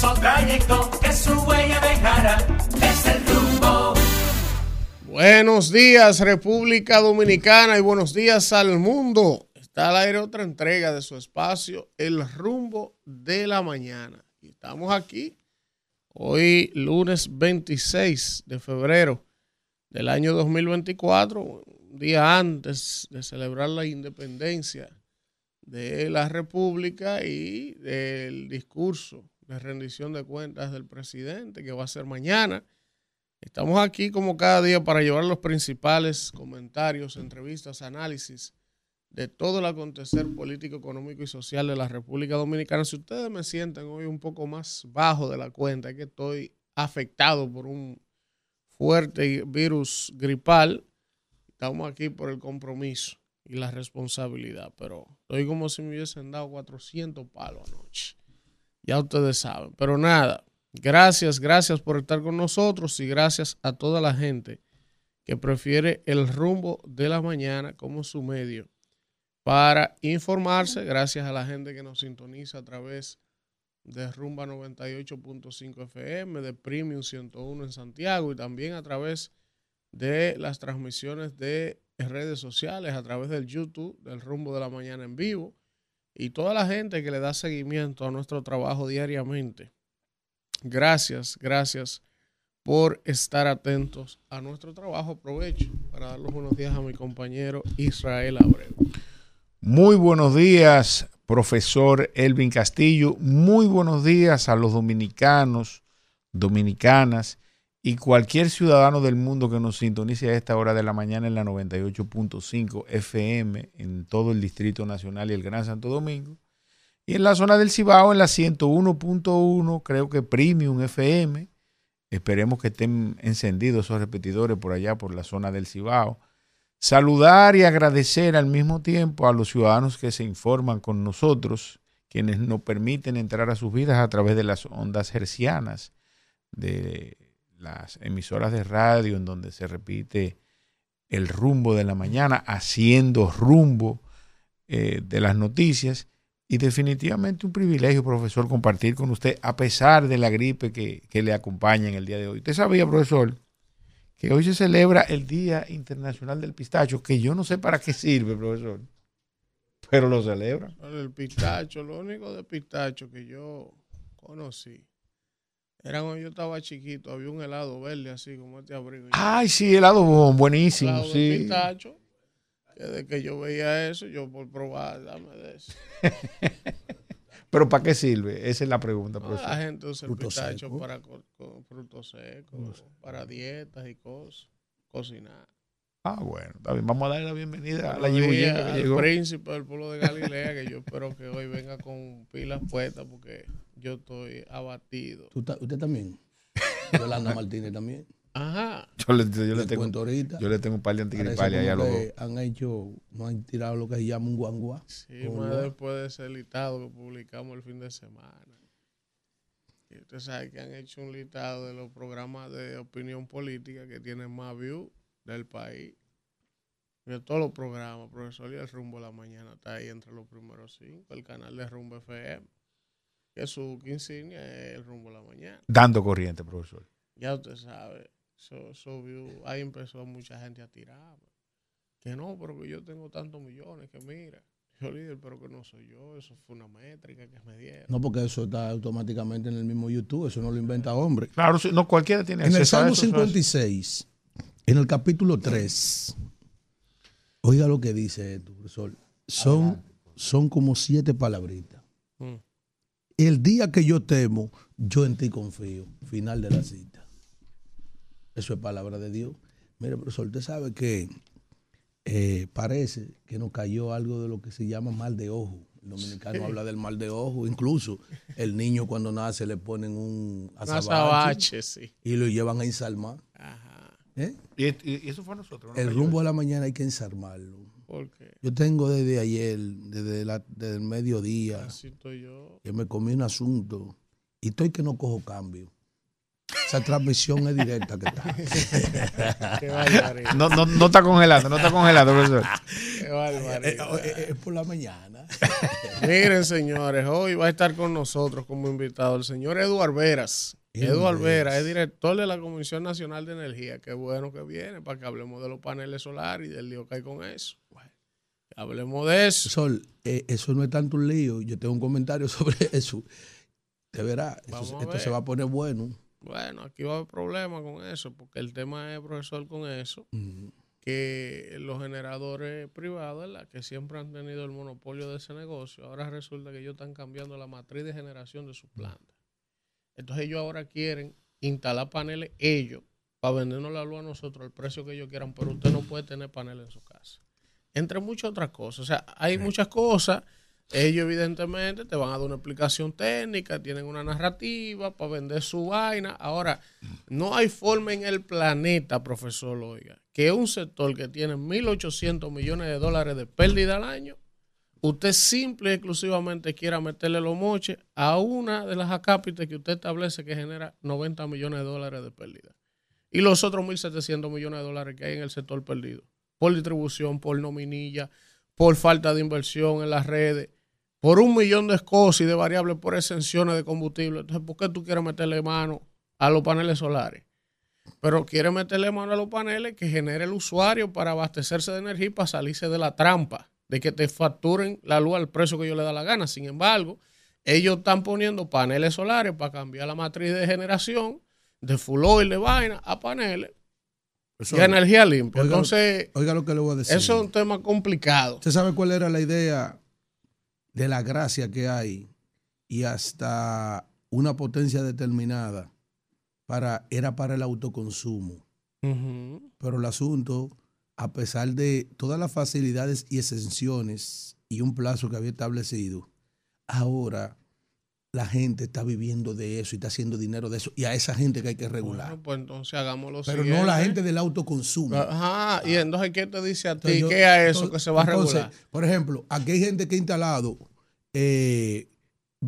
trayecto su huella es el rumbo. Buenos días República Dominicana y buenos días al mundo. Está al aire otra entrega de su espacio, El rumbo de la mañana. Estamos aquí hoy lunes 26 de febrero del año 2024, un día antes de celebrar la independencia de la República y del discurso de rendición de cuentas del presidente que va a ser mañana. Estamos aquí como cada día para llevar los principales comentarios, entrevistas, análisis de todo el acontecer político, económico y social de la República Dominicana. Si ustedes me sienten hoy un poco más bajo de la cuenta, es que estoy afectado por un fuerte virus gripal, estamos aquí por el compromiso y la responsabilidad, pero estoy como si me hubiesen dado 400 palos anoche. Ya ustedes saben, pero nada, gracias, gracias por estar con nosotros y gracias a toda la gente que prefiere el rumbo de la mañana como su medio para informarse, gracias a la gente que nos sintoniza a través de Rumba 98.5 FM, de Premium 101 en Santiago y también a través de las transmisiones de redes sociales, a través del YouTube, del Rumbo de la Mañana en vivo y toda la gente que le da seguimiento a nuestro trabajo diariamente. Gracias, gracias por estar atentos a nuestro trabajo. Aprovecho para dar los buenos días a mi compañero Israel Abreu. Muy buenos días, profesor Elvin Castillo. Muy buenos días a los dominicanos, dominicanas y cualquier ciudadano del mundo que nos sintonice a esta hora de la mañana en la 98.5 FM en todo el Distrito Nacional y el Gran Santo Domingo. Y en la zona del Cibao en la 101.1, creo que Premium FM. Esperemos que estén encendidos esos repetidores por allá, por la zona del Cibao Saludar y agradecer al mismo tiempo a los ciudadanos que se informan con nosotros, quienes nos permiten entrar a sus vidas a través de las ondas hercianas, de las emisoras de radio en donde se repite el rumbo de la mañana, haciendo rumbo eh, de las noticias. Y definitivamente un privilegio, profesor, compartir con usted, a pesar de la gripe que, que le acompaña en el día de hoy. ¿Usted sabía, profesor, que hoy se celebra el Día Internacional del Pistacho, que yo no sé para qué sirve, profesor, pero lo celebra. El pistacho, lo único de pistacho que yo conocí era cuando yo estaba chiquito, había un helado verde así como este abrigo. Ay, sí, helado buenísimo, helado sí. De pistacho, que de que yo veía eso, yo por probar, dame de eso. Pero ¿para qué sirve? Esa es la pregunta. profesor. la gente usa el pistacho para frutos secos, para dietas y cosas, cocinar. Ah, bueno, también vamos a darle la bienvenida a la al príncipe del pueblo de Galilea, que yo espero que hoy venga con pilas puestas porque yo estoy abatido. ¿Usted también? Yolanda Martínez también. Ajá. Yo le, yo le tengo, yo le tengo un par de antigripales allá a los Han hecho, no han tirado lo que se llama un guangua. Sí, más después de ese listado que publicamos el fin de semana. Y usted sabe que han hecho un listado de los programas de opinión política que tienen más views del país. De todos los programas, profesor, y el Rumbo de la Mañana está ahí entre los primeros cinco. El canal de Rumbo FM, que su insignia es el Rumbo de la Mañana. Dando corriente, profesor. Ya usted sabe. So, ahí empezó mucha gente a tirar. Que no, pero que yo tengo tantos millones, que mira. Yo líder, pero que no soy yo, eso fue una métrica que me dieron. No, porque eso está automáticamente en el mismo YouTube, eso no lo inventa hombre. Claro, no cualquiera tiene En el Salmo 56, en el capítulo 3, oiga lo que dice esto, profesor. Son, son como siete palabritas. Mm. El día que yo temo, yo en ti confío. Final de la cita. Eso es palabra de Dios. Mire, profesor, usted sabe que eh, parece que nos cayó algo de lo que se llama mal de ojo. El dominicano habla del mal de ojo. Incluso el niño cuando nace le ponen un azabache, y lo llevan a ensalmar. Ajá. ¿Eh? ¿Y, eso fue a nosotros. el rumbo de la mañana hay que ensarmarlo. ¿Por qué? Yo tengo desde ayer, desde, la, desde el mediodía, yo. que me comí un asunto y estoy que no cojo cambio. Esa transmisión es directa que está. Qué barbaridad. No, no, no está congelando, no está congelando, profesor. Qué barbaridad. eh, eh, Es por la mañana. Miren, señores, hoy va a estar con nosotros como invitado el señor Eduard Veras. Veras Veras. es director de la Comisión Nacional de Energía. Qué bueno que viene para que hablemos de los paneles solares y del lío que hay con eso. Hablemos de eso. Sol, eh, eso no es tanto un lío. Yo tengo un comentario sobre eso. De verá, eso- Vamos a esto se va a poner bueno. Bueno, aquí va a haber problemas con eso, porque el tema es, profesor, con eso, que los generadores privados, que siempre han tenido el monopolio de ese negocio, ahora resulta que ellos están cambiando la matriz de generación de sus plantas. Entonces ellos ahora quieren instalar paneles ellos para vendernos la luz a nosotros al precio que ellos quieran, pero usted no puede tener paneles en su casa. Entre muchas otras cosas. O sea, hay muchas cosas. Ellos evidentemente te van a dar una explicación técnica, tienen una narrativa para vender su vaina. Ahora, no hay forma en el planeta, profesor Loiga, que un sector que tiene 1.800 millones de dólares de pérdida al año, usted simple y exclusivamente quiera meterle los moches a una de las acápites que usted establece que genera 90 millones de dólares de pérdida. Y los otros 1.700 millones de dólares que hay en el sector perdido, por distribución, por nominilla, por falta de inversión en las redes, por un millón de cosas y de variables por exenciones de combustible. Entonces, ¿por qué tú quieres meterle mano a los paneles solares? Pero quieres meterle mano a los paneles que genere el usuario para abastecerse de energía y para salirse de la trampa de que te facturen la luz al precio que ellos le da la gana. Sin embargo, ellos están poniendo paneles solares para cambiar la matriz de generación de full oil de vaina a paneles Eso- y a energía limpia. Oiga, Entonces, Oiga lo que le voy a decir. eso es un tema complicado. ¿Usted sabe cuál era la idea de la gracia que hay y hasta una potencia determinada para era para el autoconsumo? Pero el asunto, a pesar de todas las facilidades y exenciones y un plazo que había establecido, ahora la gente está viviendo de eso y está haciendo dinero de eso y a esa gente que hay que regular. Bueno, pues entonces hagamos lo Pero siguiente. no la gente del autoconsumo. Ajá, y entonces, ¿qué te dice a ti? Entonces yo- ¿Qué es eso entonces- que se va a entonces, regular? Por ejemplo, aquí hay gente que ha instalado eh,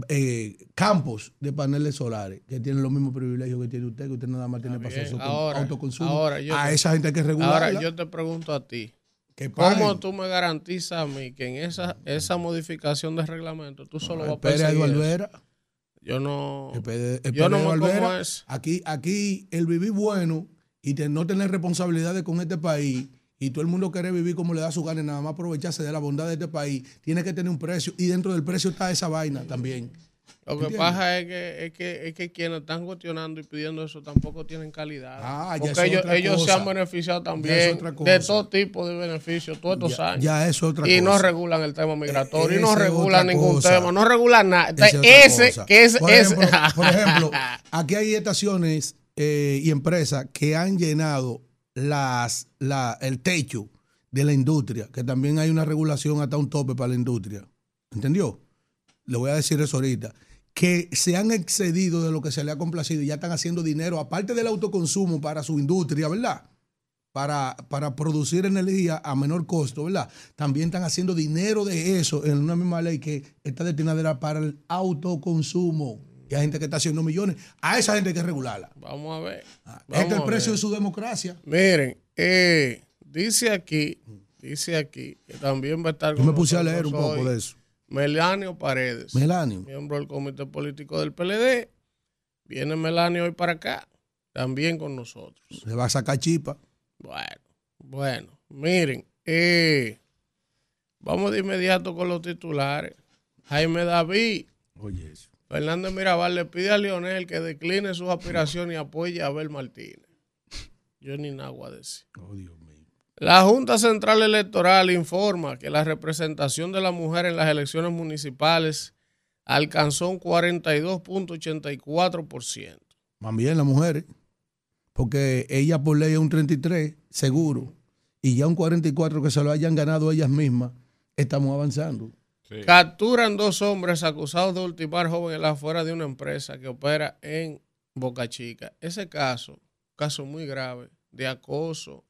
eh, campos de paneles solares que tienen los mismos privilegios que tiene usted, que usted nada más tiene para hacer autoconsumo. ahora yo a te- esa gente hay que regularla. Ahora, yo te pregunto a ti, que ¿cómo tú me garantizas a mí que en esa, esa modificación de reglamento tú solo vas a perseguir Eduardo eso? Vera. Yo no... Espere- Yo espere no a me Eduardo. Aquí, aquí el vivir bueno y no tener responsabilidades con este país y todo el mundo quiere vivir como le da su gana y nada más aprovecharse de la bondad de este país, tiene que tener un precio y dentro del precio está esa vaina también. Lo que ¿Entiendes? pasa es que, es, que, es que quienes están cuestionando y pidiendo eso tampoco tienen calidad. Ah, Porque ellos, ellos se han beneficiado también de todo tipo de beneficios todos estos Ya, años. ya es otra y cosa. no regulan el tema migratorio, y no regulan ningún cosa. tema, no regulan nada. Ese, cosa. que es, por, ese- ejemplo, por ejemplo, aquí hay estaciones eh, y empresas que han llenado las, la, el techo de la industria, que también hay una regulación hasta un tope para la industria. ¿Entendió? Le voy a decir eso ahorita. Que se han excedido de lo que se le ha complacido y ya están haciendo dinero, aparte del autoconsumo para su industria, ¿verdad? Para, para producir energía a menor costo, ¿verdad? También están haciendo dinero de eso en una misma ley que está destinada para el autoconsumo. Y hay gente que está haciendo millones. A esa gente hay que regularla. Vamos a ver. Este Vamos es el precio de su democracia. Miren, eh, dice aquí, dice aquí, que también va a estar Yo me puse a leer un poco de eso. Melanio Paredes, Melanio. miembro del comité político del PLD. Viene Melanio hoy para acá, también con nosotros. Se va a sacar chipa. Bueno, bueno, miren, eh, vamos de inmediato con los titulares. Jaime David, Oye, eso. Fernández Mirabal le pide a Lionel que decline sus aspiraciones y apoye a Abel Martínez. Yo ni nada voy a decir. Oh, Dios mío. La Junta Central Electoral informa que la representación de la mujer en las elecciones municipales alcanzó un 42.84%. Más bien las mujeres. Porque ella por ley es un 33, seguro. Y ya un 44 que se lo hayan ganado ellas mismas. Estamos avanzando. Capturan dos hombres acusados de ultimar joven en la afuera de una empresa que opera en Boca Chica. Ese caso, caso muy grave, de acoso,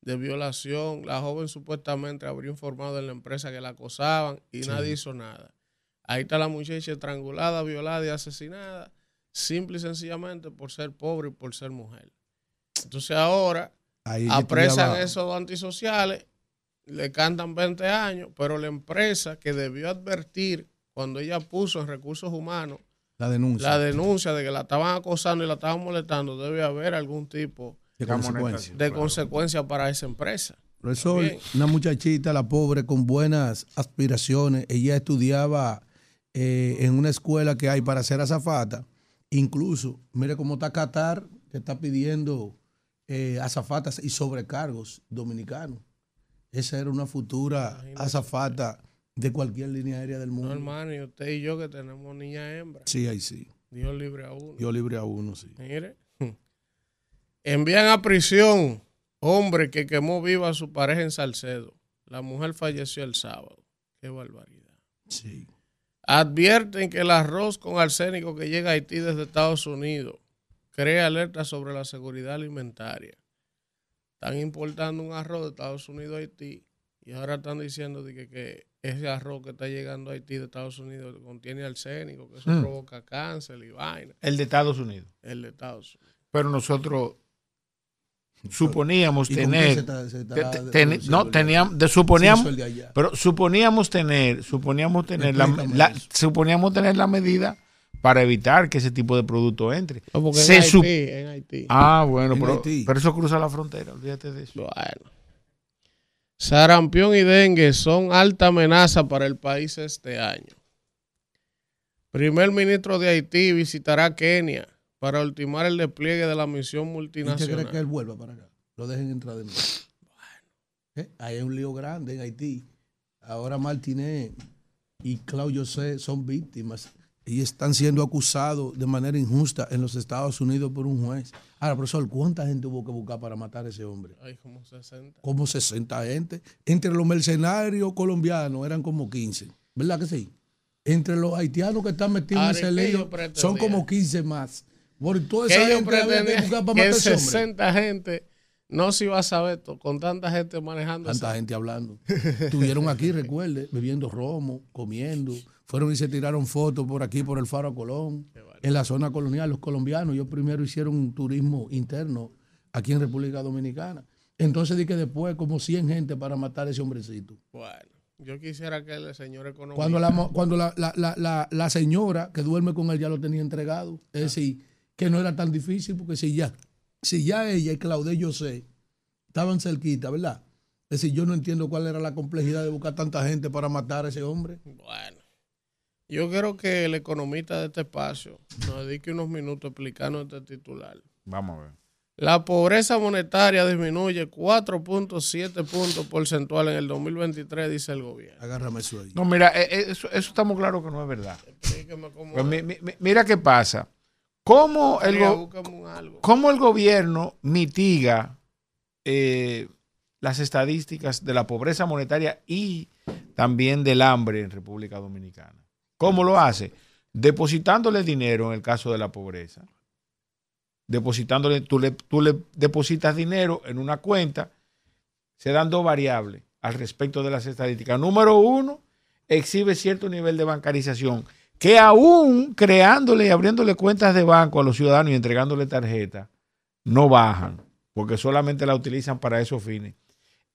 de violación. La joven supuestamente habría informado en la empresa que la acosaban y nadie hizo nada. Ahí está la muchacha estrangulada, violada y asesinada. simple y sencillamente por ser pobre y por ser mujer. Entonces ahora Ahí apresan esos antisociales, le cantan 20 años, pero la empresa que debió advertir cuando ella puso en recursos humanos La denuncia. la denuncia de que la estaban acosando y la estaban molestando, debe haber algún tipo de consecuencia. de Claro. consecuencia para esa empresa. Profesor, una muchachita, la pobre, con buenas aspiraciones. Ella estudiaba eh, en una escuela que hay para ser azafata. Incluso, mire cómo está Qatar, que está pidiendo eh, azafatas y sobrecargos dominicanos. Esa era una futura Imagínate. azafata de cualquier línea aérea del No, mundo. hermano, y usted y yo que tenemos niña hembra, Sí, ahí sí. Dios libre a uno. Yo libre a uno, sí. Mire. Envían a prisión hombre que quemó viva a su pareja en Salcedo. La mujer falleció el sábado. Qué barbaridad. Sí. Advierten que el arroz con arsénico que llega a Haití desde Estados Unidos crea alerta sobre la seguridad alimentaria. Están importando un arroz de Estados Unidos a Haití y ahora están diciendo de que, que ese arroz que está llegando a Haití de Estados Unidos contiene arsénico, que eso Mm. provoca cáncer y vaina. El de Estados Unidos. El de Estados Unidos. Pero nosotros suponíamos ¿Y con qué tener. se está- se te- estará te- ten- produciendo no, teníamos, de- suponíamos, de pero suponíamos tener, suponíamos tener la, suponíamos tener la medida para evitar que ese tipo de producto entre. No, porque Se en, sup- Haití, en Haití. Ah, bueno, En pero, Haití. pero eso cruza la frontera, olvídate de eso. Bueno. Sarampión y dengue son alta amenaza para el país este año. Primer ministro de Haití visitará Kenia para ultimar el despliegue de la misión ¿Y usted multinacional. cree que él vuelva para acá? Lo dejen entrar de nuevo. Eh, Ahí hay un lío grande en Haití. Ahora Martínez y Claudio José son víctimas y están siendo acusados de manera injusta en los Estados Unidos por un juez. Ahora, profesor, ¿cuánta gente hubo que buscar para matar a ese hombre? Hay como 60. Como 60 gente. Entre los mercenarios colombianos eran como 15. ¿Verdad que sí? Entre los haitianos que están metidos en ese ¿y qué lío son como 15 más. Por toda esa gente que buscar para que matar a ese hombre. 60 gente no se iba a saber esto, con tanta gente manejando. Tanta esa- gente hablando. Estuvieron aquí, recuerde, bebiendo romo, comiendo. Fueron y se tiraron fotos por aquí, por el Faro a Colón, en la zona colonial. Los colombianos, ellos primero hicieron un turismo interno aquí en República Dominicana. Entonces di que después como 100 gente para matar a ese hombrecito. Bueno, yo quisiera que el señor economista... Cuando la, cuando la, la- la- señora que duerme con él ya lo tenía entregado. Es decir, que no era tan difícil porque si ya, si ya ella y Claude José estaban cerquita, ¿verdad? Es decir, yo no entiendo cuál era la complejidad de buscar tanta gente para matar a ese hombre. Bueno, yo quiero que el economista de este espacio nos dedique unos minutos explicando este titular. Vamos a ver. La pobreza monetaria disminuye 4.7 puntos porcentuales en el 2023, dice el gobierno. Agárrame eso ahí. No, mira, eh, eh, eso, eso estamos claros que no es verdad. Explíqueme cómo Pues mi- es. mi- mi- mira qué pasa. ¿Cómo el, go- cómo el gobierno mitiga eh, las estadísticas de la pobreza monetaria y también del hambre en República Dominicana? ¿Cómo lo hace? Depositándole dinero en el caso de la pobreza. Depositándole, tú le, tú le depositas dinero en una cuenta, se dan dos variables al respecto de las estadísticas. Número uno, exhibe cierto nivel de bancarización que aún creándole y abriéndole cuentas de banco a los ciudadanos y entregándole tarjeta, no bajan, porque solamente la utilizan para esos fines.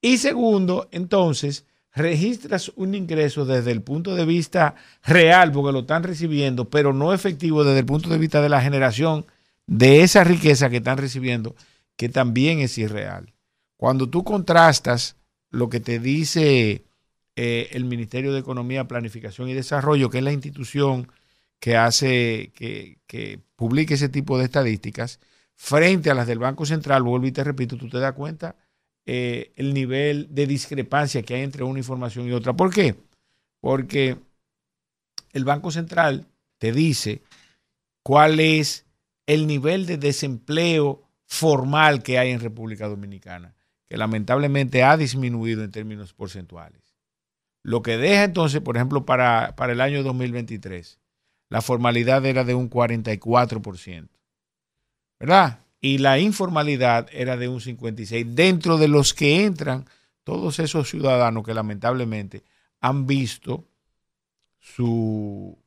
Y segundo, entonces, registras un ingreso desde el punto de vista real, porque lo están recibiendo, pero no efectivo desde el punto de vista de la generación de esa riqueza que están recibiendo, que también es irreal. Cuando tú contrastas lo que te dice eh, el Ministerio de Economía, Planificación y Desarrollo, que es la institución que hace, que, que ese tipo de estadísticas, frente a las del Banco Central, vuelvo y te repito, tú te das cuenta eh, el nivel de discrepancia que hay entre una información y otra. ¿Por qué? Porque el Banco Central te dice cuál es el nivel de desempleo formal que hay en República Dominicana, que lamentablemente ha disminuido en términos porcentuales. Lo que deja entonces, por ejemplo, para, para el año 2023, la formalidad era de un 44%, ¿verdad? Y la informalidad era de un 56%, dentro de los que entran todos esos ciudadanos que lamentablemente han visto su,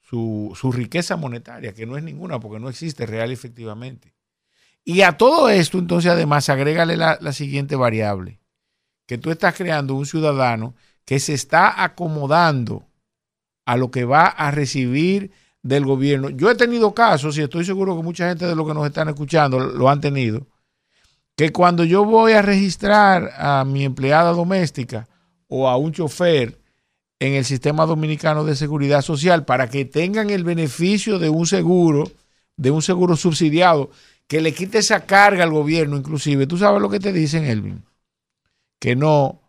su, su riqueza monetaria, que no es ninguna porque no existe real efectivamente. Y a todo esto, entonces, además, agrégale la, la siguiente variable, que tú estás creando un ciudadano que se está acomodando a lo que va a recibir del gobierno. Yo he tenido casos, y estoy seguro que mucha gente de los que nos están escuchando lo han tenido, que cuando yo voy a registrar a mi empleada doméstica o a un chofer en el sistema dominicano de seguridad social para que tengan el beneficio de un seguro, de un seguro subsidiado, que le quite esa carga al gobierno inclusive. Tú sabes lo que te dicen, Elvin, que no,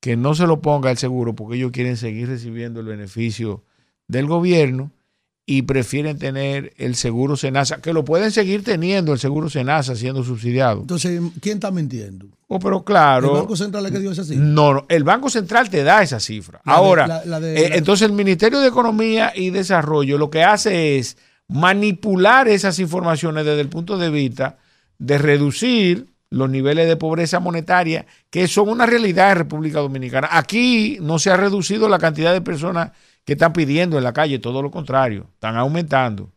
que no se lo ponga el seguro porque ellos quieren seguir recibiendo el beneficio del gobierno y prefieren tener el seguro Senasa, que lo pueden seguir teniendo el seguro Senasa siendo subsidiado. Entonces, ¿quién está mintiendo? Oh, pero claro. ¿El Banco Central es que dio esa cifra? No, no, el Banco Central te da esa cifra. La de- Ahora, la- la de- eh, entonces el Ministerio de Economía y Desarrollo lo que hace es manipular esas informaciones desde el punto de vista de reducir los niveles de pobreza monetaria, que son una realidad en República Dominicana. Aquí no se ha reducido la cantidad de personas que están pidiendo en la calle, todo lo contrario, están aumentando.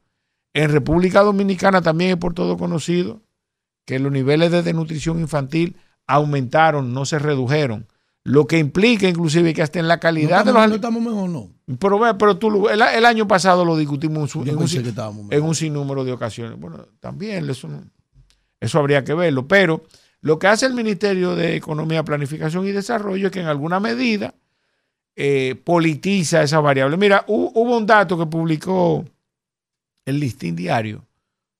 En República Dominicana también es por todo conocido que los niveles de desnutrición infantil aumentaron, no se redujeron. Lo que implica inclusive que hasta en la ¿No calidad de los no ali- estamos mejor, no? pero, pero tú, el, el año pasado lo discutimos en, un, en sinnúmero de ocasiones. Bueno, también eso, no- eso habría que verlo. Pero lo que hace el Ministerio de Economía, Planificación y Desarrollo es que en alguna medida eh, politiza esa variable. Mira, hu- hubo un dato que publicó el Listín Diario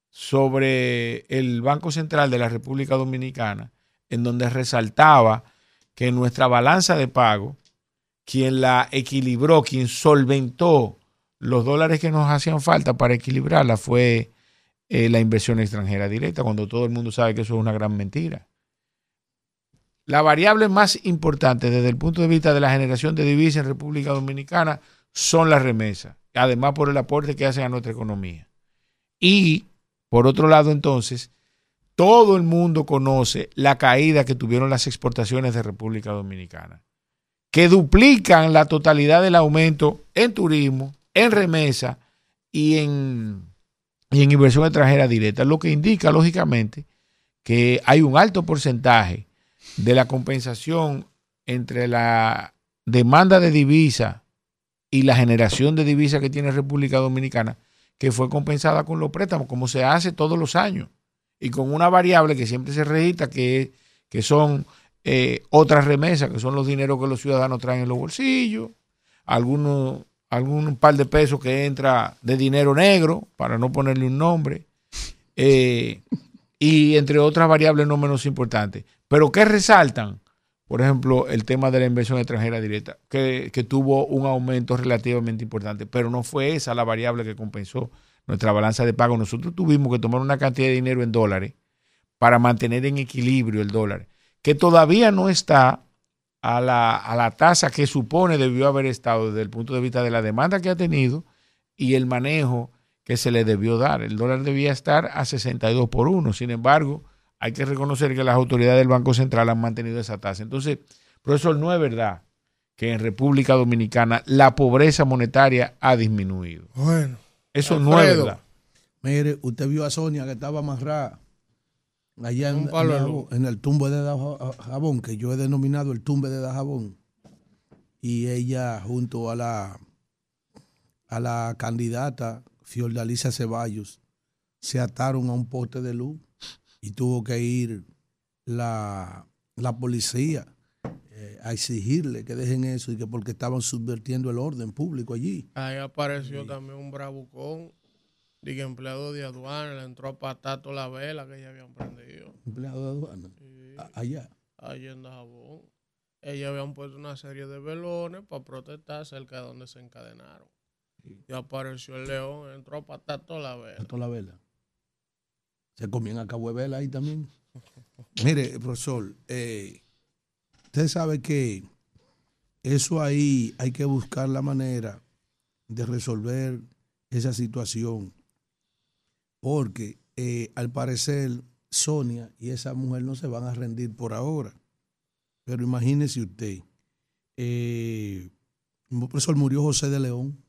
sobre el Banco Central de la República Dominicana, en donde resaltaba que nuestra balanza de pago, quien la equilibró, quien solventó los dólares que nos hacían falta para equilibrarla fue eh, la inversión extranjera directa, cuando todo el mundo sabe que eso es una gran mentira. La variable más importante desde el punto de vista de la generación de divisas en República Dominicana son las remesas, además por el aporte que hacen a nuestra economía. Y, por otro lado, entonces, todo el mundo conoce la caída que tuvieron las exportaciones de República Dominicana, que duplican la totalidad del aumento en turismo, en remesa y en, y en inversión extranjera directa, lo que indica, lógicamente, que hay un alto porcentaje de la compensación entre la demanda de divisa y la generación de divisa que tiene República Dominicana, que fue compensada con los préstamos, como se hace todos los años, y con una variable que siempre se registra, que, que son eh, otras remesas, que son los dineros que los ciudadanos traen en los bolsillos, algunos, algún par de pesos que entra de dinero negro, para no ponerle un nombre, eh, y entre otras variables no menos importantes. Pero ¿qué resaltan? Por ejemplo, el tema de la inversión extranjera directa, que, que tuvo un aumento relativamente importante, pero no fue esa la variable que compensó nuestra balanza de pago. Nosotros tuvimos que tomar una cantidad de dinero en dólares para mantener en equilibrio el dólar, que todavía no está a la, a la tasa que supone debió haber estado desde el punto de vista de la demanda que ha tenido y el manejo que se le debió dar. El dólar debía estar a 62 por 1. Sin embargo, hay que reconocer que las autoridades del Banco Central han mantenido esa tasa. Entonces, profesor, no es verdad que en República Dominicana la pobreza monetaria ha disminuido. Bueno. Eso no es verdad. Mire, usted vio a Sonia que estaba amarrada allá en, en, en el tumbe de Dajabón, que yo he denominado el tumbe de Dajabón. Y ella, junto a la, a la candidata Fiordalisa Ceballos, se ataron a un poste de luz y tuvo que ir la, la policía eh, a exigirle que dejen eso y que porque estaban subvirtiendo el orden público allí. Ahí apareció también un bravucón. Diga empleado de aduana, le entró a patar toda la vela que ya habían prendido. Empleado de aduana. a- Allá. Allí en Dajabón. Ellos habían puesto una serie de velones para protestar cerca de donde se encadenaron. Y apareció el león, entró a patar toda la vela. toda la vela. Se comían a cabo de vela ahí también. Mire, profesor, eh, usted sabe que eso ahí hay que buscar la manera de resolver esa situación. Porque eh, al parecer Sonia y esa mujer no se van a rendir por ahora. Pero imagínese usted, eh, profesor, murió José de León.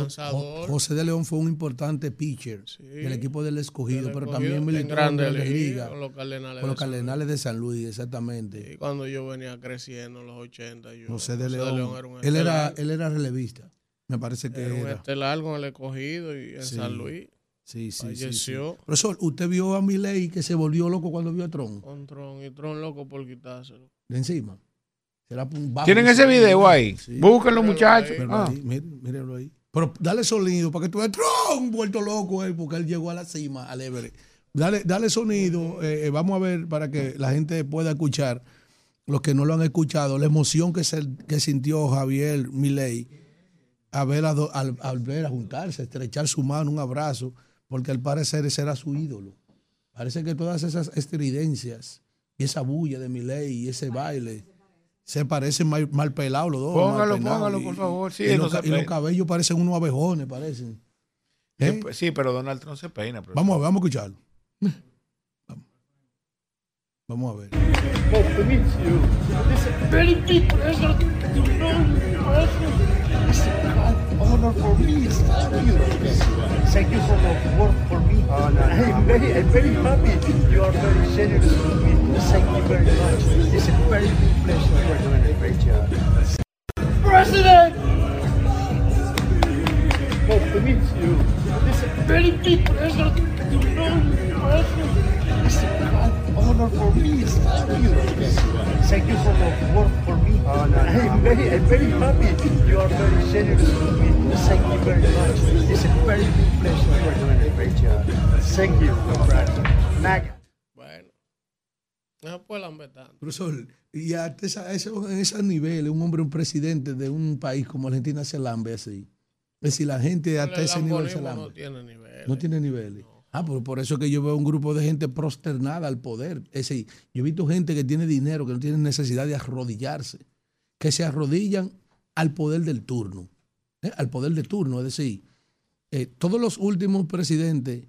Lanzador. José de León fue un importante pitcher Sí. del equipo del escogido, pero Escogido, también militó en Ligas con los Cardenales con los de San Luis. Cardenales de San Luis, exactamente. Y cuando yo venía creciendo en los 80, yo, José de León. era un él, era, él era relevista, me parece que Era un era. estelar con el escogido y en Sí. San Luis. Sí, sí, sí, sí. falleció. Profesor, ¿usted vio a Milei que se volvió loco cuando vio a Tron Con Tron y Tron loco por quitárselo. de encima? ¿Será un bajo ¿Tienen de ese video ahí? Sí. Búsquenlo, muchachos. Ah. mírenlo ahí. Pero dale sonido para que tú veas Tron vuelto loco él, porque él llegó a la cima, al Everest. Dale, dale sonido, eh, eh, vamos a ver para que la gente pueda escuchar, los que no lo han escuchado, la emoción que, se, que sintió Javier Milei a ver a, do- al, al ver a juntarse, estrechar su mano, un abrazo, porque al parecer ese era su ídolo. Parece que todas esas estridencias y esa bulla de Milei y ese baile se parecen mal, mal pelados los dos. Póngalo, póngalo, Y- por favor. Sí, y, no los, y cabellos parecen unos abejones, parecen. ¿Eh? Sí, pero Donald Trump se peina. pero- Vamos a ver, vamos a escucharlo. Vamos. Vamos a ver. very honor for me. It's you. Thank you for the work for me. Oh, I'm very, I'm very happy. You are very generous to me. Thank you very much. It's a very big pleasure. You are doing a great job. President! Hope to meet you. It's a very big pleasure to know you. An honor for me. It's you. Thank you for the work for me. I'm very, I'm very happy. You are very generous to me. Thank you very much. It's a very big pleasure. You are doing a great job. Thank you, Brad. Naga. Bueno. No lamber tanto. Profesor, y hasta esa, eso- en esos niveles, un hombre, un presidente de un país como Argentina se lambe así. Es decir, la gente hasta ese nivel se lambe. no tiene nivel. No tiene niveles. Ah, por, por eso que yo veo un grupo de gente prosternada al poder. Es decir, yo he visto gente que tiene dinero, que no tiene necesidad de arrodillarse, que se arrodillan al poder del turno, ¿eh? al poder de turno. Es decir, eh, todos los últimos presidentes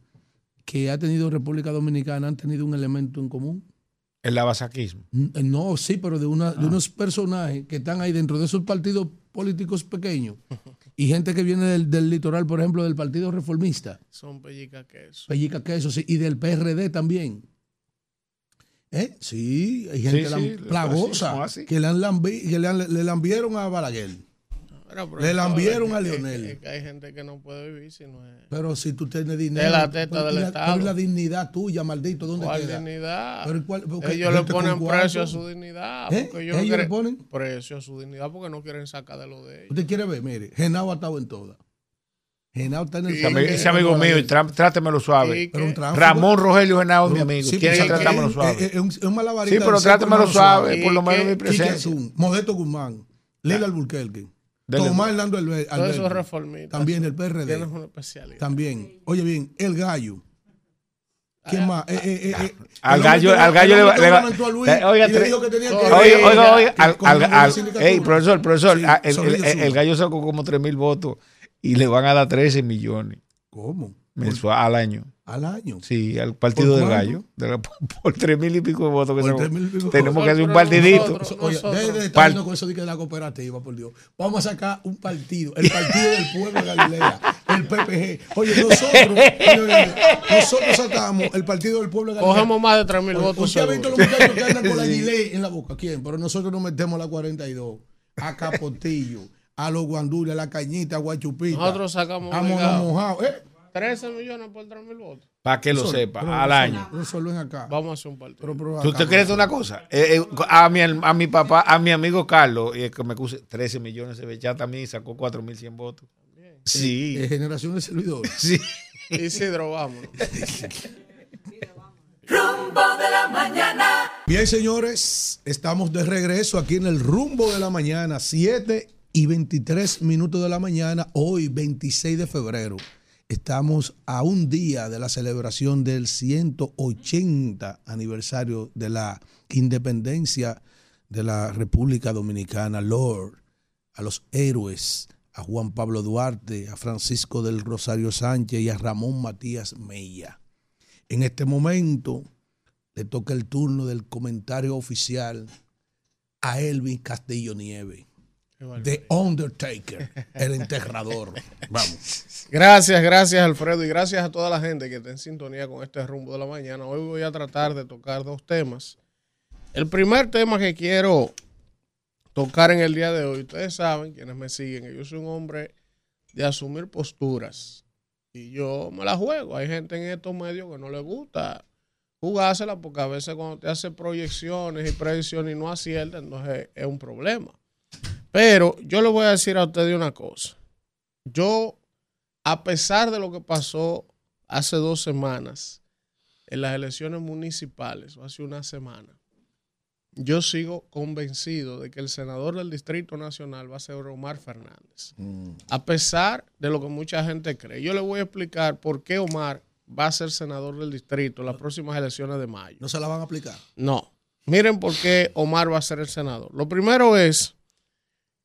que ha tenido República Dominicana han tenido un elemento en común. El lavasaquismo. Mm, No, sí, pero de, una, de unos personajes que están ahí dentro de esos partidos políticos pequeños y gente que viene del, del litoral, por ejemplo, del Partido Reformista. Son pellica queso. Pellica Queso, sí, y del PRD también. ¿Eh? Sí, hay gente Sí, sí, plagosa así. que, le, han lambi- que le, han- le lambieron a Balaguer. Mira, pero Le lambieron a es que hay gente que no puede vivir si no es. Pero si tú tienes dinero. De la teta pero del la- Estado. pero la dignidad tuya, maldito, ¿dónde ¿Cuál queda? dignidad? Pero ¿cuál- porque ellos le ponen precio a su dignidad. ¿Eh? Porque ellos no ¿Ellos le ponen? precio a su dignidad porque no quieren sacar de lo de ellos. Usted quiere ver, mire, Genao ha estado en todas. Genao está en el Sí, Ese amigo, que- ese amigo mío, y tra- trátemelo suave. Pero Ramón Rogelio Genao es mi Pero- amigo. sí, pero que es tratármelo es- suave. Es, es un, es un malabarista Sí, pero trátemelo suave, por lo menos mi presencia. Modesto Guzmán, Lila Alburquerque, Dele. Tomás Hernando Albe- Todos esos Alberti, reformistas. también el PRD, Tienes una especialidad. también. Oye bien, el gallo. ¿Quién más? Eh, eh, eh, eh, Al gallo, al gallo le va. le oiga, oiga, Oiga, al, al, al- profesor, profesor, Sí, ah, el, gallo sacó como 3 mil votos y le van a dar 13 millones ¿Cómo? mensual al año. Al año. Sí, al partido ¿Por del gallo. de la- por 3 mil y pico de votos que tres mil y pico. Tenemos que hacer un partidito. nosotros- Oye, nosotros- deje de estar con eso de que de la cooperativa, por Dios. Vamos a sacar un partido, el partido del pueblo de Galilea, el PPG. Oye, nosotros, oye, oye, nosotros sacamos el partido del pueblo de Galilea. Cogemos más de 3 mil Oye, votos. Usted ha visto los muchachos que andan con la gilet en la boca. ¿Quién? Pero nosotros nos metemos a la 42, a Capotillo, a los guandules, a la cañita, a Guachupita. Nosotros sacamos a. Mojado. ¿Eh? 13 millones por 3 mil votos. Para que lo Solo- sepa, pero al solo- año. Resuelven acá. Vamos a hacer un partido. Pero- pero ¿Tú te crees una cosa? Eh, eh, a, mi, a mi papá, a mi amigo Carlos, y es que me puse 13 millones de ya también y sacó 4.100 votos. Sí, Eh, generación de servidores. sí. Isidro, vámonos. Rumbo de la mañana. Bien, señores, estamos de regreso aquí en el rumbo de la mañana, 7 y 23 minutos de la mañana, hoy 26 de febrero. Estamos a un día de la celebración del 180 aniversario de la independencia de la República Dominicana. Lord, a los héroes, a Juan Pablo Duarte, a Francisco del Rosario Sánchez y a Ramón Matías Mella. En este momento le toca el turno del comentario oficial a Elvin Castillo Nieve. The Undertaker, el enterrador. Vamos. Gracias, gracias Alfredo y gracias a toda la gente que está en sintonía con este rumbo de la mañana. Hoy voy a tratar de tocar dos temas. El primer tema que quiero tocar en el día de hoy, ustedes saben, quienes me siguen, que yo soy un hombre de asumir posturas y yo me la juego. Hay gente en estos medios que no le gusta jugársela porque a veces cuando te hace proyecciones y predicciones y no acierta, entonces es un problema. Pero yo le voy a decir a ustedes una cosa. Yo, a pesar de lo que pasó hace dos semanas en las elecciones municipales, o hace una semana, yo sigo convencido de que el senador del Distrito Nacional va a ser Omar Fernández. A pesar de lo que mucha gente cree. Yo le voy a explicar por qué Omar va a ser senador del distrito en las próximas elecciones de mayo. ¿No se la van a aplicar? No. Miren por qué Omar va a ser el senador. Lo primero es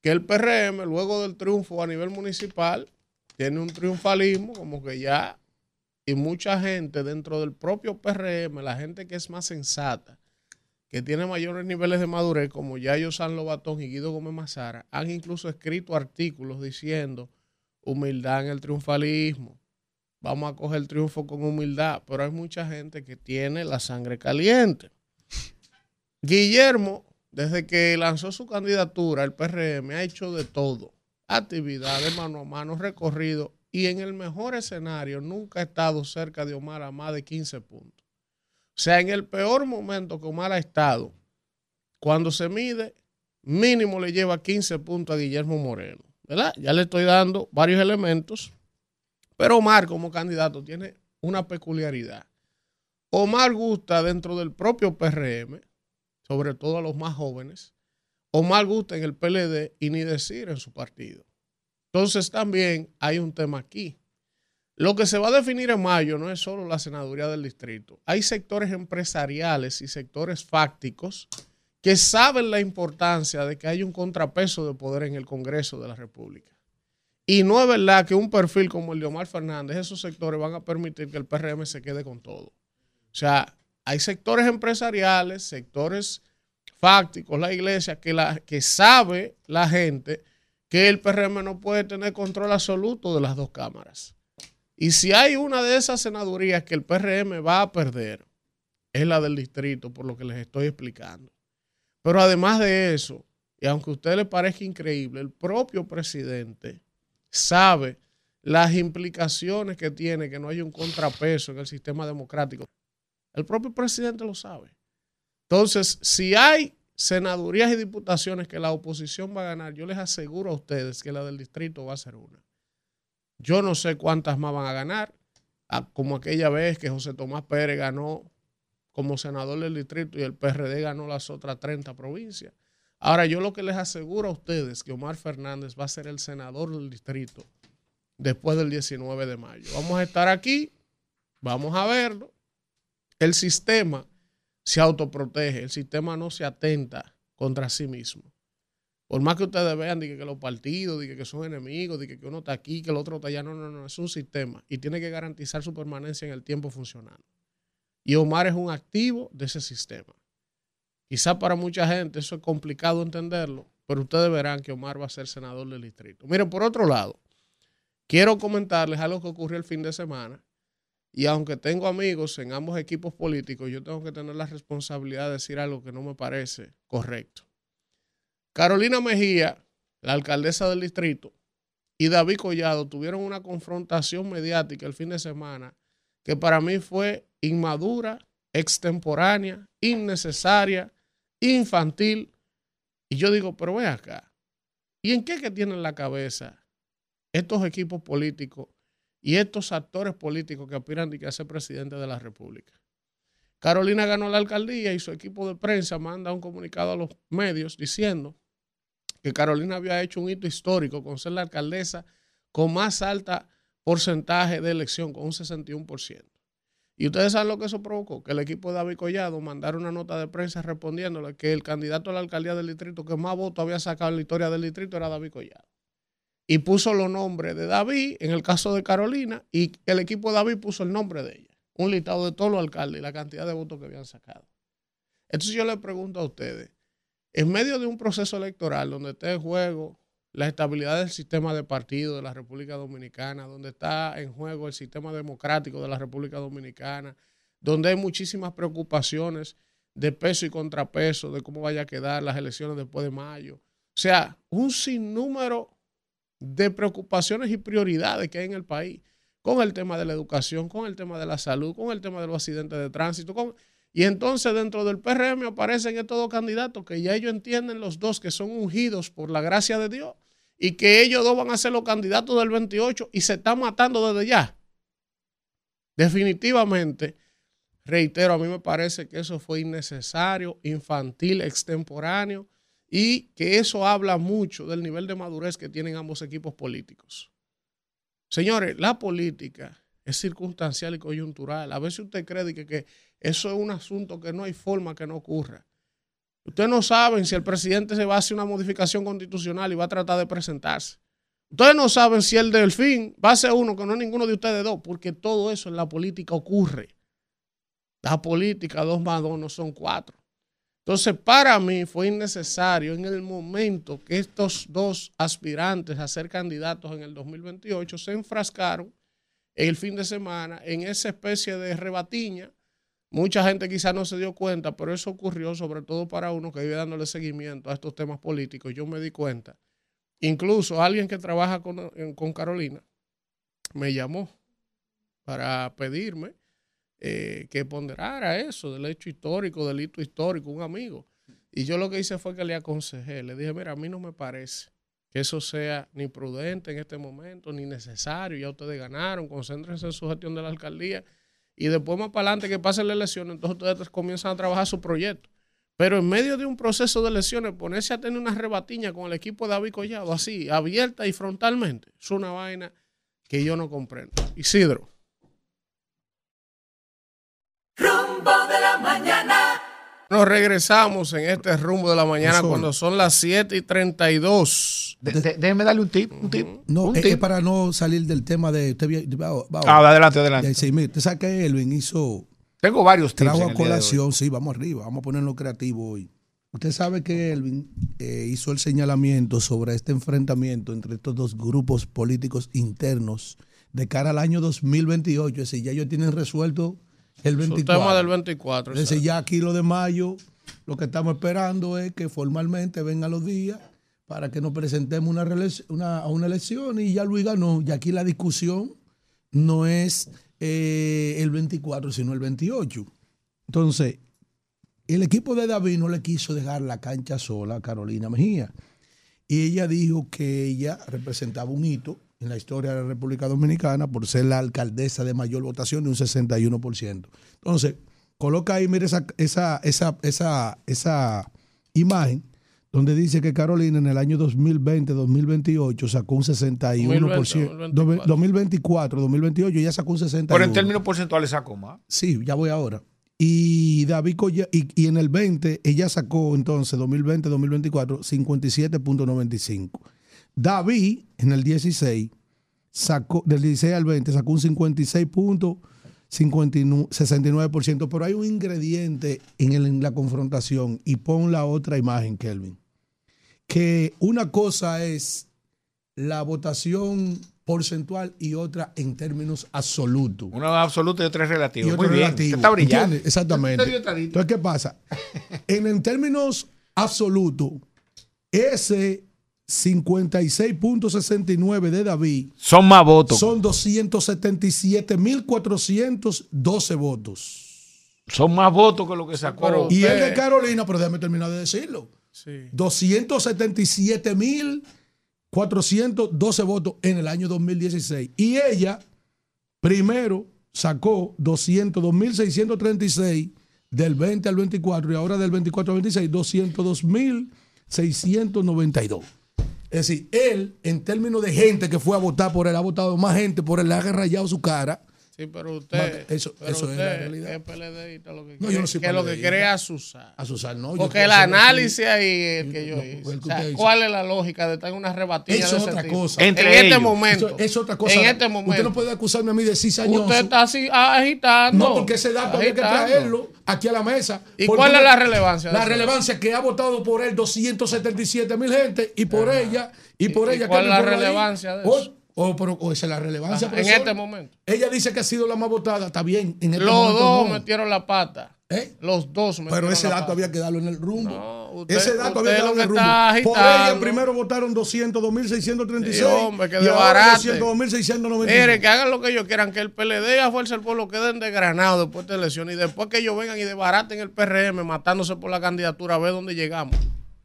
que el PRM, luego del triunfo a nivel municipal, tiene un triunfalismo como que ya, y mucha gente dentro del propio PRM, la gente que es más sensata, que tiene mayores niveles de madurez, como Yayo San Lobatón y Guido Gómez Mazara, han incluso escrito artículos diciendo humildad en el triunfalismo. Vamos a coger el triunfo con humildad, pero hay mucha gente que tiene la sangre caliente. Guillermo, desde que lanzó su candidatura, el PRM ha hecho de todo, actividades mano a mano, recorrido, y en el mejor escenario nunca ha estado cerca de Omar a más de 15 puntos. O sea, en el peor momento que Omar ha estado, cuando se mide, mínimo le lleva 15 puntos a Guillermo Moreno. ¿Verdad? Ya le estoy dando varios elementos. Pero Omar como candidato tiene una peculiaridad. Omar gusta dentro del propio PRM, sobre todo a los más jóvenes. Omar gusta en el PLD y ni decir en su partido. Entonces también hay un tema aquí. Lo que se va a definir en mayo no es solo la senaduría del distrito. Hay sectores empresariales y sectores fácticos que saben la importancia de que hay un contrapeso de poder en el Congreso de la República. Y no es verdad que un perfil como el de Omar Fernández, esos sectores van a permitir que el PRM se quede con todo. O sea, hay sectores empresariales, sectores fácticos, la iglesia, que, la, que sabe la gente que el PRM no puede tener control absoluto de las dos cámaras. Y si hay una de esas senadurías que el PRM va a perder, es la del distrito, por lo que les estoy explicando. Pero además de eso, y aunque a usted le parezca increíble, el propio presidente sabe las implicaciones que tiene que no haya un contrapeso en el sistema democrático. El propio presidente lo sabe. Entonces, si hay senadurías y diputaciones que la oposición va a ganar, yo les aseguro a ustedes que la del distrito va a ser una. Yo no sé cuántas más van a ganar, como aquella vez que José Tomás Pérez ganó como senador del distrito y el PRD ganó las otras 30 provincias. Ahora, yo lo que les aseguro a ustedes que Omar Fernández va a ser el senador del distrito después del 19 de mayo. Vamos a estar aquí, vamos a verlo. El sistema se autoprotege, el sistema no se atenta contra sí mismo. Por más que ustedes vean que, los partidos, que, son enemigos, que uno está aquí, que el otro está allá, no, no, no, es un sistema y tiene que garantizar su permanencia en el tiempo funcionando. Y Omar es un activo de ese sistema. Quizá para mucha gente eso es complicado entenderlo, pero ustedes verán que Omar va a ser senador del distrito. Miren, por otro lado, quiero comentarles algo que ocurrió el fin de semana. Y aunque tengo amigos en ambos equipos políticos, yo tengo que tener la responsabilidad de decir algo que no me parece correcto. Carolina Mejía, la alcaldesa del distrito, y David Collado tuvieron una confrontación mediática el fin de semana que para mí fue inmadura, extemporánea, innecesaria infantil. Y yo digo, pero ve acá, ¿y en qué que tienen la cabeza estos equipos políticos y estos actores políticos que aspiran a ser presidente de la República? Carolina ganó la alcaldía y su equipo de prensa manda un comunicado a los medios diciendo que Carolina había hecho un hito histórico con ser la alcaldesa con más alta porcentaje de elección, con un 61%. Y ustedes saben lo que eso provocó, que el equipo de David Collado mandara una nota de prensa respondiéndole que el candidato a la alcaldía del distrito que más votos había sacado en la historia del distrito era David Collado. Y puso los nombres de David, en el caso de Carolina, y el equipo de David puso el nombre de ella. Un listado de todos los alcaldes y la cantidad de votos que habían sacado. Entonces yo le pregunto a ustedes, en medio de un proceso electoral donde está en juego la estabilidad del sistema de partido de la República Dominicana, donde está en juego el sistema democrático de la República Dominicana, donde hay muchísimas preocupaciones de peso y contrapeso, de cómo vaya a quedar las elecciones después de mayo. O sea, un sinnúmero de preocupaciones y prioridades que hay en el país, con el tema de la educación, con el tema de la salud, con el tema de los accidentes de tránsito. Y entonces dentro del PRM aparecen estos dos candidatos que ya ellos entienden los dos que son ungidos por la gracia de Dios y que ellos dos van a ser los candidatos del 28 y se están matando desde ya. Definitivamente, reitero, a mí me parece que eso fue innecesario, infantil, extemporáneo y que eso habla mucho del nivel de madurez que tienen ambos equipos políticos. Señores, la política es circunstancial y coyuntural. A veces usted cree que, que eso es un asunto que no hay forma que no ocurra. Ustedes no saben si el presidente se va a hacer una modificación constitucional y va a tratar de presentarse. Ustedes no saben si el delfín va a ser uno que no es ninguno de ustedes dos, porque todo eso en la política ocurre. La política, dos más dos no son cuatro. Entonces, para mí fue innecesario en el momento que estos dos aspirantes a ser candidatos en el 2028 se enfrascaron el fin de semana en esa especie de rebatiña. Mucha gente quizás no se dio cuenta, pero eso ocurrió sobre todo para uno que vive dándole seguimiento a estos temas políticos. Yo me di cuenta. Incluso alguien que trabaja con, con Carolina me llamó para pedirme eh, que ponderara eso del hecho histórico, del hito histórico, un amigo. Y yo lo que hice fue que le aconsejé, le dije, mira, a mí no me parece que eso sea ni prudente en este momento, ni necesario, ya ustedes ganaron, concéntrense en su gestión de la alcaldía y después más para adelante que pasen la elección, entonces ustedes comienzan a trabajar su proyecto. Pero en medio de un proceso de elecciones, ponerse a tener una rebatiña con el equipo de David Collado, así, abierta y frontalmente, es una vaina que yo no comprendo. Isidro. Mañana. Nos regresamos en este rumbo de la mañana cuando son las 7 y 32. De- de- déjeme darle un tip, un tip. No, un es tip. para no salir del tema de. Usted, vi- va- va- Ah, adelante, de adelante. Alzheimer. Usted sabe que Elvin hizo. Tengo varios tips. Trajo en a colación, sí, vamos arriba, vamos a ponerlo creativo hoy. Usted sabe que Elvin eh, hizo el señalamiento sobre este enfrentamiento entre estos dos grupos políticos internos de cara al año 2028. Es decir, ya ellos tienen resuelto el Su 24. tema del 24. Es decir, exacto. ya aquí lo de mayo, lo que estamos esperando es que formalmente vengan los días para que nos presentemos una, una elección y ya Luis ganó. Y aquí la discusión no es eh, el 24, sino el 28. Entonces, el equipo de David no le quiso dejar la cancha sola a Carolina Mejía. Y ella dijo que ella representaba un hito en la historia de la República Dominicana por ser la alcaldesa de mayor votación de un 61%. Entonces, coloca ahí, mire esa, esa, esa, esa, esa imagen donde dice que Carolina en el año 2020-2028 sacó un 61%. 2020, 2024, 2028 ya sacó un 61%. Pero en términos porcentuales saco más. Sí, ya voy ahora. Y David Colla- y, y en el 20, ella sacó entonces 2020-2024 57.95. David en el 16 sacó, del 16 al 20 sacó un 56.69%, pero hay un ingrediente en, el- en la confrontación y pon la otra imagen, Kelvin, que una cosa es la votación porcentual y otra en términos absolutos. Una absoluta y otra relativa. Y Muy bien. relativo. Está brillante. ¿Entiendes? Exactamente. Entonces, ¿qué pasa? En, en términos absolutos, ese 56.69 de David Son más votos. son 277.412 votos. Son más votos que lo que sacó. Pero- Y el de Carolina, pero déjame terminar de decirlo. Sí. 277.412 votos en el año 2016. Y ella, primero, sacó 202.636 del 20 al 24 y ahora del 24 al 26, 202.692. Es decir, él, en términos de gente que fue a votar por él, ha votado más gente por él, le ha rayado su cara Sí, pero usted. Eso- pero eso es la usted realidad. Es PLDista lo que No, quiere, yo no soy que lo que es asusar. Asusar, no. Porque el análisis así. ahí el que yo No, hice. el que o sea, usted hizo. ¿Cuál es la lógica de estar en una Eso de es ese otra tipo? cosa. Entre en este momento. Eso es otra cosa. En este Usted momento. no puede acusarme a mí de cizañoso. Usted está así agitando. No, porque ese dato hay que traerlo aquí a la mesa. ¿Y cuál es la relevancia de La relevancia es que ha votado por él 277 mil gente y por ella y por ¿Y ella. cuál es la relevancia de eso? O, pero, o esa es la relevancia. Ajá, en profesor. este momento. Ella dice que ha sido la más votada. Está bien. En este Los momento dos no. metieron la pata. ¿Eh? Los dos metieron Pero ese la dato pata. había que darlo en el rumbo. No, usted- ese dato había que darlo lo en el está rumbo. Por ella primero votaron 200, 2.636. Sí, hombre, que de barate. 200, 2.695. Mire, que hagan lo que ellos quieran, que el PLD y a Fuerza del Pueblo queden desgranados después de elecciones y después que ellos vengan y desbaraten el PRM matándose por la candidatura a ver dónde llegamos.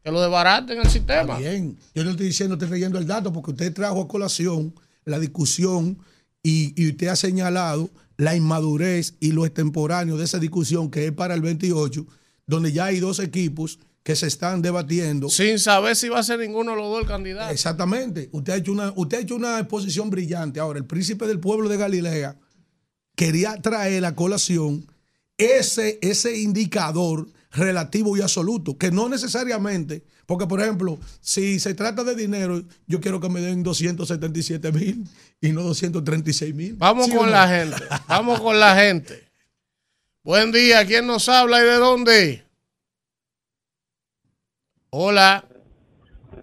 Que lo desbaraten el sistema. Bien, yo no estoy diciendo, estoy leyendo el dato porque usted trajo a colación la discusión y, y usted ha señalado la inmadurez y lo extemporáneo de esa discusión que es para el 28, donde ya hay dos equipos que se están debatiendo. Sin saber si va a ser ninguno de los dos el candidato. Exactamente. Usted ha hecho una, usted ha hecho una exposición brillante. Ahora, el príncipe del pueblo de Galilea quería traer a colación ese, ese indicador relativo y absoluto, que no necesariamente, porque por ejemplo, si se trata de dinero, yo quiero que me den 277 mil y no 236 mil. Vamos con la gente. Vamos con la gente. Buen día. ¿Quién nos habla y de dónde? Hola.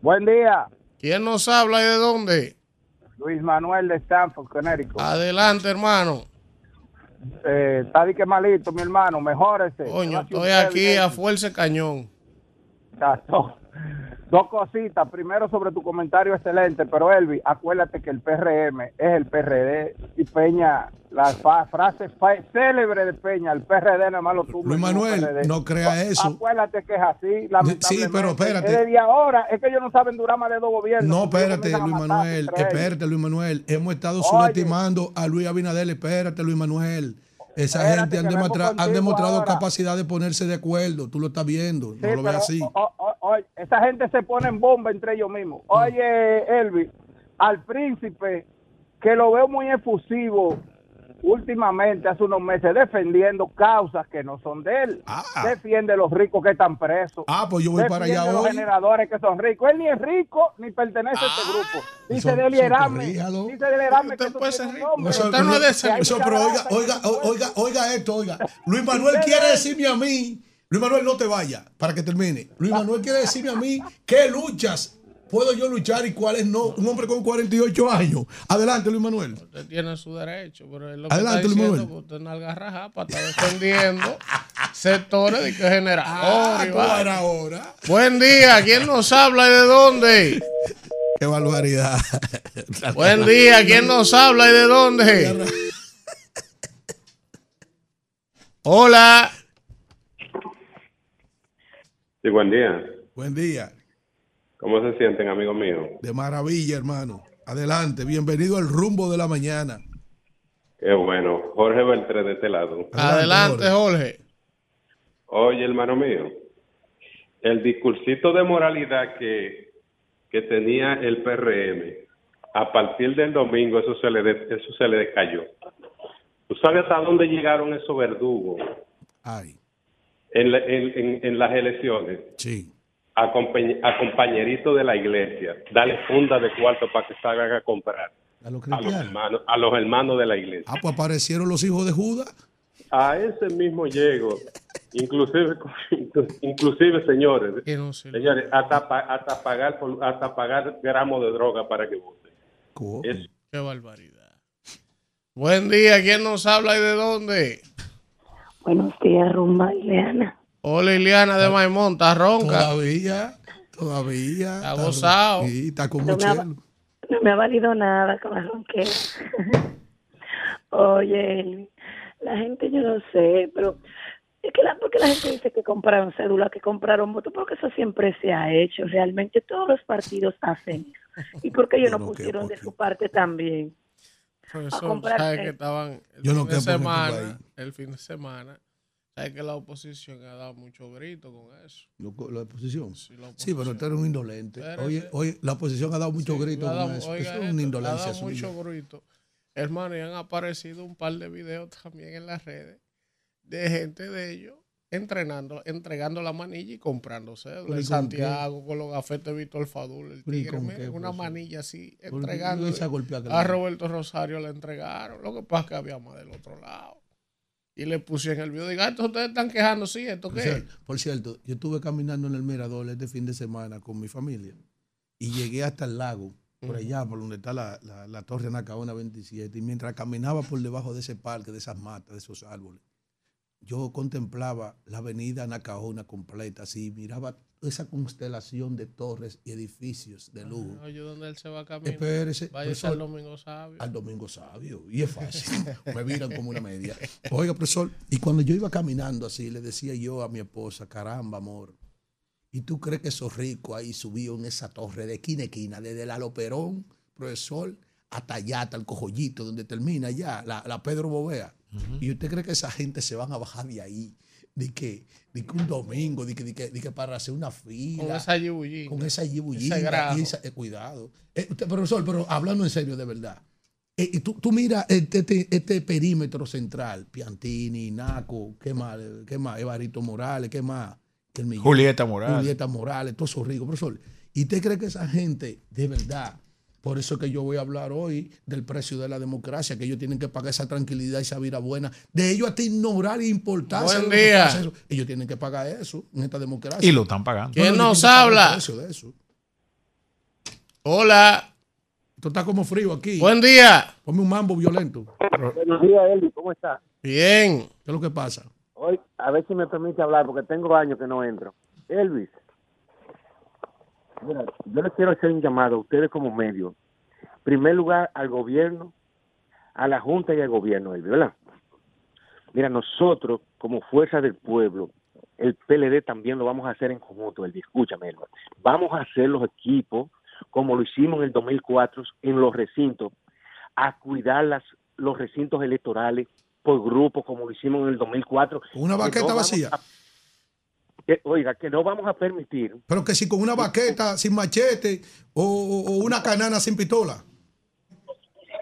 Buen día, ¿Quién nos habla y de dónde? Luis Manuel de Stanford, Connecticut. Adelante, hermano. Eh, está de que malito, mi hermano, mejórese. Coño, estoy aquí a fuerza cañón. Dos cositas. Primero sobre tu comentario excelente, pero Elvi, acuérdate que el PRM es el PRD y Peña, la frase célebre de Peña, el PRD nada más lo tuvo. Luis Manuel, no crea eso. Acuérdate que es así, lamentablemente. pero espérate. Es desde ahora, es que ellos no saben durar más de dos gobiernos. No, espérate, Luis Manuel, espérate, Luis Manuel. Hemos estado subestimando a Luis Abinader, espérate, Luis Manuel. Esa gente han, demostrado- han demostrado ahora. capacidad de ponerse de acuerdo. Tú lo estás viendo, Sí, no lo ves así. o- esa gente se pone en bomba entre ellos mismos. Oye, Elvi, al príncipe, que lo veo muy efusivo últimamente, hace unos meses, defendiendo causas que no son de él. Ah. Defiende a los ricos que están presos. Ah, pues yo voy para allá Defiende a los hoy. generadores que son ricos. Él ni es rico ni pertenece a este grupo. Dice Eso- de eso Erame. corríjalo. Dice de Erame que puede ser rico. Eso, Usted no es de ese- Que eso, pero oiga, oiga, oiga, oiga esto, oiga. Luis Manuel quiere decirme a mí, Luis Manuel, no te vayas para que termine. Luis Manuel quiere decirme a mí qué luchas puedo yo luchar y cuáles no. Un hombre con 48 años. Adelante, Luis Manuel. Usted tiene su derecho, pero es lo que Adelante, está Luis diciendo Manuel. que usted no algarraja para estar defendiendo sectores de que generador. Ah, ahora, ahora. Buen día. ¿Quién nos habla y de dónde? Qué barbaridad. Buen día. ¿Quién nos habla y de dónde? Hola. Sí, buen día. Buen día. ¿Cómo se sienten, amigos míos? De maravilla, hermano. Adelante. Bienvenido al rumbo de la mañana. Qué bueno. Jorge Beltré de este lado. Adelante, Jorge. Oye, hermano mío, el discursito de moralidad que, que tenía el PRM, a partir del domingo eso se le, de- eso se le decayó. ¿Tú sabes hasta dónde llegaron esos verdugos Ay, en, la- en- en- en las elecciones? sí. A, compañ- a compañeritos de la iglesia, darle funda de cuarto para que salgan a comprar. A los A los, cristianos. hermanos, a los hermanos de la iglesia. Ah, pues aparecieron los hijos de Judas. A ese mismo llego, inclusive, inclusive señores, Que no se- señores, hasta, pa- hasta pagar por- hasta pagar gramos de droga para que voten. Qué barbaridad. Buen día. ¿Quién nos habla y de dónde? Buenos días, Rumba Ileana. Hola, Liliana de Maimón. ¿Está ronca? Todavía, todavía. Está gozado. Sí, está como No me, ha, chelo. no me ha valido nada con la ronquera. Oye, la gente yo no sé, pero es que la, porque la gente dice que compraron cédula, que compraron votos, porque eso siempre se ha hecho. Realmente todos los partidos hacen eso. ¿Y por qué ellos Yo no no pusieron de su parte también? Profesor, comprar sabe té. que estaban el Yo no fin de semana, el fin de semana, sabe que la oposición ha dado mucho grito con eso. La oposición. Sí, la Sí, pero tú eres un indolente. Oye, oye, la oposición ha dado mucho Sí, grito con eso. oiga Eso es una le ha indolencia dado suya. mucho grito. hermano, y han aparecido un par de videos también en las redes de gente de ellos entrenando, entregando la manilla y comprando cédula. ¿Pero y En Santiago, con los gafetes Víctor Fadul, el ¿Pero y tigre, mira, qué, una profesor? manilla así, entregando. A Roberto Rosario le entregaron. Lo que pasa es que había más del otro lado. Y le pusieron el video. Diga, esto ustedes están quejando, sí, ¿esto Por qué? Por cierto, yo estuve caminando en el Mirador este fin de semana con mi familia y llegué hasta el lago, por allá, por donde está la, la, la Torre Nacaona 27. Y mientras caminaba por debajo de ese parque, de esas matas, de esos árboles, yo contemplaba la avenida Nacaona completa, así, miraba esa constelación de torres y edificios de lujo. Oye, ¿dónde él se va a caminar? Espérese, Vaya profesor. al domingo sabio. Al domingo sabio. Y es fácil. Me miran como una media. Oiga, profesor, y cuando yo iba caminando así, le decía yo a mi esposa, caramba, amor, ¿y tú crees que esos ricos ahí subió en esa torre de esquina a esquina, desde la Loperón, profesor, hasta allá, hasta el Cojollito, donde termina ya, la, la Pedro Bovea? ¿Y usted cree que esa gente se van a bajar de ahí? De que, de que un domingo, de que, de que, de que para hacer una fila. Con esa yibullina. Con esa yibullina. Y esa- eh, cuidado. Eh, usted, profesor, pero hablando en serio de verdad. eh, tú, tú mira este, este, este perímetro central, Piantini, Naco, ¿qué más? ¿Qué más? Evarito Morales, ¿qué más? Que el millón. Julieta Morales. Julieta Morales, todos esos ricos, profesor. ¿Y usted cree que esa gente, de verdad, por eso que yo voy a hablar hoy del precio de la democracia, que ellos tienen que pagar esa tranquilidad y esa vida buena, de ellos hasta ignorar e importar. Buen día. Ellos tienen que pagar eso en esta democracia. Y lo están pagando. ¿Quién No, no, nos habla? el precio de eso. Hola. Esto está como frío aquí. Buen día. Ponme un mambo violento. Buenos días, Eli, ¿cómo está? Bien. ¿Qué es lo que pasa? Hoy, a ver si me permite hablar, porque tengo años que no entro. Elvis, mira, yo les quiero hacer un llamado a ustedes como medio. En primer lugar, al gobierno, a la Junta y al gobierno, ¿verdad? Mira, nosotros, como fuerza del pueblo, el PLD también lo vamos a hacer en conjunto, Elvis. Escúchame. Vamos a hacer los equipos como lo hicimos en el 2004 en los recintos, a cuidar las, los recintos electorales por grupos como lo hicimos en el 2004. Con una Que baqueta no vacía. a- que- oiga, que no vamos a permitir Pero que si con una baqueta sin machete o, una canana sin pistola.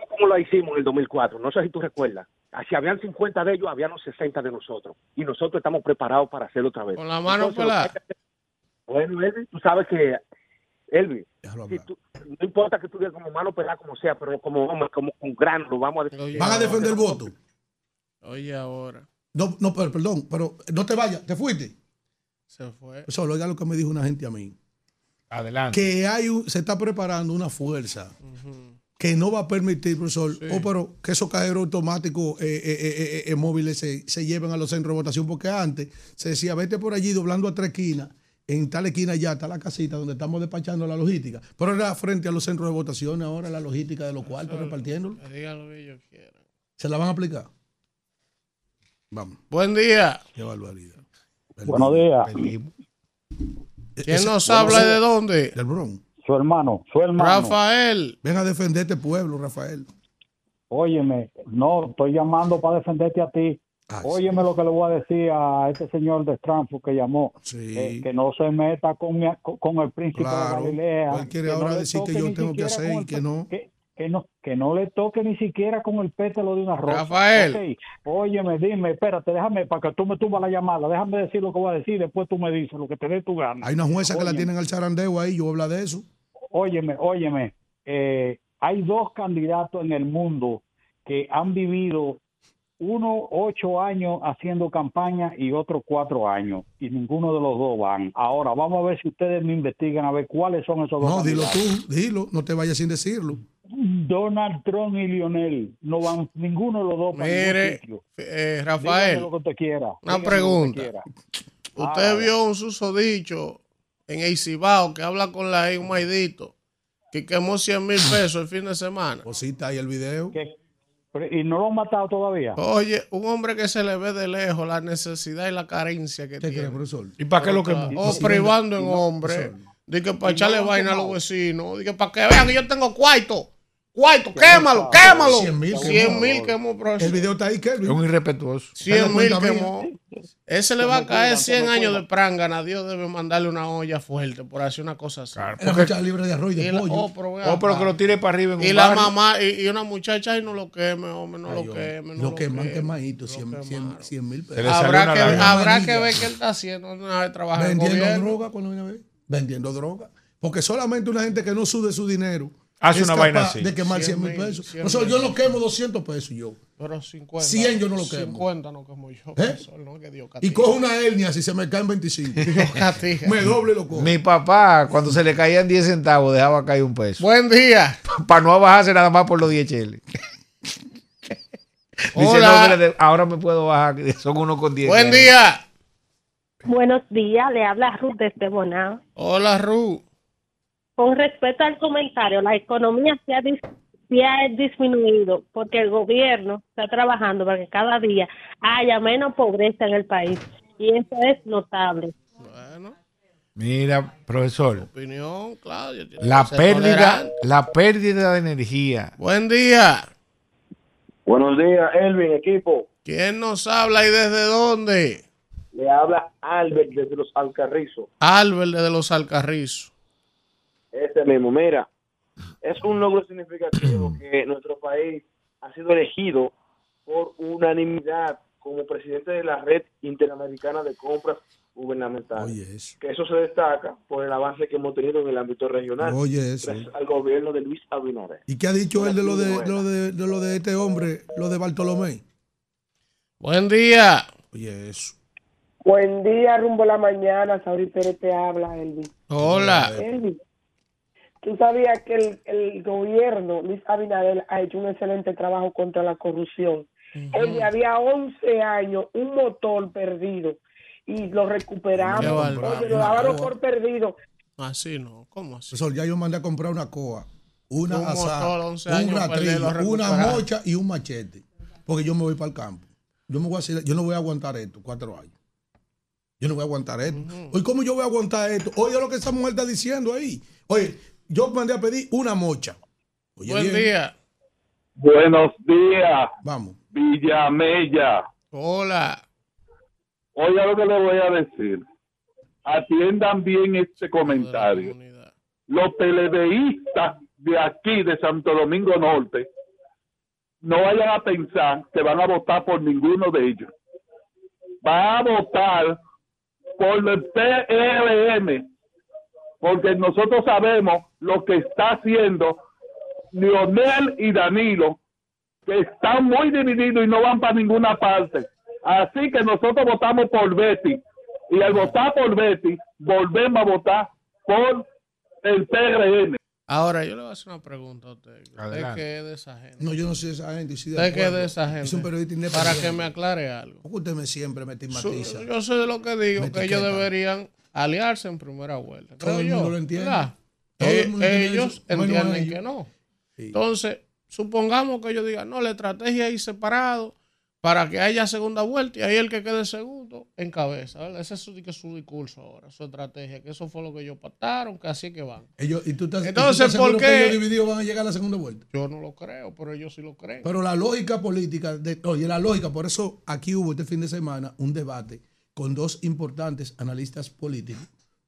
como lo hicimos en el 2004. No sé si tú recuerdas. Ah, Si habían 50 de ellos, habían 60 de nosotros. Y nosotros estamos preparados para hacerlo otra vez. Con la mano Entonces, que hacer- Bueno, Elvis, tú sabes que, Elvis, si tú- no importa que tú digas como mano pelada, como sea, pero como hombre, como con grano, lo vamos a defender. Oye, Van a defender el voto. Oye, ahora. No, no, pero, perdón, pero no te vayas, te fuiste. Se fue. Solo oiga lo que me dijo una gente a mí. Adelante. Que hay un- se está preparando una fuerza que no va a permitir, profesor, oh, pero que esos cajeros automáticos eh, eh, eh, eh, eh, móviles se, se lleven a los centros de votación, porque antes se decía, vete por allí doblando a tres esquinas, en tal esquina ya está la casita donde estamos despachando la logística, pero era frente a los centros de votación, ahora la logística de los cuartos repartiéndolo. Que digan lo que ellos quieran. ¿Se la van a aplicar? Vamos, Buen día. qué barbaridad. Buenos días, Perdimos. ¿Quién nos habla y de dónde? Del Bronx. su hermano, su hermano. Rafael. Ven a defender este pueblo, Rafael. Óyeme, no, estoy llamando para defenderte a ti. Ay, Óyeme lo que le voy a decir a este señor de Frankfurt que llamó. Sí. eh, que no se meta con, mi- con, el príncipe Claro. de Galilea. Él quiere no ahora decir que yo tengo que hacer y que no. Que, que no. Que no le toque ni siquiera con el pétalo de una rosa. Rafael. Ok, Óyeme, dime, espérate, déjame, para que tú me tumbas la llamada, déjame decir lo que voy a decir, después tú me dices lo que te dé tu gana. Hay una jueza que la tienen al zarandeo ahí, yo habla de eso. Óyeme, óyeme, eh, hay dos candidatos en el mundo que han vivido uno ocho años haciendo campaña y otro cuatro años y ninguno de los dos van. Ahora vamos a ver si ustedes me investigan a ver cuáles son esos dos. No, dilo tú, dilo, no te vayas sin decirlo. Donald Trump y Lionel no van ninguno de los dos para Mire, sitio. eh, Rafael, lo que usted quiera. una pregunta. quiera. usted Ah, vio un susodicho en Eicibao que habla con la un maidito que quemó 100 mil pesos el fin de semana. Cosita ahí el video. ¿Y no lo han matado todavía? Oye, un hombre que se le ve de lejos la necesidad y la carencia que ¿Qué crees, tiene. profesor? ¿Y para qué lo que O privando en hombre. profesor. Dice que para echarle vaina a los vecinos. Dice que para que vean que yo tengo cuarto. Cuarto, quémalo, quémalo. 100 mil 100 mil quemó, El video está ahí, Es Kelvin. un irrespetuoso. 100 mil quemó. Ese le va a caer 100 años de prangana. Dios debe mandarle una olla fuerte por hacer una cosa así. Era mucha libre de arroz y Y de la- pollo. oh, pero Oh, pero acá. que lo tire para arriba en Y un la barrio. mamá, y, y una muchacha, y no lo queme, hombre, no Ay, lo queme. No lo lo queman quemadito, Lo 100 quemaron. 100 mil pesos. Habrá una que, habrá que ver qué él está haciendo una vez trabaja en el Vendiendo droga cuando viene a ver. Vendiendo droga. Porque solamente una gente que no sube su dinero Hace una vaina así. de quemar 100 100 mil pesos. 100 O sea, yo no quemo 200 pesos yo. Pero 50. 100 yo no lo quemo. 50 no quemo yo. ¿Eh? profesor, no, que Dios Y cojo una hernia si se me caen 25. Dios castigue. me doble lo cojo. Mi papá, cuando se le caían 10 centavos, dejaba caer un peso. Buen día. Para no bajarse nada más por los 10 cheles. Dice, Hola. no, ahora me puedo bajar, son uno con 10. Buen día. Buenos días, le habla Ruth desde Bonao. Hola, Ru. Con respecto al comentario, la economía se ha, dis- se ha disminuido porque el gobierno está trabajando para que cada día haya menos pobreza en el país y eso es notable. Bueno, Mira, profesor, opinión, Claudio. tiene la pérdida, tolerante. la pérdida de energía. Buen día. Buenos días, Elvin, equipo. ¿Quién nos habla y desde dónde? Le habla Albert desde los Alcarrizos. Albert de los Alcarrizos. Ese mismo, mira, es un logro significativo que nuestro país ha sido elegido por unanimidad como presidente de la Red Interamericana de Compras Gubernamentales. Oye, eso. Que eso se destaca por el avance que hemos tenido en el ámbito regional. Oye, eso. gracias al gobierno de Luis Abinader. ¿Y qué ha dicho él de lo de, de lo de, de lo de este hombre, lo de Bartolomé? Buen día. Oye, eso. Buen día, rumbo a la mañana. Sauri Pérez te habla, Elvin. Hola. Elvin, tú sabías que el, el gobierno, Luis Abinader, ha hecho un excelente trabajo contra la corrupción. Él había 11 años un motor perdido y lo recuperamos. Oye, lo daban por perdido. Así no. ¿Cómo así? Profesor, ya yo mandé a comprar una coa, una Un asada, motor, 11 un una mocha y un machete. Porque yo me voy para el campo. Yo, me voy a hacer- yo no voy a aguantar esto cuatro años. Yo no voy a aguantar esto. Oye, ¿cómo yo voy a aguantar esto? Oye, lo que esa mujer está diciendo ahí. Oye, yo mandé a pedir una mocha. Oye, Buen bien. día. Buenos días, Vamos. Villamella. Hola. Oiga lo que le voy a decir. Atiendan bien este comentario. Los PLDistas de aquí, de Santo Domingo Norte, no vayan a pensar que van a votar por ninguno de ellos. Van a votar por el PRM, porque nosotros sabemos lo que está haciendo Lionel y Danilo, que están muy divididos y no van para ninguna parte. Así que nosotros votamos por Betty. Y al votar por Betty, volvemos a votar por el PRM. Ahora, yo le voy a hacer una pregunta a usted. ¿Usted qué es de esa gente? No, yo no soy esa gente. sí, de ¿Usted qué es de esa gente? Es un periodista Para que me aclare algo. Porque usted me siempre me estigmatiza. Su- yo sé de lo que digo, Me que ellos deberían aliarse en primera vuelta. Todo creo el yo, mundo lo entiende. el Eh, mundo ellos eso, entienden ellos. que no. Entonces, supongamos que ellos digan, no, la estrategia es ir separado para que haya segunda vuelta y ahí el que quede segundo encabeza. ¿verdad? Ese es su, que es su discurso ahora, su estrategia, que eso fue lo que ellos pactaron, que así es que van. Ellos, y tú estás, y tú Entonces, estás ¿por que qué? ellos divididos van a llegar a la segunda vuelta? Yo no lo creo, pero ellos sí lo creen. Pero la lógica política, de, oye, la lógica, por eso aquí hubo este fin de semana un debate con dos importantes analistas políticos.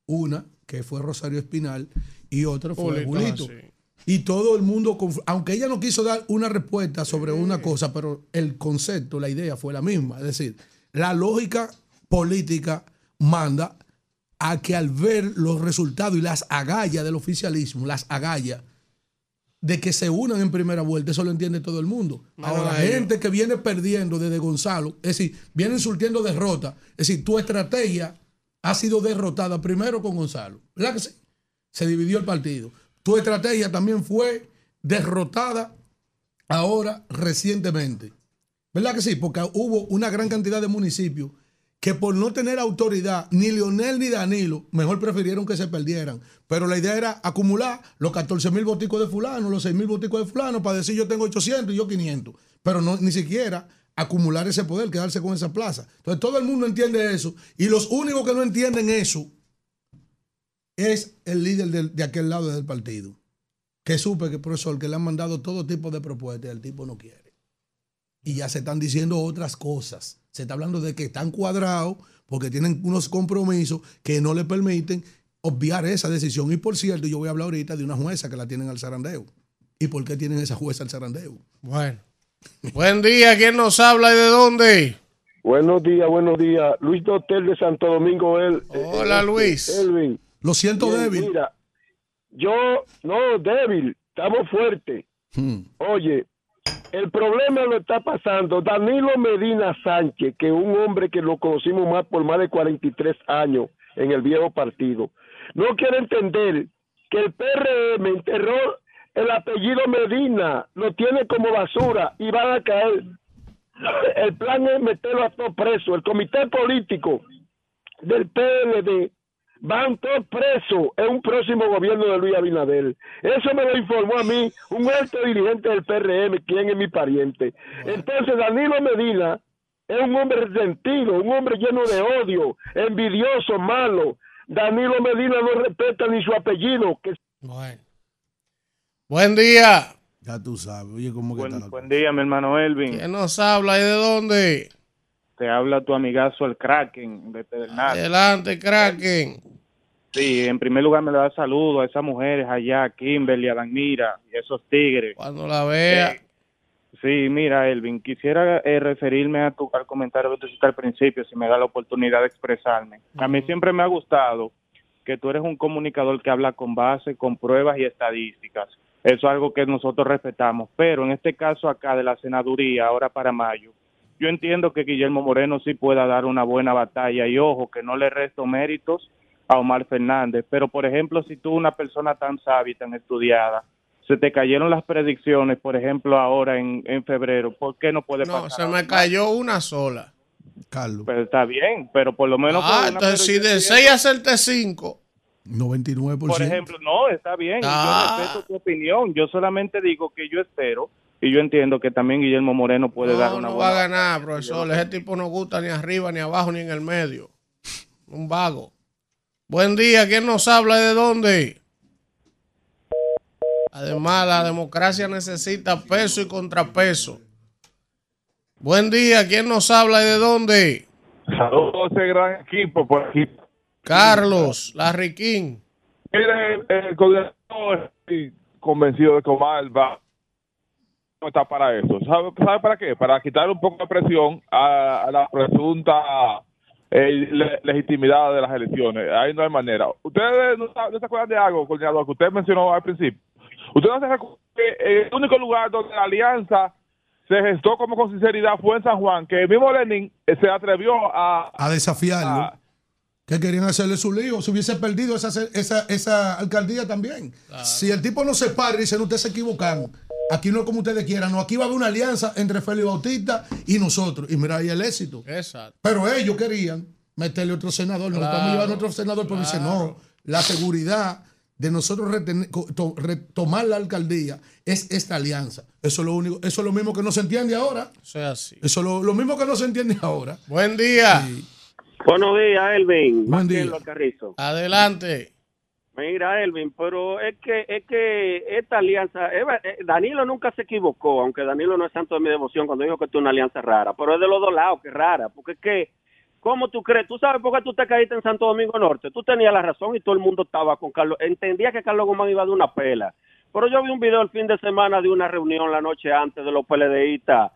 Una, que fue Rosario Espinal, y otra fue Julito. Y todo el mundo, aunque ella no quiso dar una respuesta sobre una cosa, pero el concepto, la idea fue la misma. Es decir, la lógica política manda a que al ver los resultados y las agallas del oficialismo, las agallas, de que se unan en primera vuelta, eso lo entiende todo el mundo. Ahora, la ellos. gente que viene perdiendo desde Gonzalo, es decir, vienen surtiendo derrota, es decir, tu estrategia ha sido derrotada primero con Gonzalo, ¿verdad que sí? Se dividió el partido. Tu estrategia también fue derrotada ahora recientemente. ¿Verdad que sí? Porque hubo una gran cantidad de municipios que por no tener autoridad, ni Leonel ni Danilo, mejor prefirieron que se perdieran. Pero la idea era acumular los 14 mil boticos de fulano, los 6 mil boticos de fulano, para decir yo tengo 800 y yo 500. Pero no, ni siquiera acumular ese poder, quedarse con esa plaza. Entonces todo el mundo entiende eso. Y los únicos que no entienden eso es el líder del- de aquel lado del partido. que supe que profesor que le han mandado todo tipo de propuestas y el tipo no quiere. Y ya se están diciendo otras cosas. Se está hablando de que están cuadrados porque tienen unos compromisos que no le permiten obviar esa decisión. Y por cierto, yo voy a hablar ahorita de una jueza que la tienen al zarandeo. ¿Y por qué tienen esa jueza al zarandeo? Bueno. Buen día, ¿quién nos habla y de dónde? Buenos días, buenos días. Luis Dotel de Santo Domingo. El, Hola, Luis. Elvin. Lo siento Bien, débil. Mira, yo, no, débil, estamos fuertes. Hmm. Oye, el problema lo está pasando Danilo Medina Sánchez, que es un hombre que lo conocimos más por más de 43 años en el viejo partido. No quiere entender que el PRM enterró el apellido Medina, lo tiene como basura y van a caer. El plan es meterlo a todos presos. El comité político del PLD van todos presos en un próximo gobierno de Luis Abinader. Eso me lo informó a mí un alto dirigente del PRM, quien es mi pariente. Entonces Danilo Medina es un hombre resentido, un hombre lleno de odio, envidioso, malo. Danilo Medina no respeta ni su apellido. Que... Bueno. Buen día. Ya tú sabes. Oye, ¿cómo que está la Buen día, mi hermano Elvin. ¿Quién nos habla y de dónde? Te habla tu amigazo el Kraken de Pedernal. Adelante, Kraken. Sí, en primer lugar me le da saludo a esas mujeres allá, Kimberly, Adamira y esos tigres. Cuando la vea. Eh, sí, mira, Elvin, quisiera eh, referirme a tu al comentario que tú hiciste al principio, si me da la oportunidad de expresarme. A mí siempre me ha gustado que tú eres un comunicador que habla con base, con pruebas y estadísticas. Eso es algo que nosotros respetamos. Pero en este caso acá de la senaduría, ahora para mayo, yo entiendo que Guillermo Moreno sí pueda dar una buena batalla y ojo, que no le resto méritos a Omar Fernández. Pero, por ejemplo, si tú, una persona tan sabia y tan estudiada, se te cayeron las predicciones, por ejemplo, ahora en, en febrero, ¿por qué no puede No, pasar? se me cayó una sola. Carlos. Pero está bien, pero por lo menos... Ah, entonces si de predicción- 6 a hacerte 5. 99%. Por ejemplo, no, está bien, Ah. yo respeto tu opinión, yo solamente digo que yo espero y yo entiendo que también Guillermo Moreno puede dar No, una no va a buena... ganar, profesor. Ese tipo no gusta ni arriba, ni abajo, ni en el medio. Un vago. Buen día, ¿quién nos habla y de dónde? Además, la democracia necesita peso y contrapeso. Buen día, ¿quién nos habla y de dónde? Saludos a ese gran equipo por aquí. Carlos, Larriquín. Mire, el coordinador estoy convencido de que Omar va no está para eso. ¿Sabe, sabe para qué? Para quitar un poco de presión a, a la presunta eh, le- legitimidad de las elecciones. Ahí no hay manera. ¿Ustedes no, se acuerdan de algo, coordinador, que usted mencionó al principio? ¿Usted no se recuerda que el único lugar donde la alianza se gestó como con sinceridad fue en San Juan, que el mismo Lenin eh, se atrevió a... a desafiarlo. Que querían hacerle su lío. Si hubiese perdido esa, esa, esa alcaldía también. Si el tipo no se para y dice, "No, ustedes se equivocan. Aquí no es como ustedes quieran. No, aquí va a haber una alianza entre Félix Bautista y nosotros. Y mira ahí el éxito. Exacto. Pero ellos querían meterle otro senador. Nos Claro, estamos llevando otro senador, pero dice, no, la seguridad de nosotros retener- co- to- retomar la alcaldía es esta alianza. Eso es lo único, eso es lo mismo que no se entiende ahora. Eso es así. Eso es lo, lo mismo que no se entiende ahora. Buen día. Buenos días, Elvin. Buen Marcelo Carrizo. Adelante. Mira, Elvin, pero es que es que esta alianza, eh, Danilo nunca se equivocó, aunque Danilo no es santo de mi devoción cuando dijo que es una alianza rara, pero es de los dos lados que rara, porque es que, ¿cómo tú crees? ¿Tú sabes por qué tú te caíste en Santo Domingo Norte? Tú tenías la razón y todo el mundo estaba con Carlos, entendía que Carlos Guzmán iba de una pela, pero yo vi un video el fin de semana de una reunión la noche antes de los PLDistas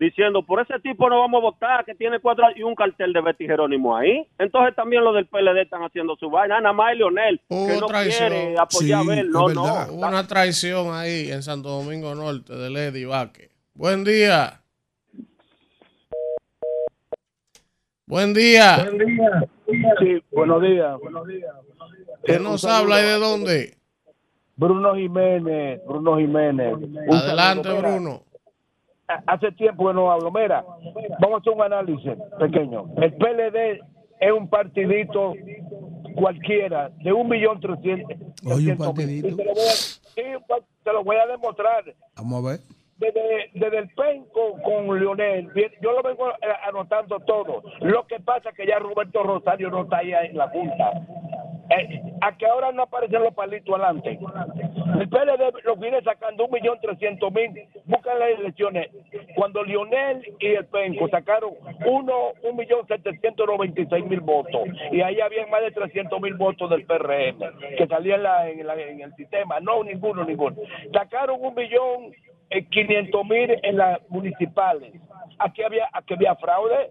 diciendo, por ese tipo no vamos a votar, que tiene cuatro y un cartel de Betty Jerónimo ahí. Entonces también los del PLD están haciendo su vaina. Nada más Leonel, que no traición. quiere apoyar a Abel. No, no. Hubo una traición ahí en Santo Domingo Norte de Lady Vaque. Buen día. Buen día. Sí, buenos días. Buenos días. ¿Quién nos habla y de dónde? Bruno Jiménez, Bruno Jiménez. Adelante, Bruno. Hace tiempo que no hablo. Mira, vamos a hacer un análisis pequeño. El PLD es un partidito cualquiera de un millón trescientos. Oye, un partidito. Y te lo voy a- te lo voy a demostrar. Vamos a ver. Desde, desde el PEN con, con Leonel, yo lo vengo eh, anotando todo. Lo que pasa es que ya Roberto Rosario no está ahí en la Junta. Eh, a que ahora no aparecen los palitos adelante. El PLD lo viene sacando un millón trescientos mil. Buscan las elecciones. Cuando Lionel y el Penco sacaron uno, un millón setecientos noventa y seis mil votos. Y ahí había más de trescientos mil votos del PRM que salían en, la- en la- en el sistema. No, ninguno, ninguno. Sacaron un millón eh, quinientos mil en las municipales. Aquí había, aquí había fraude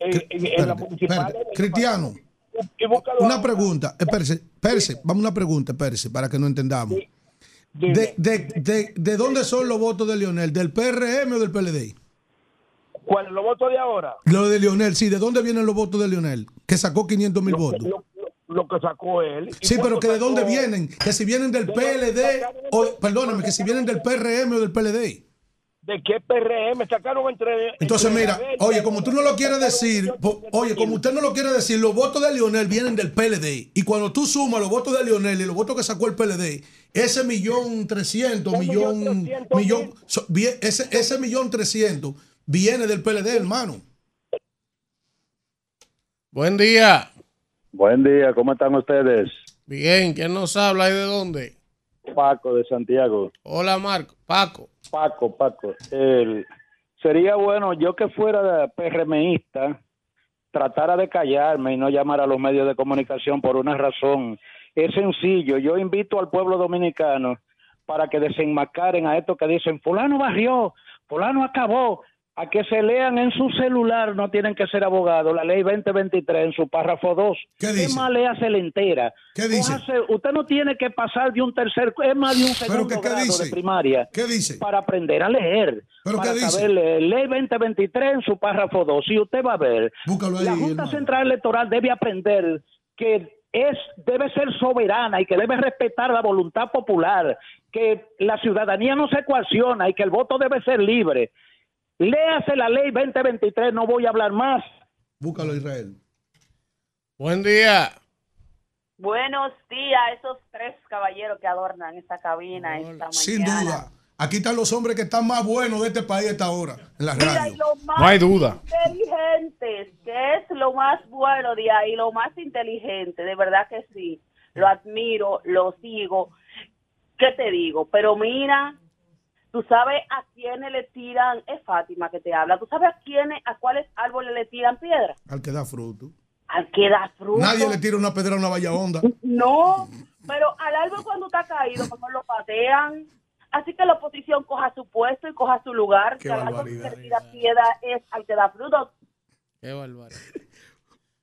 en, en- en las municipales. Cristiano, Y búscalo una pregunta. Espérese, espérese, vamos a una pregunta, espérese, para que no entendamos. De, de, de, ¿De dónde son los votos de Lionel? ¿Del PRM o del PLD? ¿Cuál? ¿Los votos de ahora? Lo de Lionel, sí, ¿de dónde vienen los votos de Lionel? Que sacó 500 mil votos. Lo, lo que sacó él. ¿Y Sí, pero que de dónde vienen, que si vienen del PLD, o perdóname, que si vienen del PRM o del PLD. ¿De qué PRM? Sacaron entre. Entonces, entre mira, Gabriel- oye, como tú no lo quieres decir, po- oye, como usted no lo quiere decir, los votos de Lionel vienen del PLD. Y cuando tú sumas los votos de Lionel y los votos que sacó el PLD, ese millón trescientos, millón, millón, so- vie- ese, ese millón trescientos viene del PLD, hermano. Buen día. Buen día, ¿cómo están ustedes? Bien, ¿quién nos habla y de dónde? Paco de Santiago. Hola, Marco. Paco. Paco, Paco. Sería bueno, yo que fuera PRMista, tratara de callarme y no llamar a los medios de comunicación por una razón. Es sencillo, yo invito al pueblo dominicano para que desenmascaren a esto que dicen, fulano barrió, fulano acabó, a que se lean en su celular, no tienen que ser abogados, la ley 2023 en su párrafo 2. ¿Qué Es más, léasela entera. ¿Qué dice? Usted no tiene que pasar de un tercer, es más de un segundo que, ¿qué grado dice? de primaria. ¿Qué dice? Para aprender a leer. ¿Pero para qué dice? saber leer. Ley 2023 en su párrafo 2. Y usted va a ver. Búscalo ahí, la Junta hermano. Central Electoral debe aprender que es debe ser soberana y que debe respetar la voluntad popular, que la ciudadanía no se coacciona y que el voto debe ser libre. Léase la ley 2023, no voy a hablar más. Búscalo, Israel. Buen día. Buenos días a esos tres caballeros que adornan esta cabina esta mañana. Sin duda. Aquí están los hombres que están más buenos de este país a esta hora, en la Mira, y radio. lo más No hay duda. inteligentes, que es lo más bueno de ahí, lo más inteligente, de verdad que sí. Lo admiro, lo sigo. ¿Qué te digo? Pero mira, tú sabes a quiénes le tiran, es Fátima que te habla, tú sabes a quiénes, a cuáles árboles le tiran piedra, Al que da fruto. al que da fruto. Nadie le tira una pedra a una valla honda. No, pero al árbol cuando está caído, mejor lo patean. Así que la oposición coja su puesto y coja su lugar. Qué que al árbol barbaridad. que le tira piedra es al que da fruto. Qué barbaridad.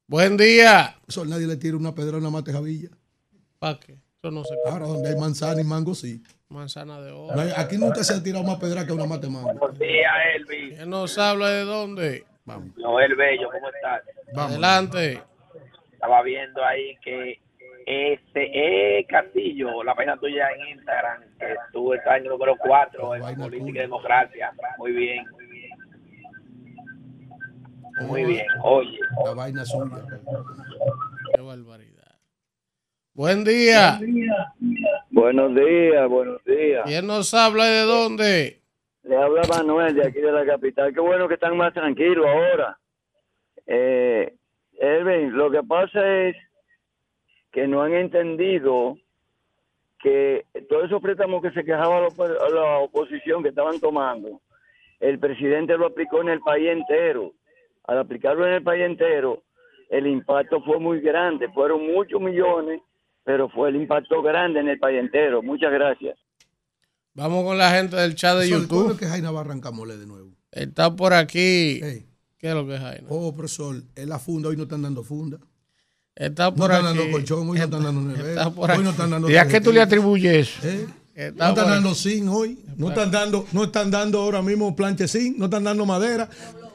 Buen día. Eso nadie le tira una pedra a una mate javilla. ¿Para qué? Eso no se Ahora, donde hay manzana y mango, sí. Manzana de oro. Aquí nunca se ha tirado más pedra que una mate mango. Buenos días, Elvi. ¿Quién nos habla de dónde? Vamos. Noel Bello, ¿cómo estás? Adelante. Estaba viendo ahí que este eh, Castillo, la página tuya en Instagram, que tú estás en el número 4 en política y democracia. Muy bien. Muy bien. Oye. La vaina suya. Qué barbaridad. Buen día. Buenos días, buenos días. ¿Quién nos habla y de dónde? Le habla Manuel de aquí de la capital. Qué bueno que están más tranquilos ahora. Eh, Elvin, lo que pasa es que no han entendido que todos esos préstamos que se quejaba la oposición que estaban tomando, el presidente lo aplicó en el país entero. Al aplicarlo en el país entero, el impacto fue muy grande. Fueron muchos millones, pero fue el impacto grande en el país entero. Muchas gracias. Vamos con la gente del chat de Profesor, ¿cuándo YouTube. es que Jaina va a arrancar mole de nuevo? Está por aquí. ¿Qué es lo que es Jaina? Oh, profesor, es la funda, hoy no están dando funda. Está No por están aquí. dando colchón, hoy no están dando nevera. está por Hoy aquí. no están dando ¿Y a qué tú le atribuyes eso? ¿Eh? Está No están dando zinc hoy, no están dando, no están dando ahora mismo planche zinc, no están dando madera,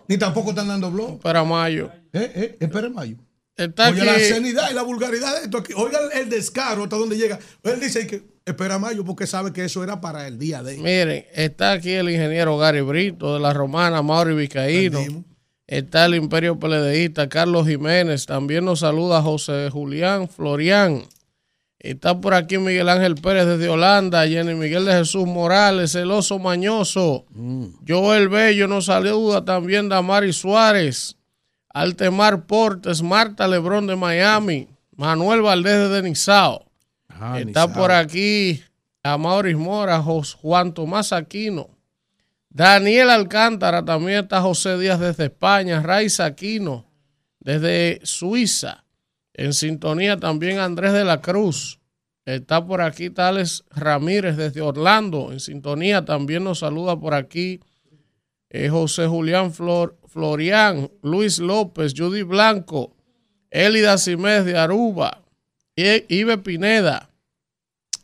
ni tampoco están dando blog. Para mayo. Eh, eh, espera mayo. Está Oye, aquí. la sanidad y la vulgaridad de esto aquí. Oiga el descaro hasta dónde llega. Él dice que espera mayo porque sabe que eso era para el día de. Miren, está aquí el ingeniero Gary Brito de la Romana, Mauri Vizcaíno. Está el Imperio Peledeísta, Carlos Jiménez. También nos saluda José Julián Florián. Está por aquí Miguel Ángel Pérez desde Holanda, Jenny Miguel de Jesús Morales, el oso mañoso. Joel Bello nos saluda también Damari Suárez, Altemar Portes, Marta Lebrón de Miami, Manuel Valdés de Nizao. Ah, Está Nizao. por aquí Amauris Mora, Juan Tomás Aquino. Daniel Alcántara, también está José Díaz desde España, Raiza Aquino desde Suiza. En sintonía también Andrés de la Cruz. Está por aquí Tales Ramírez desde Orlando. En sintonía también nos saluda por aquí eh, José Julián Flor, Florián, Luis López, Judy Blanco, Elida Simés de Aruba, Ibe Pineda.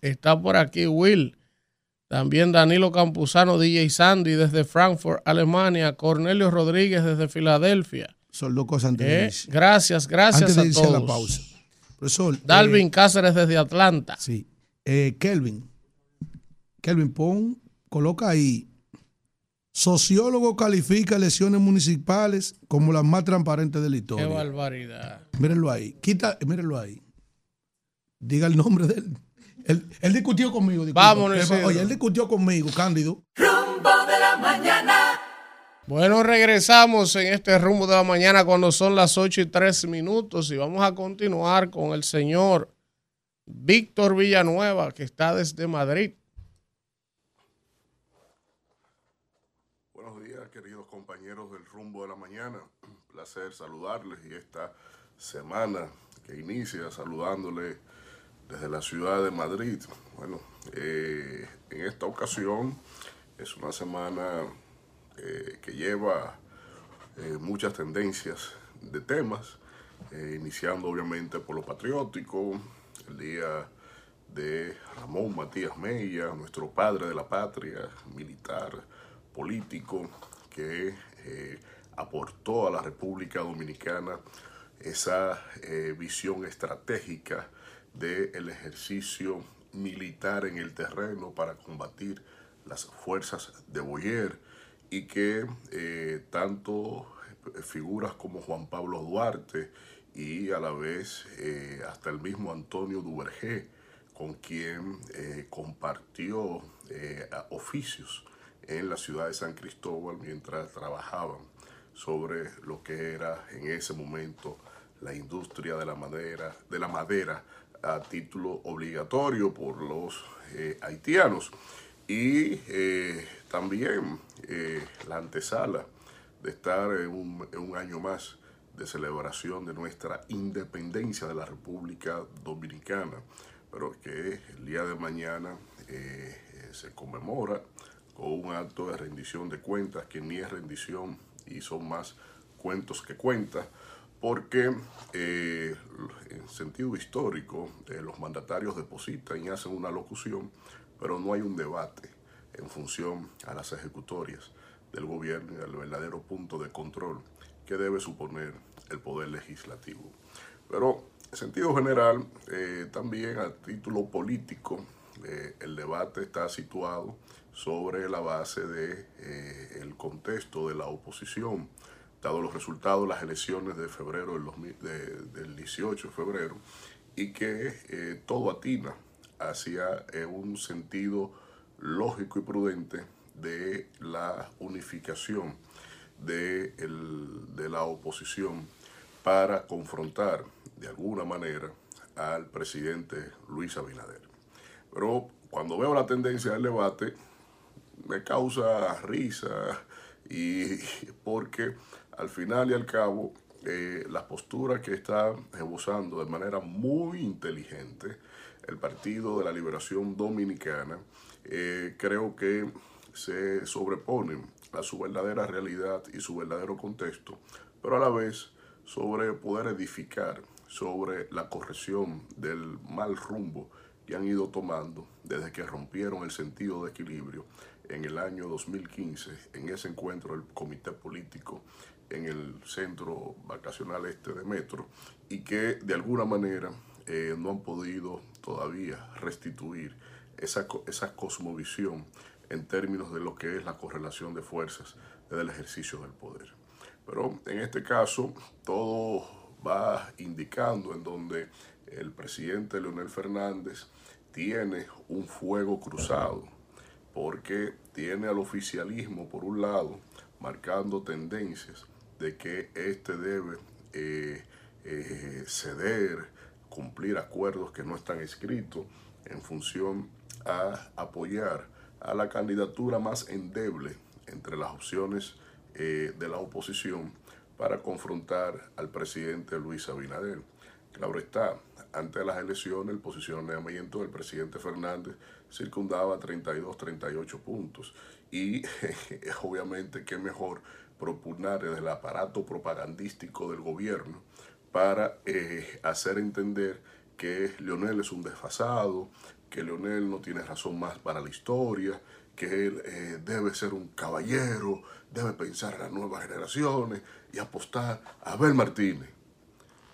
Está por aquí Will. También Danilo Campuzano, DJ Sandy desde Frankfurt, Alemania. Cornelio Rodríguez desde Filadelfia. Son dos cosas antes Eh, de irse. gracias, gracias Antes de a irse todos. a la pausa. Profesor. Dalvin eh, Cáceres desde Atlanta. Sí. Eh, Kelvin. Kelvin, pon, coloca ahí. Sociólogo califica elecciones municipales como las más transparentes de la Qué historia. barbaridad. Mírenlo ahí. Quita, mírenlo ahí. Diga el nombre de él. Él, él discutió conmigo. disculpa. Vámonos, Isidro. Oye, él discutió conmigo, Cándido. Rumbo de la mañana. Bueno, regresamos en este rumbo de la mañana cuando son las 8 y 3 minutos y vamos a continuar con el señor Víctor Villanueva que está desde Madrid. Buenos días, queridos compañeros del rumbo de la mañana. Un placer saludarles y esta semana que inicia saludándole desde la ciudad de Madrid. Bueno, eh, en esta ocasión es una semana eh, que lleva eh, muchas tendencias de temas, eh, iniciando obviamente por lo patriótico, el día de Ramón Matías Mella, nuestro padre de la patria, militar, político, que eh, aportó a la República Dominicana esa eh, visión estratégica del ejercicio militar en el terreno para combatir las fuerzas de Boyer y que eh, tanto figuras como Juan Pablo Duarte y a la vez eh, hasta el mismo Antonio Duvergé, con quien eh, compartió eh, oficios en la ciudad de San Cristóbal mientras trabajaban sobre lo que era en ese momento la industria de la madera, de la madera a título obligatorio por los eh, haitianos. Y eh, también eh, la antesala de estar en un, en un año más de celebración de nuestra independencia de la República Dominicana, pero que el día de mañana se conmemora con un acto de rendición de cuentas que ni es rendición y son más cuentos que cuentas, porque eh, en sentido histórico eh, los mandatarios depositan y hacen una locución, pero no hay un debate en función a las ejecutorias del gobierno y al verdadero punto de control que debe suponer el poder legislativo. Pero en sentido general, eh, también a título político, el debate está situado sobre la base de, eh, el contexto de la oposición, dado los resultados de las elecciones de febrero del, 2000 de- del 18 de febrero, y que eh, todo atina hacia eh, un sentido lógico y prudente de la unificación de, el- de la oposición para confrontar de alguna manera al presidente Luis Abinader. Pero cuando veo la tendencia del debate, me causa risa y porque al final y al cabo eh, la postura que está esbozando de manera muy inteligente el Partido de la Liberación Dominicana eh, creo que se sobreponen a su verdadera realidad y su verdadero contexto, pero a la vez sobre poder edificar sobre la corrección del mal rumbo que han ido tomando desde que rompieron el sentido de equilibrio en el año 2015, en ese encuentro del comité político en el centro vacacional este de Metro, y que de alguna manera eh, no han podido todavía restituir esa, esa cosmovisión en términos de lo que es la correlación de fuerzas desde el ejercicio del poder. Pero en este caso todo va indicando en donde el presidente Leonel Fernández tiene un fuego cruzado, porque tiene al oficialismo por un lado marcando tendencias de que éste debe eh, eh, ceder, cumplir acuerdos que no están escritos en función a apoyar a la candidatura más endeble entre las opciones eh, de la oposición para confrontar al presidente Luis Abinader. Claro está, antes de las elecciones el posicionamiento del presidente Fernández circundaba 32, 38 puntos y obviamente qué mejor propugnar desde el aparato propagandístico del gobierno para eh, hacer entender que Leonel es un desfasado, que Leonel no tiene razón más para la historia, que él eh, debe ser un caballero, debe pensar en las nuevas generaciones y apostar a Abel Martínez.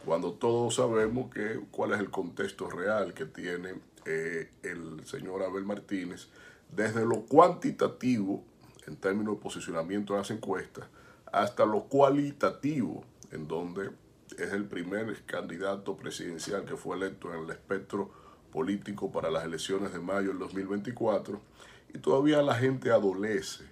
Cuando todos sabemos que, cuál es el contexto real que tiene eh, el señor Abel Martínez, desde lo cuantitativo, en términos de posicionamiento de las encuestas, hasta lo cualitativo, en donde es el primer candidato presidencial que fue electo en el espectro político para las elecciones de mayo del 2024 y todavía la gente adolece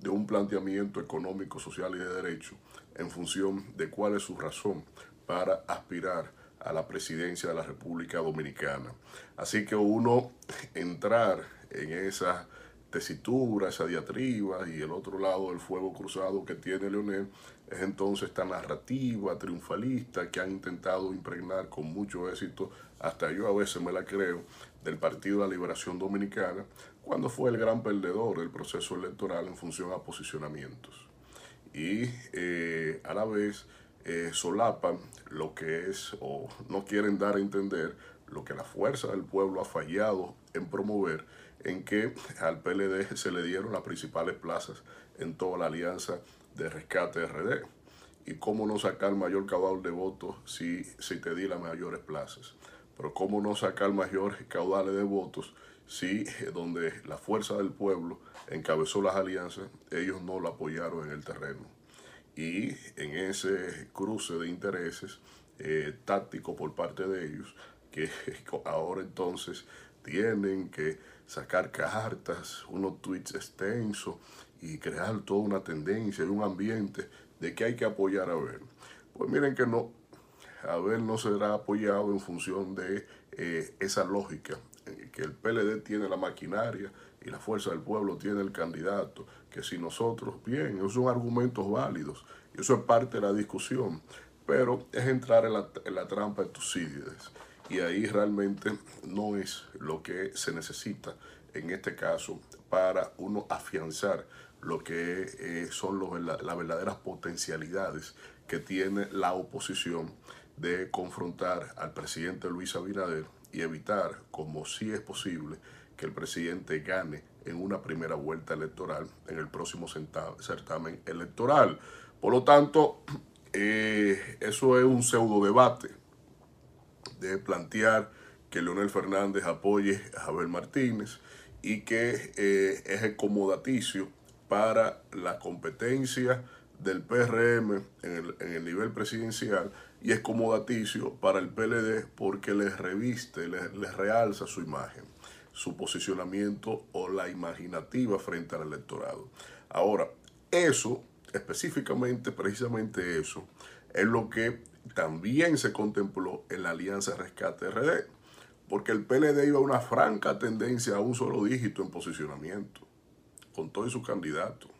de un planteamiento económico, social y de derecho en función de cuál es su razón para aspirar a la presidencia de la República Dominicana. Así que uno entrar en esa tesitura, esa diatriba y el otro lado del fuego cruzado que tiene Leonel es entonces esta narrativa triunfalista que han intentado impregnar con mucho éxito, hasta yo a veces me la creo, del Partido de la Liberación Dominicana, cuando fue el gran perdedor del proceso electoral en función a posicionamientos. Y eh, a la vez eh, solapan lo que es, o no quieren dar a entender, lo que la fuerza del pueblo ha fallado en promover, en que al PLD se le dieron las principales plazas en toda la alianza de rescate RD. Y cómo no sacar mayor caudal de votos si, si te di las mayores plazas. Pero cómo no sacar mayores caudales de votos si eh, donde la fuerza del pueblo encabezó las alianzas, ellos no lo apoyaron en el terreno. Y en ese cruce de intereses eh, táctico por parte de ellos, que ahora entonces tienen que sacar cartas, unos tweets extensos y crear toda una tendencia y un ambiente de que hay que apoyar a Abel. Pues miren que no, Abel no será apoyado en función de eh, esa lógica, eh, que el PLD tiene la maquinaria y la fuerza del pueblo tiene el candidato, que si nosotros, bien, esos son argumentos válidos, y eso es parte de la discusión, pero es entrar en la, en la trampa de Tucídides, y ahí realmente no es lo que se necesita en este caso para uno afianzar lo que eh, son los, las verdaderas potencialidades que tiene la oposición de confrontar al presidente Luis Abinader y evitar, como sí es posible, que el presidente gane en una primera vuelta electoral en el próximo certamen electoral. Por lo tanto, eh, eso es un pseudo debate de plantear que Leonel Fernández apoye a Abel Martínez y que eh, es acomodaticio para la competencia del PRM en el, nivel presidencial y es comodaticio para el PLD porque les reviste, les realza su imagen, su posicionamiento o la imaginativa frente al electorado. Ahora, eso, específicamente, precisamente eso, es lo que también se contempló en la Alianza Rescate RD, porque el PLD iba a una franca tendencia a un solo dígito en posicionamiento, con todos sus candidatos.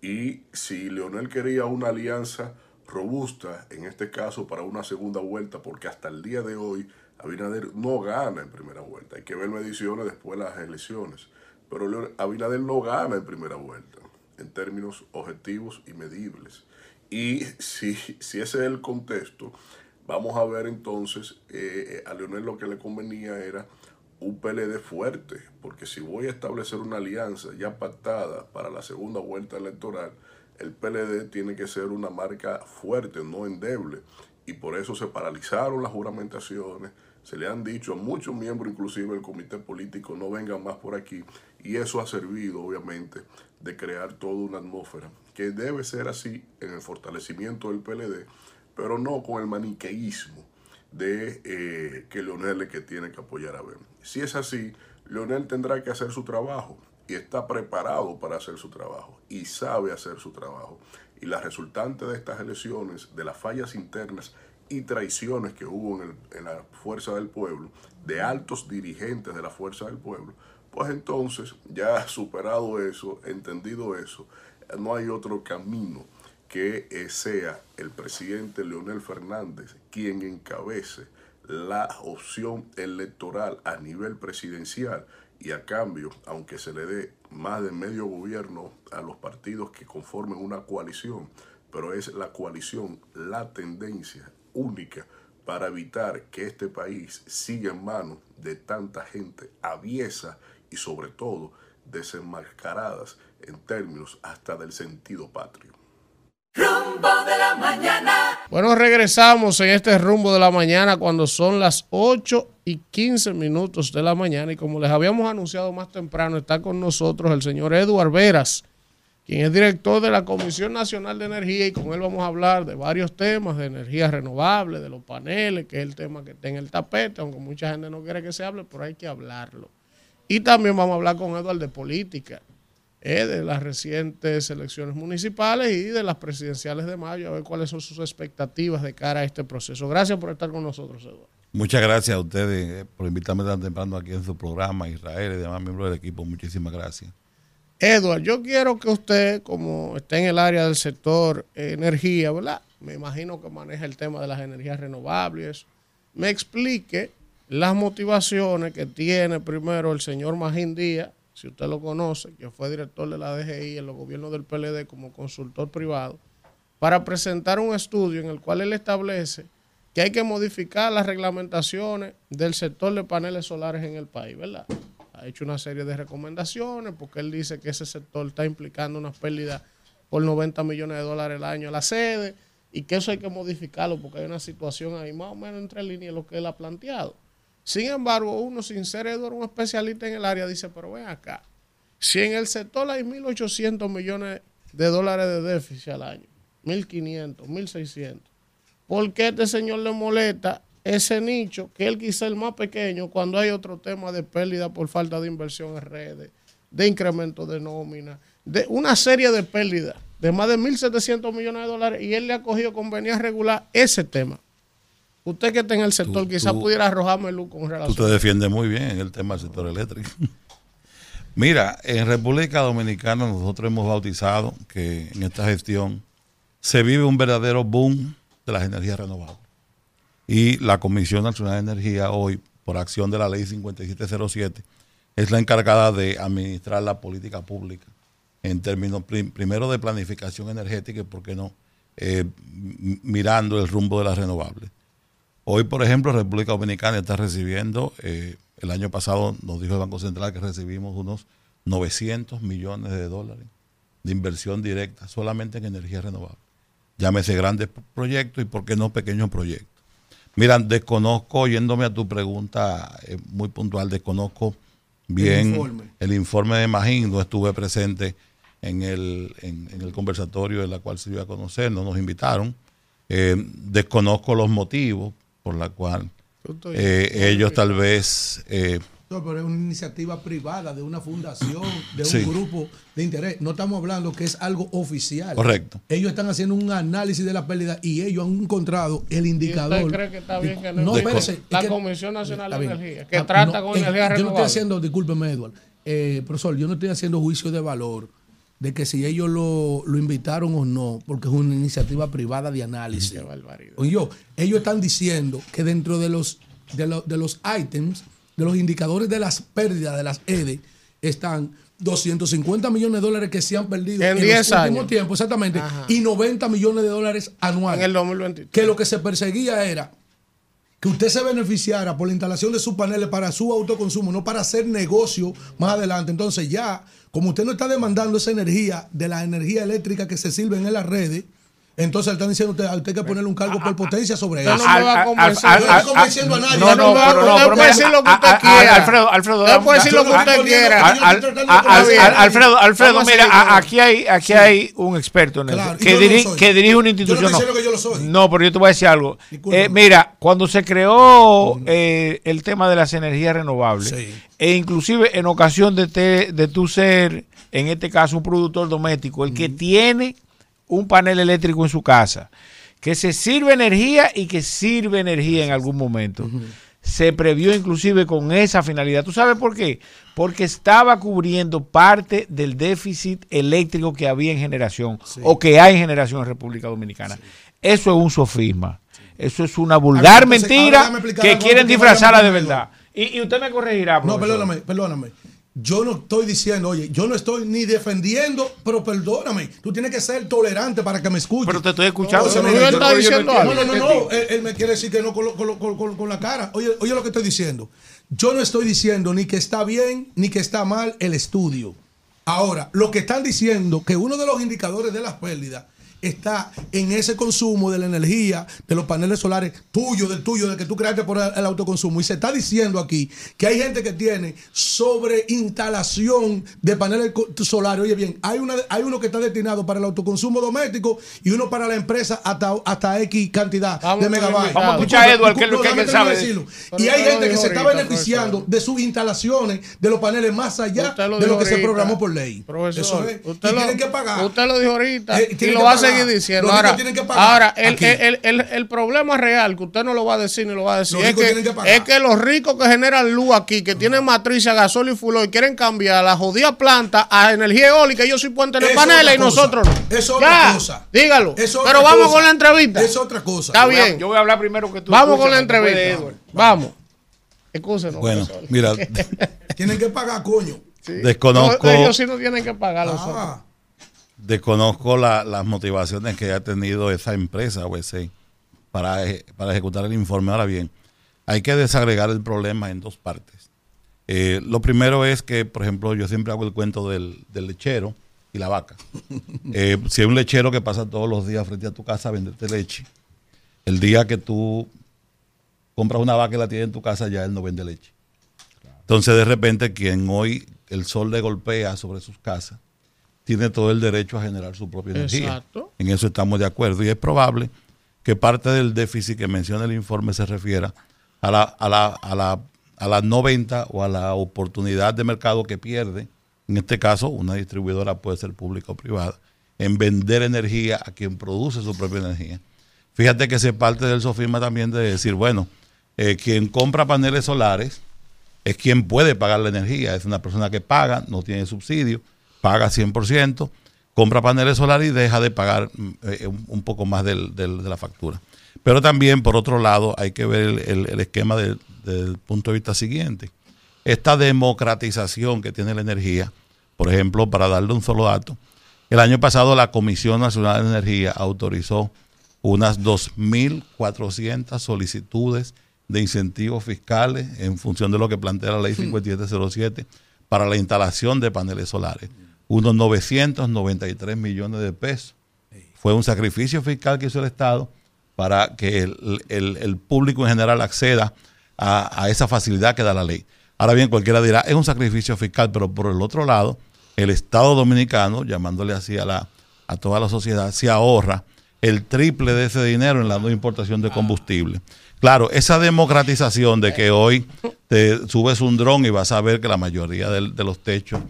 Y si Leonel quería una alianza robusta, en este caso para una segunda vuelta, porque hasta el día de hoy Abinader no gana en primera vuelta. Hay que ver mediciones después de las elecciones. Pero Abinader no gana en primera vuelta, en términos objetivos y medibles. Y si, si ese es el contexto, vamos a ver entonces, eh, a Leonel lo que le convenía era un PLD fuerte, porque si voy a establecer una alianza ya pactada para la segunda vuelta electoral, el PLD tiene que ser una marca fuerte, no endeble. Y por eso se paralizaron las juramentaciones, se le han dicho a muchos miembros, inclusive el comité político, no vengan más por aquí. Y eso ha servido, obviamente, de crear toda una atmósfera que debe ser así en el fortalecimiento del PLD, pero no con el maniqueísmo de eh, que Leonel es que tiene que apoyar a Ben. Si es así, Leonel tendrá que hacer su trabajo y está preparado para hacer su trabajo y sabe hacer su trabajo. Y la resultante de estas elecciones, de las fallas internas y traiciones que hubo en, el- en la Fuerza del Pueblo, de altos dirigentes de la Fuerza del Pueblo, pues entonces, ya superado eso, entendido eso, no hay otro camino que eh, sea el presidente Leonel Fernández quien encabece la opción electoral a nivel presidencial y a cambio, aunque se le dé más de medio gobierno a los partidos que conformen una coalición, pero es la coalición la tendencia única para evitar que este país siga en manos de tanta gente aviesa y sobre todo desenmascaradas en términos hasta del sentido patrio. Rumbo de la mañana. Bueno, regresamos en este rumbo de la mañana cuando son las 8 y 15 minutos de la mañana y como les habíamos anunciado más temprano, está con nosotros el señor Eduard Veras, quien es director de la Comisión Nacional de Energía y con él vamos a hablar de varios temas, de energía renovable, de los paneles, que es el tema que está en el tapete, aunque mucha gente no quiere que se hable, pero hay que hablarlo. Y también vamos a hablar con Eduard de política, eh, de las recientes elecciones municipales y de las presidenciales de mayo, a ver cuáles son sus expectativas de cara a este proceso. Gracias por estar con nosotros, Eduardo. Muchas gracias a ustedes eh, por invitarme tan temprano aquí en su programa, Israel y demás miembros del equipo. Muchísimas gracias. Edward, yo quiero que usted, como está en el área del sector eh, energía, ¿verdad? Me imagino que maneja el tema de las energías renovables, me explique las motivaciones que tiene primero el señor Magín Díaz, si usted lo conoce, que fue director de la DGI en los gobiernos del PLD como consultor privado, para presentar un estudio en el cual él establece que hay que modificar las reglamentaciones del sector de paneles solares en el país, ¿verdad? Ha hecho una serie de recomendaciones porque él dice que ese sector está implicando una pérdida por 90 millones de dólares al año a la sede y que eso hay que modificarlo porque hay una situación ahí más o menos entre líneas lo que él ha planteado. Sin embargo, uno sin ser Eduardo, un especialista en el área, dice, pero ven acá, si en el sector hay 1.800 millones de dólares de déficit al año, 1.500, 1.600, ¿por qué este señor le molesta ese nicho, que él quizá el más pequeño, cuando hay otro tema de pérdida por falta de inversión en redes, de incremento de nómina, de una serie de pérdidas de más de 1.700 millones de dólares y él le ha cogido convenía regular ese tema? Usted que está en el sector, quizá tú- pudiera arrojarme luz con Tú relación. te defiendes muy bien en el tema del sector eléctrico. Mira, en República Dominicana nosotros hemos bautizado que en esta gestión se vive un verdadero boom de las energías renovables. Y la Comisión Nacional de Energía hoy, por acción de la ley 5707, es la encargada de administrar la política pública en términos prim- primero de planificación energética y, ¿por qué no?, eh, mirando el rumbo de las renovables. Hoy, por ejemplo, República Dominicana está recibiendo, eh, el año pasado nos dijo el Banco Central que recibimos unos 900 millones de dólares de inversión directa solamente en energía renovable. Llámese grandes proyectos y, por qué no, pequeños proyectos. Mira, desconozco, yéndome a tu pregunta eh, muy puntual, desconozco bien informe. el informe de Magín, no estuve presente en el, en, en el conversatorio en la cual se dio a conocer, no nos invitaron. Eh, desconozco los motivos por la cual eh, ellos tal vez eh, No, pero es una iniciativa privada de una fundación, de un Sí. grupo de interés. No estamos hablando que es algo oficial. Correcto. Ellos están haciendo un análisis de la pérdida y ellos han encontrado el ¿Y indicador. usted cree que está bien que no, No, esté espérese, con la es que- Comisión Nacional de. Energía, que Ah, trata no, con eh, energía Yo no estoy renovable? haciendo, discúlpeme, Edward, eh, profesor, yo no estoy haciendo juicio de valor de que si ellos lo, lo invitaron o no, porque es una iniciativa privada de análisis. Qué barbaridad. Oye, yo, ellos están diciendo que dentro de los, de, lo- de los items, de los indicadores de las pérdidas de las EDE, están 250 millones de dólares que se han perdido En los 10 últimos años. tiempos, exactamente, Ajá. y 90 millones de dólares anuales. En el 2023. Que lo que se perseguía era que usted se beneficiara por la instalación de sus paneles para su autoconsumo, no para hacer negocio más adelante. Entonces ya, como usted no está demandando esa energía de la energía eléctrica que se sirven en las redes, entonces le están diciendo a usted, usted hay que ponerle un cargo por potencia sobre eso. no me va a convencer. Yo no estoy convenciendo a nadie. No, no, no, puede decir lo que usted quiera. Alfredo, Alfredo, Usted puede decir lo que usted quiera. Alfredo, Alfredo, mira, aquí hay, aquí hay un experto en eso que, dirige una Yo no institución. estoy diciendo que yo lo soy. No, pero yo te voy a decir algo. Eh, mira, cuando se creó eh, el tema de las energías renovables, e inclusive en ocasión de, te- de tú ser, en este caso, un productor doméstico, el que tiene un panel eléctrico en su casa, que se sirve energía y que sirve energía en algún momento. Se previó inclusive con esa finalidad. ¿Tú sabes por qué? Porque estaba cubriendo parte del déficit eléctrico que había en generación o que hay en generación en República Dominicana. Eso es un sofisma. Eso es una vulgar entonces, ahora mentira que quieren disfrazarla de verdad. Y, y usted me corregirá. No, perdóname, perdóname. Yo no estoy diciendo, oye, yo no estoy ni defendiendo, pero perdóname, tú tienes que ser tolerante para que me escuches. Pero te estoy escuchando, No, no, está no- diciendo no, algo. No, no, no, él, él me quiere decir que no con, lo- con lo- con- con- con la cara. Oye, oye lo que estoy diciendo. Yo no estoy diciendo ni que está bien ni que está mal el estudio. Ahora, lo que están diciendo que uno de los indicadores de las pérdidas está en ese consumo de la energía, de los paneles solares tuyo, del tuyo, del que tú creaste por el, autoconsumo. Y se está diciendo aquí que hay gente que tiene sobreinstalación de paneles solares. Oye bien, hay, una, hay uno que está destinado para el autoconsumo doméstico y uno para la empresa hasta, hasta X cantidad Vamos de megabytes. Vamos a escuchar a Edward, que es lo que déjame él sabe. decirlo. Y hay gente que se está beneficiando de sus instalaciones de los paneles más allá lo de lo que se programó por ley. Profesor, Eso es. usted y lo, tienen que pagar. Usted lo dijo ahorita Eh, y lo que pagar. Seguir diciendo. Los ricos Ahora, tienen que pagar ahora el, el- el- el problema real que usted no lo va a decir ni lo va a decir es que, es que los ricos que generan luz aquí, que tienen matriz a gasol y fulo y quieren cambiar la jodida planta a energía eólica, ellos sí pueden tener Es paneles y nosotros no. Es otra Ya, cosa. Dígalo. Es otra Pero vamos cosa. con la entrevista. Es otra cosa. Está Yo voy a- bien. Yo voy a hablar primero que tú. Vamos con la entrevista. Edward. Vamos. Excúsenos. Bueno, mira, Tienen que pagar, coño. Sí. desconozco- No, Ellos sí no tienen que pagar los otros. Ah, desconozco la- las motivaciones que ha tenido esa empresa OEC para, para ejecutar el informe. Ahora bien, hay que desagregar el problema en dos partes. Eh, lo primero es que, por ejemplo, yo siempre hago el cuento del, del lechero y la vaca. Eh, si hay un lechero que pasa todos los días frente a tu casa a venderte leche, el día que tú compras una vaca y la tienes en tu casa, ya él no vende leche. Entonces, de repente, quien hoy el sol le golpea sobre sus casas, tiene todo el derecho a generar su propia energía. Exacto. En eso estamos de acuerdo. Y es probable que parte del déficit que menciona el informe se refiera a la, a la, a la, a la no venta o a la oportunidad de mercado que pierde, en este caso una distribuidora puede ser pública o privada, en vender energía a quien produce su propia energía. Fíjate que se parte del sofisma también de decir, bueno, eh, quien compra paneles solares es quien puede pagar la energía, es una persona que paga, no tiene subsidio, paga 100%, compra paneles solares y deja de pagar mm, eh, un, poco más del- del- de la factura. Pero también, por otro lado, hay que ver el, el- el esquema del, del punto de vista siguiente. Esta democratización que tiene la energía, por ejemplo, para darle un solo dato, el año pasado la Comisión Nacional de Energía autorizó unas 2.400 solicitudes de incentivos fiscales en función de lo que plantea la ley 5707 para la instalación de paneles solares. Unos 993 millones de pesos. Fue un sacrificio fiscal que hizo el Estado para que el, el- el público en general acceda a, a esa facilidad que da la ley. Ahora bien, cualquiera dirá, es un sacrificio fiscal, pero por el otro lado, el Estado dominicano, llamándole así a, la, a toda la sociedad, se ahorra el triple de ese dinero en la no importación de combustible. Claro, esa democratización de que hoy te subes un dron y vas a ver que la mayoría de, los techos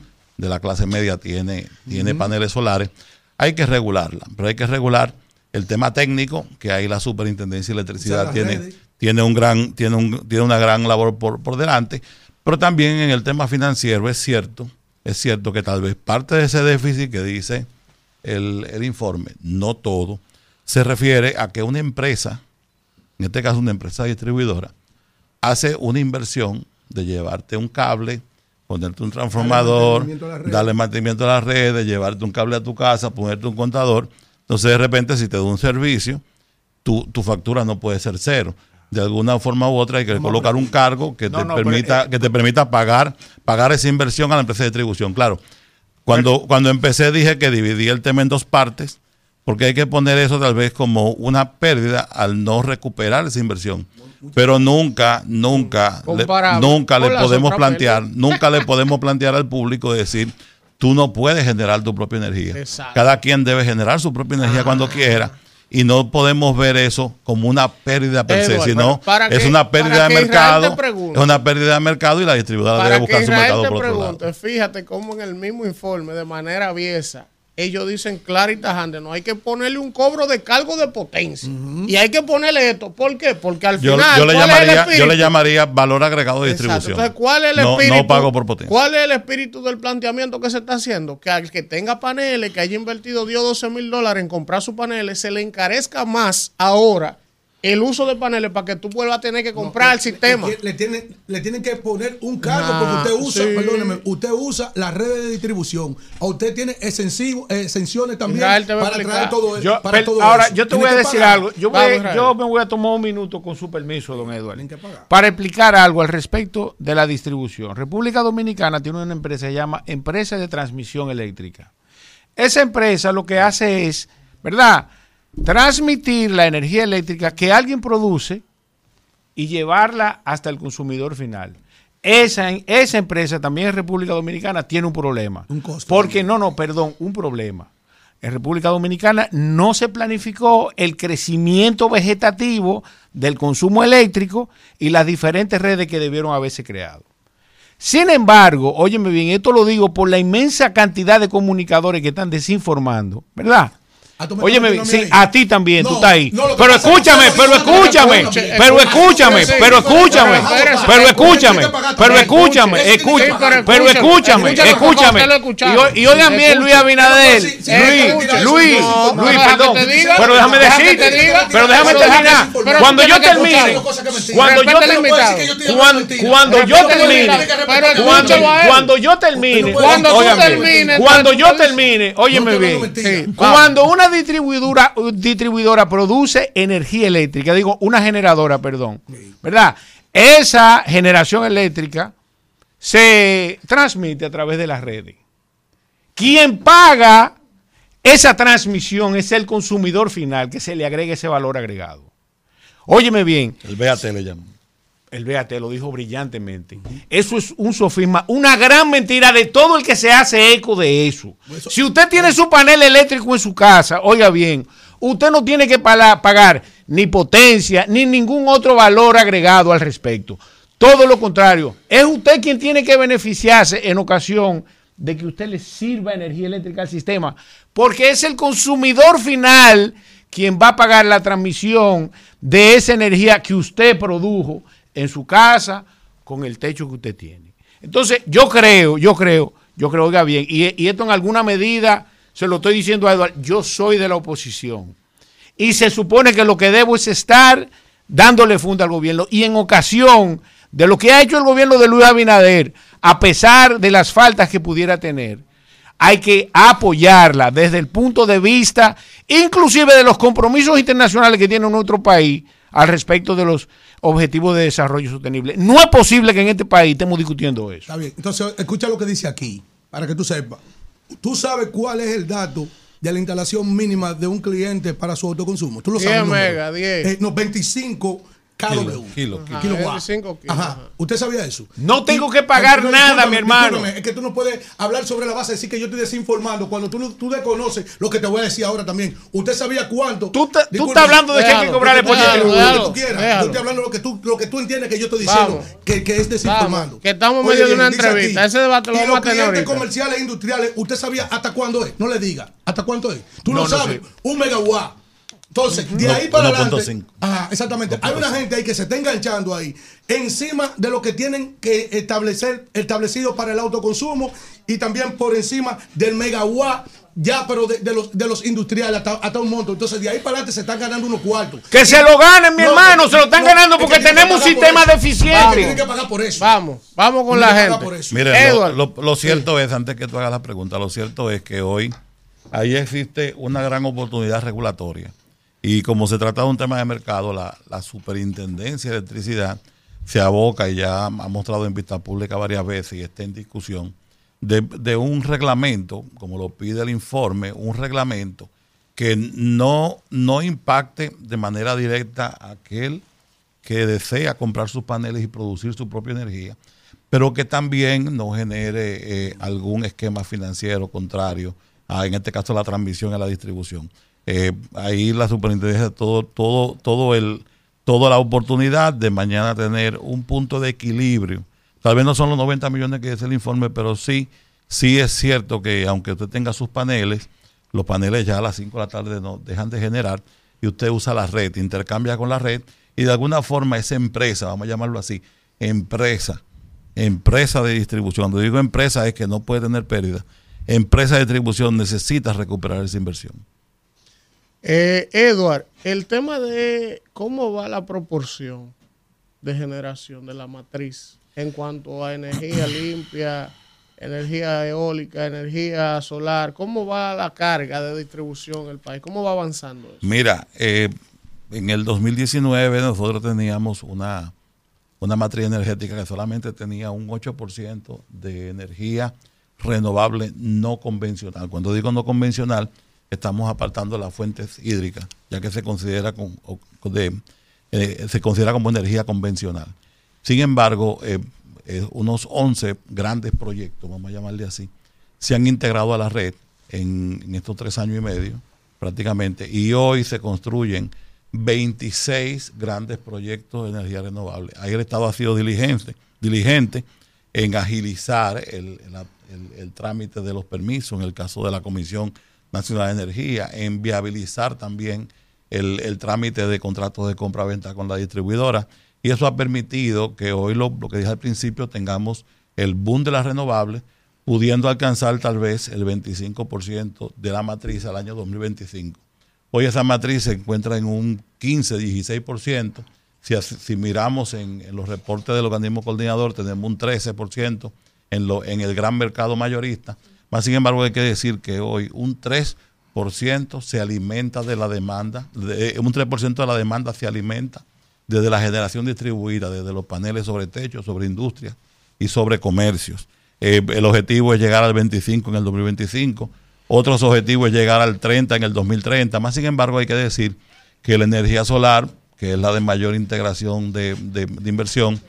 de la clase media tiene, tiene paneles solares, hay que regularla, pero hay que regular el tema técnico, que ahí la Superintendencia de Electricidad tiene, redes. tiene un gran, tiene un, tiene una gran labor por, por delante, pero también en el tema financiero es cierto, es cierto que tal vez parte de ese déficit que dice el, el informe, no todo, se refiere a que una empresa, en este caso una empresa distribuidora, hace una inversión de llevarte un cable, ponerte un transformador, mantenimiento a darle mantenimiento a la red, de llevarte un cable a tu casa, ponerte un contador. Entonces, de repente, si te da un servicio, tu, tu factura no puede ser cero. De alguna forma u otra hay que colocar un cargo que No, te no, pero, permita, eh, que te permita pagar, pagar esa inversión a la empresa de distribución. Claro, cuando, cuando empecé dije que dividía el tema en dos partes, porque hay que poner eso tal vez como una pérdida al no recuperar esa inversión. Pero nunca, nunca, le, nunca le podemos plantear, nunca le podemos plantear al público decir, tú no puedes generar tu propia energía. Exacto. Cada quien debe generar su propia energía cuando quiera. Y no podemos ver eso como una pérdida per se, sino para es que- una pérdida de mercado. pregunte. Es una pérdida de mercado y la distribuidora debe que buscar su mercado te por otro lado. pregunte, fíjate cómo en el mismo informe, de manera aviesa, ellos dicen clara y tajante, no hay que ponerle un cobro de cargo de potencia. Y hay que ponerle esto. ¿Por qué? Porque al Yo, final. yo le ¿cuál es el llamaría, yo le llamaría valor agregado de Exacto. distribución. Entonces, ¿cuál es el no, espíritu? no pago por potencia. ¿Cuál es el espíritu del planteamiento que se está haciendo? Que al que tenga paneles, que haya invertido dio 12 mil dólares en comprar sus paneles, se le encarezca más ahora el uso de paneles para que tú vuelvas a tener que comprar el sistema. Le, le tienen, le tienen que poner un cargo porque usted usa, sí. perdóneme, usted usa las redes de distribución. A usted tiene exensivo- exenciones también para explicar. traer todo, e- Yo- para per- todo ahora, eso. yo te voy a que decir pagar. algo. Yo, Vamos, voy- yo me voy a tomar un minuto con su permiso, don Eduardo, para explicar algo al respecto de la distribución. República Dominicana tiene una empresa que se llama Empresa de Transmisión Eléctrica. Esa empresa lo que hace es, ¿verdad? Transmitir la energía eléctrica que alguien produce y llevarla hasta el consumidor final. Esa, esa empresa también en República Dominicana tiene un problema. Porque no, no, perdón, un problema. En República Dominicana no se planificó el crecimiento vegetativo del consumo eléctrico y las diferentes redes que debieron haberse creado. Sin embargo, óyeme bien, esto lo digo por la inmensa cantidad de comunicadores que están desinformando, ¿verdad? Ah, bien, sí, a ti también, tú estás ahí. no, pero pasa es que escúchame, pero escúchame, pero escúchame, pero escúchame, pero escúchame, pero escúchame, escúchame, pero escúchame, escúchame. Y oigan bien, Luis. Abinader, Luis, Luis, Luis, perdón, pero déjame decirte, pero déjame pero terminar. pero Cuando yo termine, cuando yo invitado. cuando, yo termine. Pero cuando, yo termine, Cuando yo termine, óyeme bien, cuando una distribuidora, distribuidora produce energía eléctrica, digo, una generadora, perdón, ¿verdad? Esa generación eléctrica se transmite a través de las redes. Quien paga esa transmisión es el consumidor final, que se le agrega ese valor agregado. Óyeme bien. El BAT le llaman. El BAT lo dijo brillantemente. Eso es un sofisma, una gran mentira de todo el que se hace eco de eso. Si usted tiene su panel eléctrico en su casa, oiga bien, usted no tiene que pagar ni potencia ni ningún otro valor agregado al respecto. Todo lo contrario, es usted quien tiene que beneficiarse en ocasión de que usted le sirva energía eléctrica al sistema, porque es el consumidor final quien va a pagar la transmisión de esa energía que usted produjo en su casa con el techo que usted tiene. Entonces, yo creo, yo creo, yo creo, oiga bien, y, esto en alguna medida se lo estoy diciendo a Eduardo, yo soy de la oposición. Y se supone que lo que debo es estar dándole funda al gobierno. Y en ocasión de lo que ha hecho el gobierno de Luis Abinader, a pesar de las faltas que pudiera tener, hay que apoyarla desde el punto de vista, inclusive de los compromisos internacionales que tiene nuestro país al respecto de los objetivos de desarrollo sostenible. No es posible que en este país estemos discutiendo eso. Está bien. Entonces, escucha lo que dice aquí, para que tú sepas. Tú sabes cuál es el dato de la instalación mínima de un cliente para su autoconsumo. Tú lo 10 sabes. el número. mega, 10. Eh, no, 25 KW. Kilo, kilo, kilo. Kilowatt. 25 kilos, Ajá. ¿Usted sabía eso? No tengo Y- que pagar nada, mi hermano. Es que tú no puedes hablar sobre la base de decir que yo estoy desinformando cuando tú, no- tú desconoces lo que te voy a decir ahora también. ¿Usted sabía cuánto? Tú, estás hablando de que hay que cobrarle por Lo que tú quieras. déjalo. Yo estoy hablando de lo que tú, lo que tú entiendes que yo estoy diciendo que, que es desinformando. Vamos, que estamos en medio de una entrevista. Ese debate lo y vamos a los tener clientes ahorita. comerciales e industriales, ¿usted sabía hasta cuándo es? No le diga. ¿Hasta cuánto es? Tú No, no, no sabes. sé. Un megawatt. Entonces, de ahí para 1.5. adelante. Ajá, exactamente. Hay una gente ahí que se está enganchando ahí encima de lo que tienen que establecer establecido para el autoconsumo y también por encima del megawatt ya pero de, de los de los industriales hasta, hasta un monto entonces de ahí para adelante se están ganando unos cuartos Que se lo ganen, mi No, hermano, se lo están no, ganando porque que tenemos un sistema deficiente. Vamos, tienen que pagar por eso Vamos, vamos con Tienen la gente. lo, lo- lo cierto es, antes que tú hagas la pregunta, lo cierto es que hoy ahí existe una gran oportunidad regulatoria. Y como se trata de un tema de mercado, la, superintendencia de electricidad se aboca y ya ha mostrado en vista pública varias veces y está en discusión de, de un reglamento, como lo pide el informe, un reglamento que no, no impacte de manera directa a aquel que desea comprar sus paneles y producir su propia energía, pero que también no genere eh, algún esquema financiero contrario a, en este caso, la transmisión y la distribución. Eh, ahí la superintendencia todo, todo, todo el, toda la oportunidad de mañana tener un punto de equilibrio. Tal vez no son los 90 millones que es el informe, pero sí, sí es cierto que aunque usted tenga sus paneles, los paneles ya a las 5 de la tarde no dejan de generar y usted usa la red, intercambia con la red y de alguna forma esa empresa, vamos a llamarlo así, empresa, empresa de distribución, cuando digo empresa es que no puede tener pérdida, empresa de distribución necesita recuperar esa inversión. Eh, Edward, el tema de cómo va la proporción de generación de la matriz en cuanto a energía limpia, energía eólica, energía solar, ¿cómo va la carga de distribución en el país? ¿Cómo va avanzando eso? Mira, eh, en el 2019 nosotros teníamos una, una matriz energética que solamente tenía un 8% de energía renovable no convencional. Cuando digo no convencional, estamos apartando las fuentes hídricas, ya que se considera, con, de, eh, se considera como energía convencional. Sin embargo, eh, eh, unos 11 grandes proyectos, vamos a llamarle así, se han integrado a la red en, en, estos tres años y medio prácticamente, y hoy se construyen 26 grandes proyectos de energía renovable. Ahí el Estado ha sido diligente, diligente en agilizar el, el, el trámite de los permisos, en el caso de la Comisión Nacional de Energía, en viabilizar también el, el trámite de contratos de compra-venta con la distribuidora. Y eso ha permitido que hoy, lo, lo, que dije al principio, tengamos el boom de las renovables, pudiendo alcanzar tal vez el 25% de la matriz al año 2025. Hoy esa matriz se encuentra en un 15, 16%. Si, si miramos en, en, los reportes del organismo coordinador, tenemos un 13% en, lo, en el gran mercado mayorista. Más sin embargo, hay que decir que hoy un 3% se alimenta de la demanda, de, un 3% de la demanda se alimenta desde la generación distribuida, desde los paneles sobre techo, sobre industria y sobre comercios. Eh, el objetivo es llegar al 25 en el 2025. Otros objetivos es llegar al 30 en el 2030. Más sin embargo, hay que decir que la energía solar, que es la de mayor integración de, de, de inversión,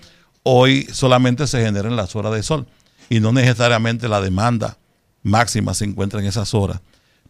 hoy solamente se genera en las horas de sol y no necesariamente la demanda máxima se encuentra en esas horas,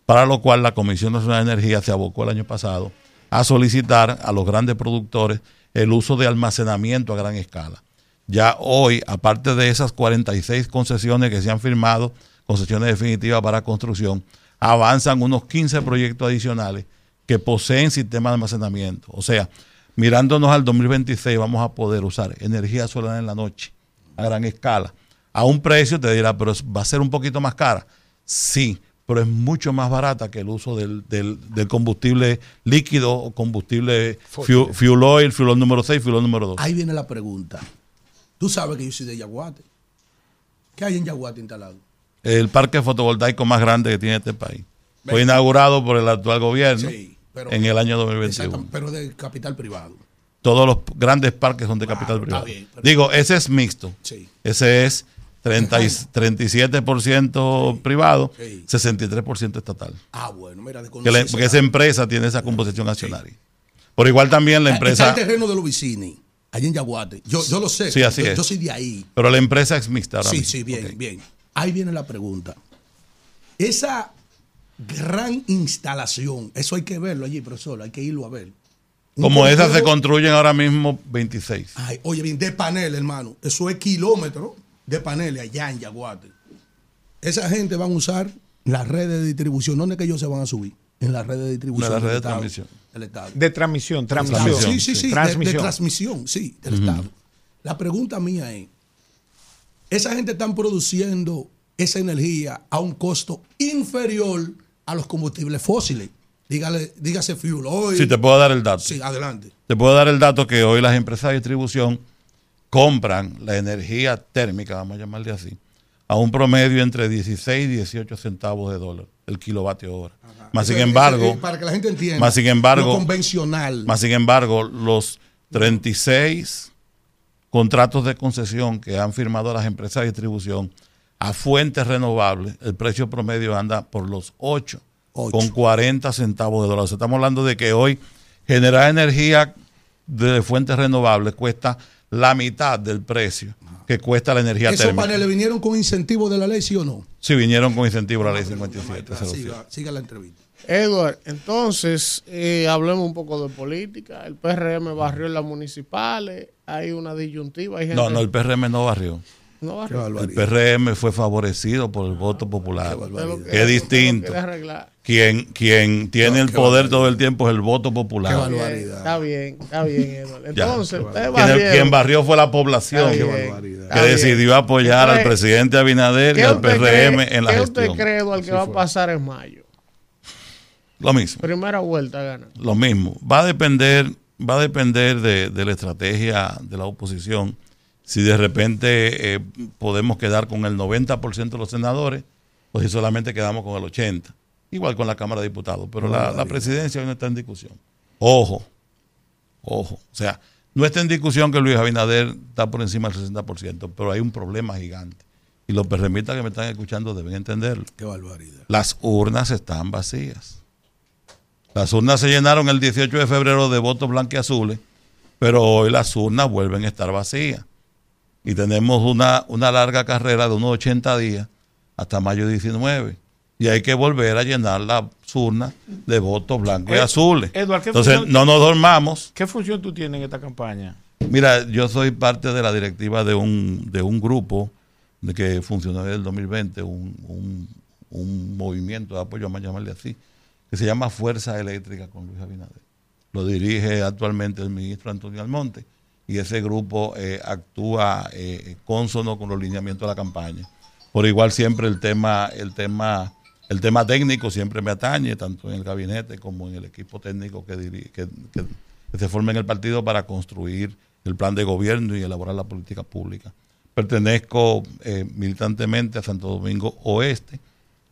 para lo cual la Comisión Nacional de Energía se abocó el año pasado a solicitar a los grandes productores el uso de almacenamiento a gran escala. Ya hoy, aparte de esas 46 concesiones que se han firmado, concesiones definitivas para construcción, avanzan unos 15 proyectos adicionales que poseen sistemas de almacenamiento. O sea, mirándonos al 2026 vamos a poder usar energía solar en la noche a gran escala a un precio, te dirá, pero va a ser un poquito más cara. Sí, pero es mucho más barata que el uso del, del, del combustible líquido o combustible fuel, fuel, oil, fuel oil número 6, fuel oil número 2. Ahí viene la pregunta. Tú sabes que yo soy de Yaguate. ¿Qué hay en Yaguate instalado? El parque fotovoltaico más grande que tiene este país. Fue inaugurado por el actual gobierno sí, pero, en el año 2021. Pero de capital privado. Todos los grandes parques son de wow, capital privado. Bien, Digo, ese es mixto. Sí. Ese es 30 y, 37% privado, sí. 63% estatal. Ah, bueno, mira, de que la, porque esa empresa tiene esa composición accionaria. Por igual también la empresa. Está el terreno de los Vicini, allá en Yaguate. Yo, yo lo sé. Sí, así yo, es. yo soy de ahí. Pero la empresa es mixta ahora Sí, mismo. sí, bien, okay. bien. Ahí viene la pregunta. Esa gran instalación, eso hay que verlo allí, profesor, hay que irlo a ver. Un Como esas se construyen ahora mismo 26. Ay, oye, bien, de panel, hermano. Eso es kilómetros de paneles allá en Yaguate. Esa gente van a usar las redes de distribución. ¿Dónde es que ellos se van a subir? En las redes de distribución. En la red de transmisión. El Estado. De transmisión, transmisión. Sí, sí, sí. Transmisión. De, de, transmisión, sí, del uh -huh. Estado. La pregunta mía es, esa gente están produciendo esa energía a un costo inferior a los combustibles fósiles. Dígale, dígase fuel oil. Sí, te puedo dar el dato. Sí, adelante. Te puedo dar el dato que hoy las empresas de distribución compran la energía térmica, vamos a llamarle así, a un promedio entre 16 y 18 centavos de dólar el kilovatio hora. Ajá. Más sin embargo, es para que la gente entienda. más sin embargo, Lo convencional. más sin embargo, los 36 contratos de concesión que han firmado las empresas de distribución a fuentes renovables, el precio promedio anda por los 8, con 40 centavos de dólar. O sea, estamos hablando de que hoy generar energía de fuentes renovables cuesta la mitad del precio que cuesta la energía ¿Esos térmica. paneles vinieron con incentivo de la ley, sí o no? Si vinieron con incentivo a la ley 57. se lo Siga, siga la entrevista. Edward, entonces eh, hablemos un poco de política. El PRM barrió en las municipales, hay una disyuntiva. Hay gente, No, no, el PRM no barrió. No, Qué El. PRM fue favorecido por el voto popular. es distinto. Quien, quien tiene el poder todo el tiempo es el voto popular. Está bien, está bien, Eduardo. Entonces, Quien, barrieron. quien barrió fue la población que decidió apoyar al presidente Abinader y ¿Qué al usted PRM cree- en la ¿Qué gestión. usted cree, Eduardo, que va a pasar en mayo? Lo mismo. Primera vuelta gana. Lo mismo. Va a depender, va a depender de, de la estrategia de la oposición. Si de repente eh, podemos quedar con el 90% de los senadores, o si solamente quedamos con el 80%. Igual con la Cámara de Diputados. Pero la, la presidencia hoy no está en discusión. Ojo, ojo. O sea, no está en discusión que Luis Abinader está por encima del 60%, pero hay un problema gigante. Y los perremitas que me están escuchando deben entenderlo. Qué barbaridad. Las urnas están vacías. Las urnas se llenaron el 18 de febrero de votos blancos y azules, pero hoy las urnas vuelven a estar vacías. Y tenemos una, una larga carrera de unos 80 días hasta mayo 19. Y hay que volver a llenar las urnas de votos blancos y Ed- azules. Eduard, ¿qué Entonces, función- no nos dormamos. ¿Qué función tú tienes en esta campaña? Mira, yo soy parte de la directiva de un, de un grupo de que funcionó desde el 2020, un, un, un movimiento de apoyo, vamos a llamarle así, que se llama Fuerza Eléctrica con Luis Abinader. Lo dirige actualmente el ministro Antonio Almonte y ese grupo eh, actúa eh, consono con los lineamientos de la campaña. Por igual siempre el tema, el tema, el tema técnico siempre me atañe, tanto en el gabinete como en el equipo técnico que, se forma en el partido para construir el plan de gobierno y elaborar la política pública. Pertenezco eh, militantemente a Santo Domingo Oeste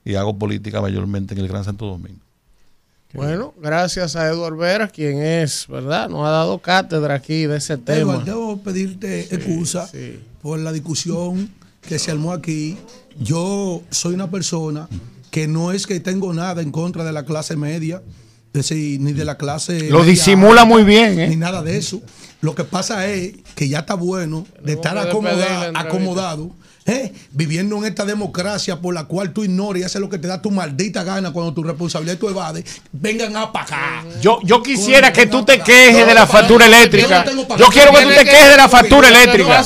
y hago política mayormente en el Gran Santo Domingo. Bueno, gracias a Eduardo Vera, quien es, ¿verdad? Nos ha dado cátedra aquí de ese tema. Edward, debo pedirte excusa por la discusión que se armó aquí. Yo soy una persona que no es que tengo nada en contra de la clase media, es decir, ni de la clase. Lo media disimula muy bien, ¿eh? Ni nada de eso. Lo que pasa es que ya está bueno de estar acomodado. ¿Eh? Viviendo en esta democracia por la cual tú ignoras y haces lo que te da tu maldita gana cuando tu responsabilidad tú evades, vengan a pagar. Yo, yo quisiera que tú te quejes de la factura eléctrica. Yo quiero que tú te quejes de la factura eléctrica.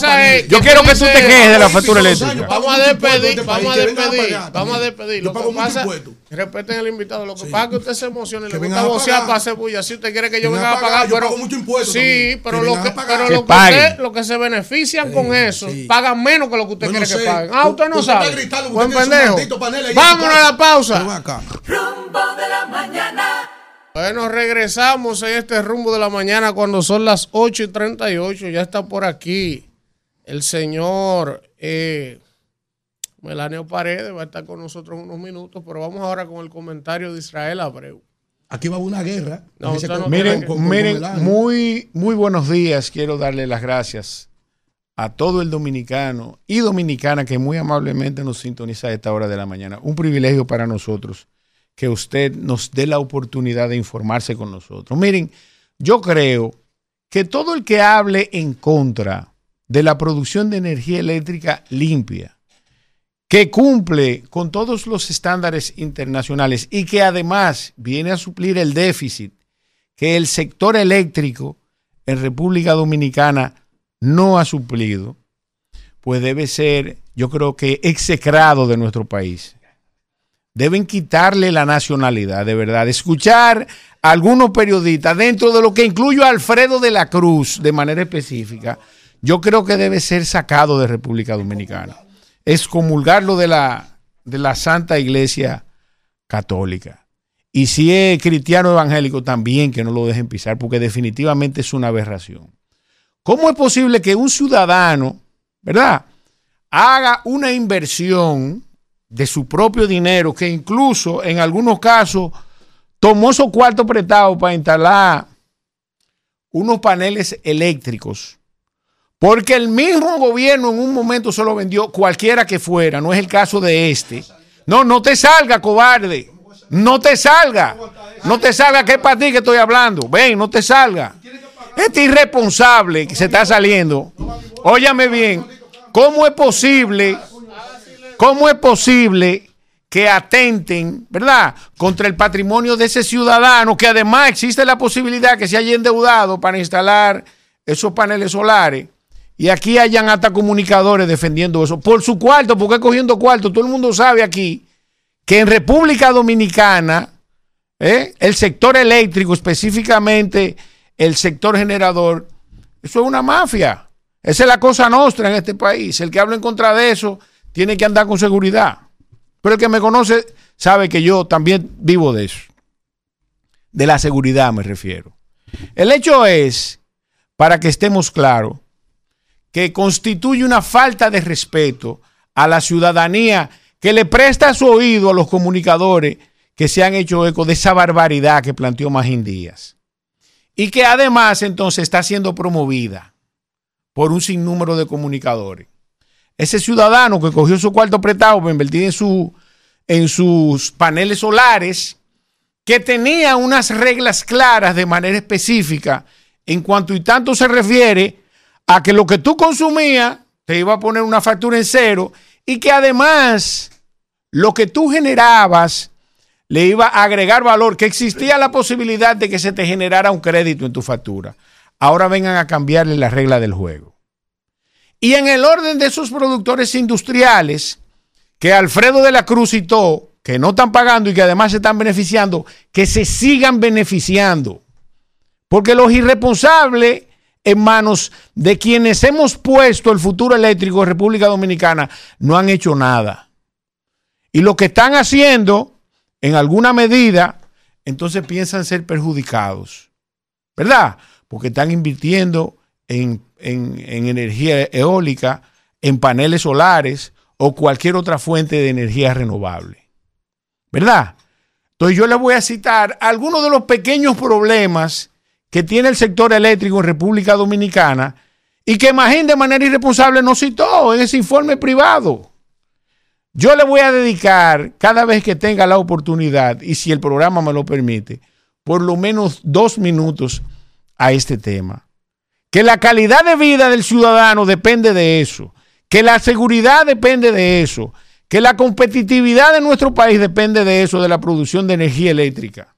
Yo quiero que tú te quejes de la "Ay, factura eléctrica. Vamos a despedir, vamos a despedir, vamos a despedir. Lo que pasa. Respeten al invitado. Lo que pasa es que usted se emociona y le Que gusta vocear para hacer bulla. Si usted quiere que yo venga a pagar, yo pero pago mucho impuesto sí, pero Que lo que, pero Que lo que usted, lo que se benefician con eso, pagan menos que lo que usted Yo no quiere que sé. paguen. Ah, usted no Usted sabe. gritando Buen pendejo. Vámonos a la pausa. Acá. Rumbo de la mañana. Bueno, regresamos en este rumbo de la mañana cuando son las 8 y 38. Ya está por aquí el señor eh, Melanio Paredes. Va a estar con nosotros unos minutos, pero vamos ahora con el comentario de Israel Abreu. Aquí va a haber una guerra. No, Miren, con- con- miren, con Melania. muy, muy buenos días. Quiero darle las gracias a todo el dominicano y dominicana que muy amablemente nos sintoniza a esta hora de la mañana. Un privilegio para nosotros que usted nos dé la oportunidad de informarse con nosotros. Miren, yo creo que todo el que hable en contra de la producción de energía eléctrica limpia, que cumple con todos los estándares internacionales y que además viene a suplir el déficit que el sector eléctrico en República Dominicana no ha suplido, pues debe ser, yo creo que, execrado de nuestro país. Deben quitarle la nacionalidad, de verdad. Escuchar a algunos periodistas, dentro de lo que incluyo a Alfredo de la Cruz de manera específica, yo creo que debe ser sacado de República Dominicana. Excomulgarlo de la, de la Santa Iglesia Católica. Y si es cristiano evangélico, también que no lo dejen pisar, porque definitivamente es una aberración. ¿Cómo es posible que un ciudadano, ¿verdad?, haga una inversión de su propio dinero, que incluso en algunos casos tomó esos cuartos prestados para instalar unos paneles eléctricos, porque el mismo gobierno en un momento se lo vendió cualquiera que fuera, no es el caso de este. No, no te salga, cobarde. No te salga. No te salga, que es para ti que estoy hablando. Ven, no te salga. Este irresponsable que se está saliendo. Óyame bien. ¿Cómo es posible? ¿Cómo es posible que atenten, ¿verdad?, contra el patrimonio de ese ciudadano, que además existe la posibilidad que se haya endeudado para instalar esos paneles solares Y aquí hayan hasta comunicadores defendiendo eso. Por su cuarto, porque cogiendo cuarto. Todo el mundo sabe aquí que en República Dominicana, ¿eh? el sector eléctrico, específicamente el sector generador, eso es una mafia. Esa es la cosa nuestra en este país. El que habla en contra de eso tiene que andar con seguridad. Pero el que me conoce sabe que yo también vivo de eso. De la seguridad me refiero. El hecho es, para que estemos claros, que constituye una falta de respeto a la ciudadanía que le presta su oído a los comunicadores que se han hecho eco de esa barbaridad que planteó Magín Díaz. Y que además entonces está siendo promovida por un sinnúmero de comunicadores. Ese ciudadano que cogió su cuarto prestado para invertir en, su, en sus paneles solares, que tenía unas reglas claras de manera específica en cuanto y tanto se refiere a que lo que tú consumías te iba a poner una factura en cero y que además lo que tú generabas le iba a agregar valor, que existía la posibilidad de que se te generara un crédito en tu factura. Ahora vengan a cambiarle la regla del juego. Y en el orden de esos productores industriales que Alfredo de la Cruz citó, que no están pagando y que además se están beneficiando, que se sigan beneficiando. Porque los irresponsables en manos de quienes hemos puesto el futuro eléctrico de República Dominicana no han hecho nada. Y lo que están haciendo, en alguna medida, entonces piensan ser perjudicados. ¿Verdad? Porque están invirtiendo en, en energía eólica, en paneles solares o cualquier otra fuente de energía renovable. ¿Verdad? Entonces yo les voy a citar algunos de los pequeños problemas que tiene el sector eléctrico en República Dominicana y que Magín de manera irresponsable no citó en ese informe privado. Yo le voy a dedicar cada vez que tenga la oportunidad y si el programa me lo permite, por lo menos dos minutos a este tema. Que la calidad de vida del ciudadano depende de eso, que la seguridad depende de eso, que la competitividad de nuestro país depende de eso, de la producción de energía eléctrica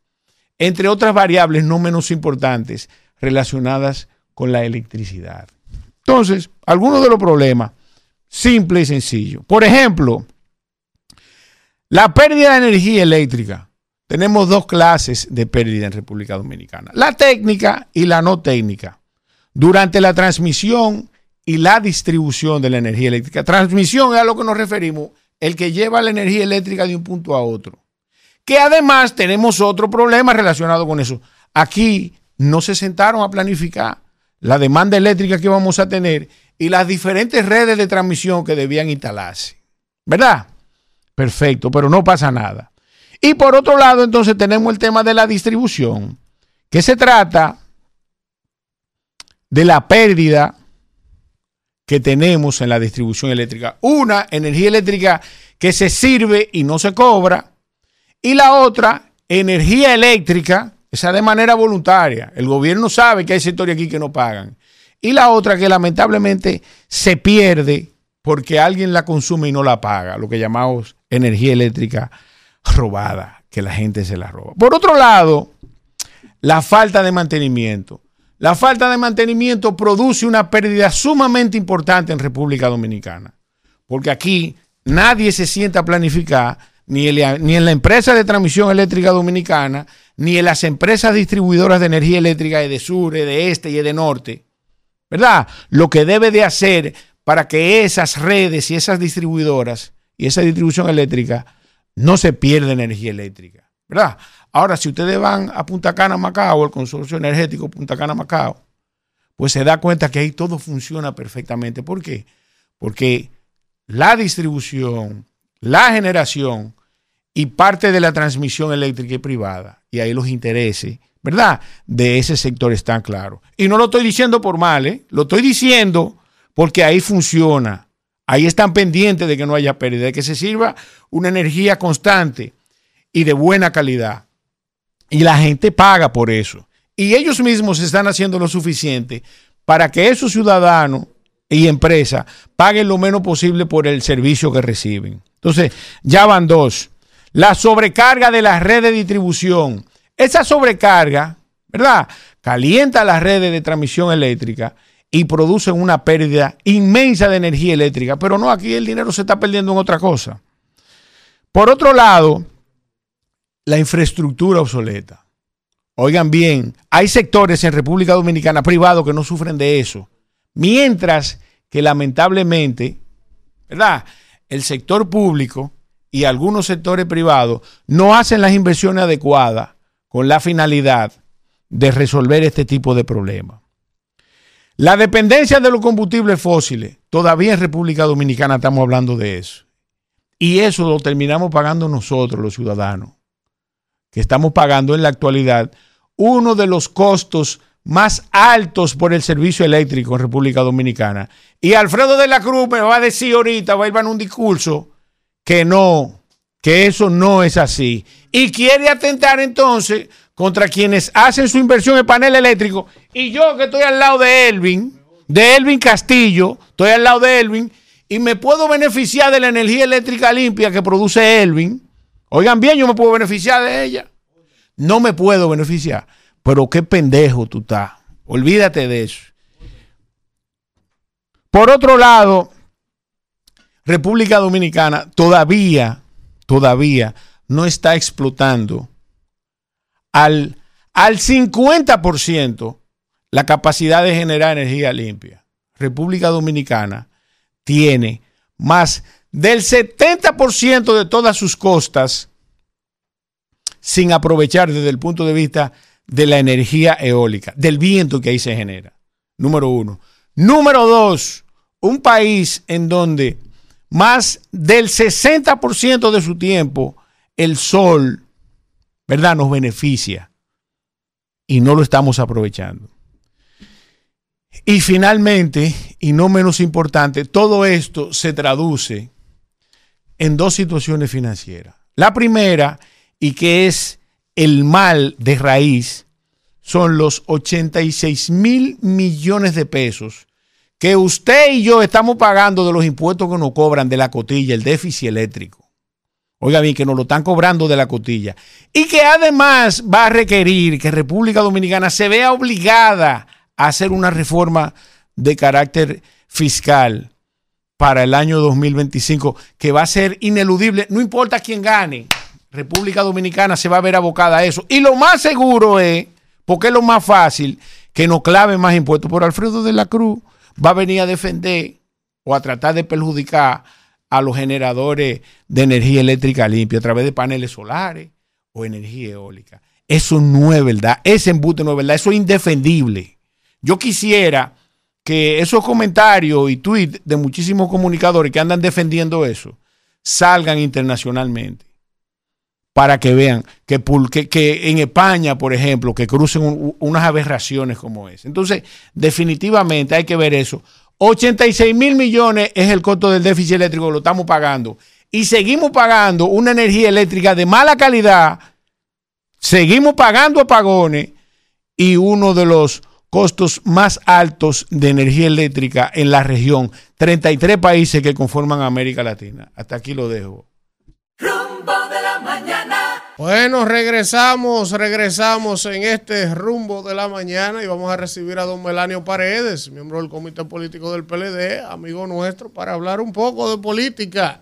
entre otras variables no menos importantes relacionadas con la electricidad. Entonces, algunos de los problemas, simple y sencillo. Por ejemplo, la pérdida de energía eléctrica. Tenemos dos clases de pérdida en República Dominicana, la técnica y la no técnica. Durante la transmisión y la distribución de la energía eléctrica. Transmisión es a lo que nos referimos, el que lleva la energía eléctrica de un punto a otro que además tenemos otro problema relacionado con eso. Aquí no se sentaron a planificar la demanda eléctrica que vamos a tener y las diferentes redes de transmisión que debían instalarse. ¿Verdad? Perfecto, pero no pasa nada. Y por otro lado, entonces tenemos el tema de la distribución, que se trata de la pérdida que tenemos en la distribución eléctrica. Una, energía eléctrica que se sirve y no se cobra. Y la otra, energía eléctrica, esa de manera voluntaria. El gobierno sabe que hay sectores aquí que no pagan. Y la otra que lamentablemente se pierde porque alguien la consume y no la paga, lo que llamamos energía eléctrica robada, que la gente se la roba. Por otro lado, la falta de mantenimiento. La falta de mantenimiento produce una pérdida sumamente importante en República Dominicana, porque aquí nadie se sienta a planificar ni, en la empresa de transmisión eléctrica dominicana, ni en las empresas distribuidoras de energía eléctrica de sur, de este y de norte. ¿Verdad? Lo que debe de hacer para que esas redes y esas distribuidoras y esa distribución eléctrica no se pierda energía eléctrica. ¿Verdad? Ahora, si ustedes van a Punta Cana, Macao, el consorcio energético Punta Cana, Macao, pues se da cuenta que ahí todo funciona perfectamente. ¿Por qué? Porque la distribución, la generación y parte de la transmisión eléctrica y privada, y ahí los intereses, ¿verdad? De ese sector están claros. Y no lo estoy diciendo por mal, ¿eh? lo estoy diciendo porque ahí funciona. Ahí están pendientes de que no haya pérdida, de que se sirva una energía constante y de buena calidad. Y la gente paga por eso. Y ellos mismos están haciendo lo suficiente para que esos ciudadanos y empresas paguen lo menos posible por el servicio que reciben. Entonces, ya van dos. La sobrecarga de las redes de distribución. Esa sobrecarga, ¿verdad? Calienta las redes de transmisión eléctrica y producen una pérdida inmensa de energía eléctrica. Pero no, aquí el dinero se está perdiendo en otra cosa. Por otro lado, la infraestructura obsoleta. Oigan bien, hay sectores en República Dominicana privados que no sufren de eso. Mientras que lamentablemente, ¿verdad? El sector público y algunos sectores privados no hacen las inversiones adecuadas con la finalidad de resolver este tipo de problemas. La dependencia de los combustibles fósiles, todavía en República Dominicana estamos hablando de eso. Y eso lo terminamos pagando nosotros, los ciudadanos, que estamos pagando en la actualidad uno de los costos más altos por el servicio eléctrico en República Dominicana. Y Alfredo de la Cruz me va a decir ahorita, va a ir en un discurso, que no, que eso no es así. Y quiere atentar entonces contra quienes hacen su inversión en panel eléctrico. Y yo que estoy al lado de Elvin, de Elvin Castillo, estoy al lado de Elvin, y me puedo beneficiar de la energía eléctrica limpia que produce Elvin. Oigan bien, yo me puedo beneficiar de ella. No me puedo beneficiar. Pero qué pendejo tú estás. Olvídate de eso. Por otro lado, República Dominicana todavía, todavía no está explotando al, al 50% la capacidad de generar energía limpia. República Dominicana tiene más del 70% de todas sus costas sin aprovechar desde el punto de vista de la energía eólica, del viento que ahí se genera. Número uno. Número dos, un país en donde más del 60% de su tiempo el sol, ¿verdad?, nos beneficia y no lo estamos aprovechando. Y finalmente, y no menos importante, todo esto se traduce en dos situaciones financieras. La primera, y que es el mal de raíz, son los 86 mil millones de pesos que usted y yo estamos pagando de los impuestos que nos cobran de la cotilla, el déficit eléctrico. Oiga bien, que nos lo están cobrando de la cotilla. Y que además va a requerir que República Dominicana se vea obligada a hacer una reforma de carácter fiscal para el año 2025 que va a ser ineludible, no importa quién gane. República Dominicana se va a ver abocada a eso. Y lo más seguro es, porque es lo más fácil, que no clave más impuestos. Por Alfredo de la Cruz va a venir a defender o a tratar de perjudicar a los generadores de energía eléctrica limpia a través de paneles solares o energía eólica. Eso no es verdad. Ese embute no es verdad. Eso es indefendible. Yo quisiera que esos comentarios y tweets de muchísimos comunicadores que andan defendiendo eso salgan internacionalmente para que vean que, en España, por ejemplo, que crucen unas aberraciones como esa. Entonces, definitivamente hay que ver eso. 86 mil millones es el costo del déficit eléctrico, lo estamos pagando. Y seguimos pagando una energía eléctrica de mala calidad, seguimos pagando apagones y uno de los costos más altos de energía eléctrica en la región. 33 países que conforman América Latina. Hasta aquí lo dejo. Rumbo de la. Bueno, regresamos, regresamos en este rumbo de la mañana y vamos a recibir a don Melanio Paredes, miembro del Comité Político del PLD, amigo nuestro, para hablar un poco de política.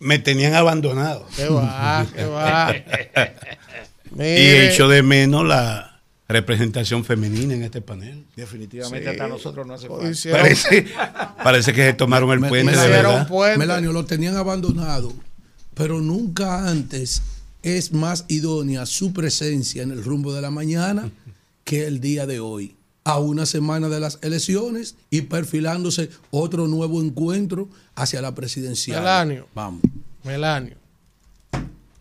Me tenían abandonado. Qué va, qué va. y hecho de menos la representación femenina en este panel. Definitivamente hasta nosotros no hace falta. Parece, parece que se tomaron el puente. Me, de verdad. Melanio, lo tenían abandonado pero nunca antes es más idónea su presencia en el rumbo de la mañana que el día de hoy. A una semana de las elecciones y perfilándose otro nuevo encuentro hacia la presidencial. Melanio. Vamos. Melanio.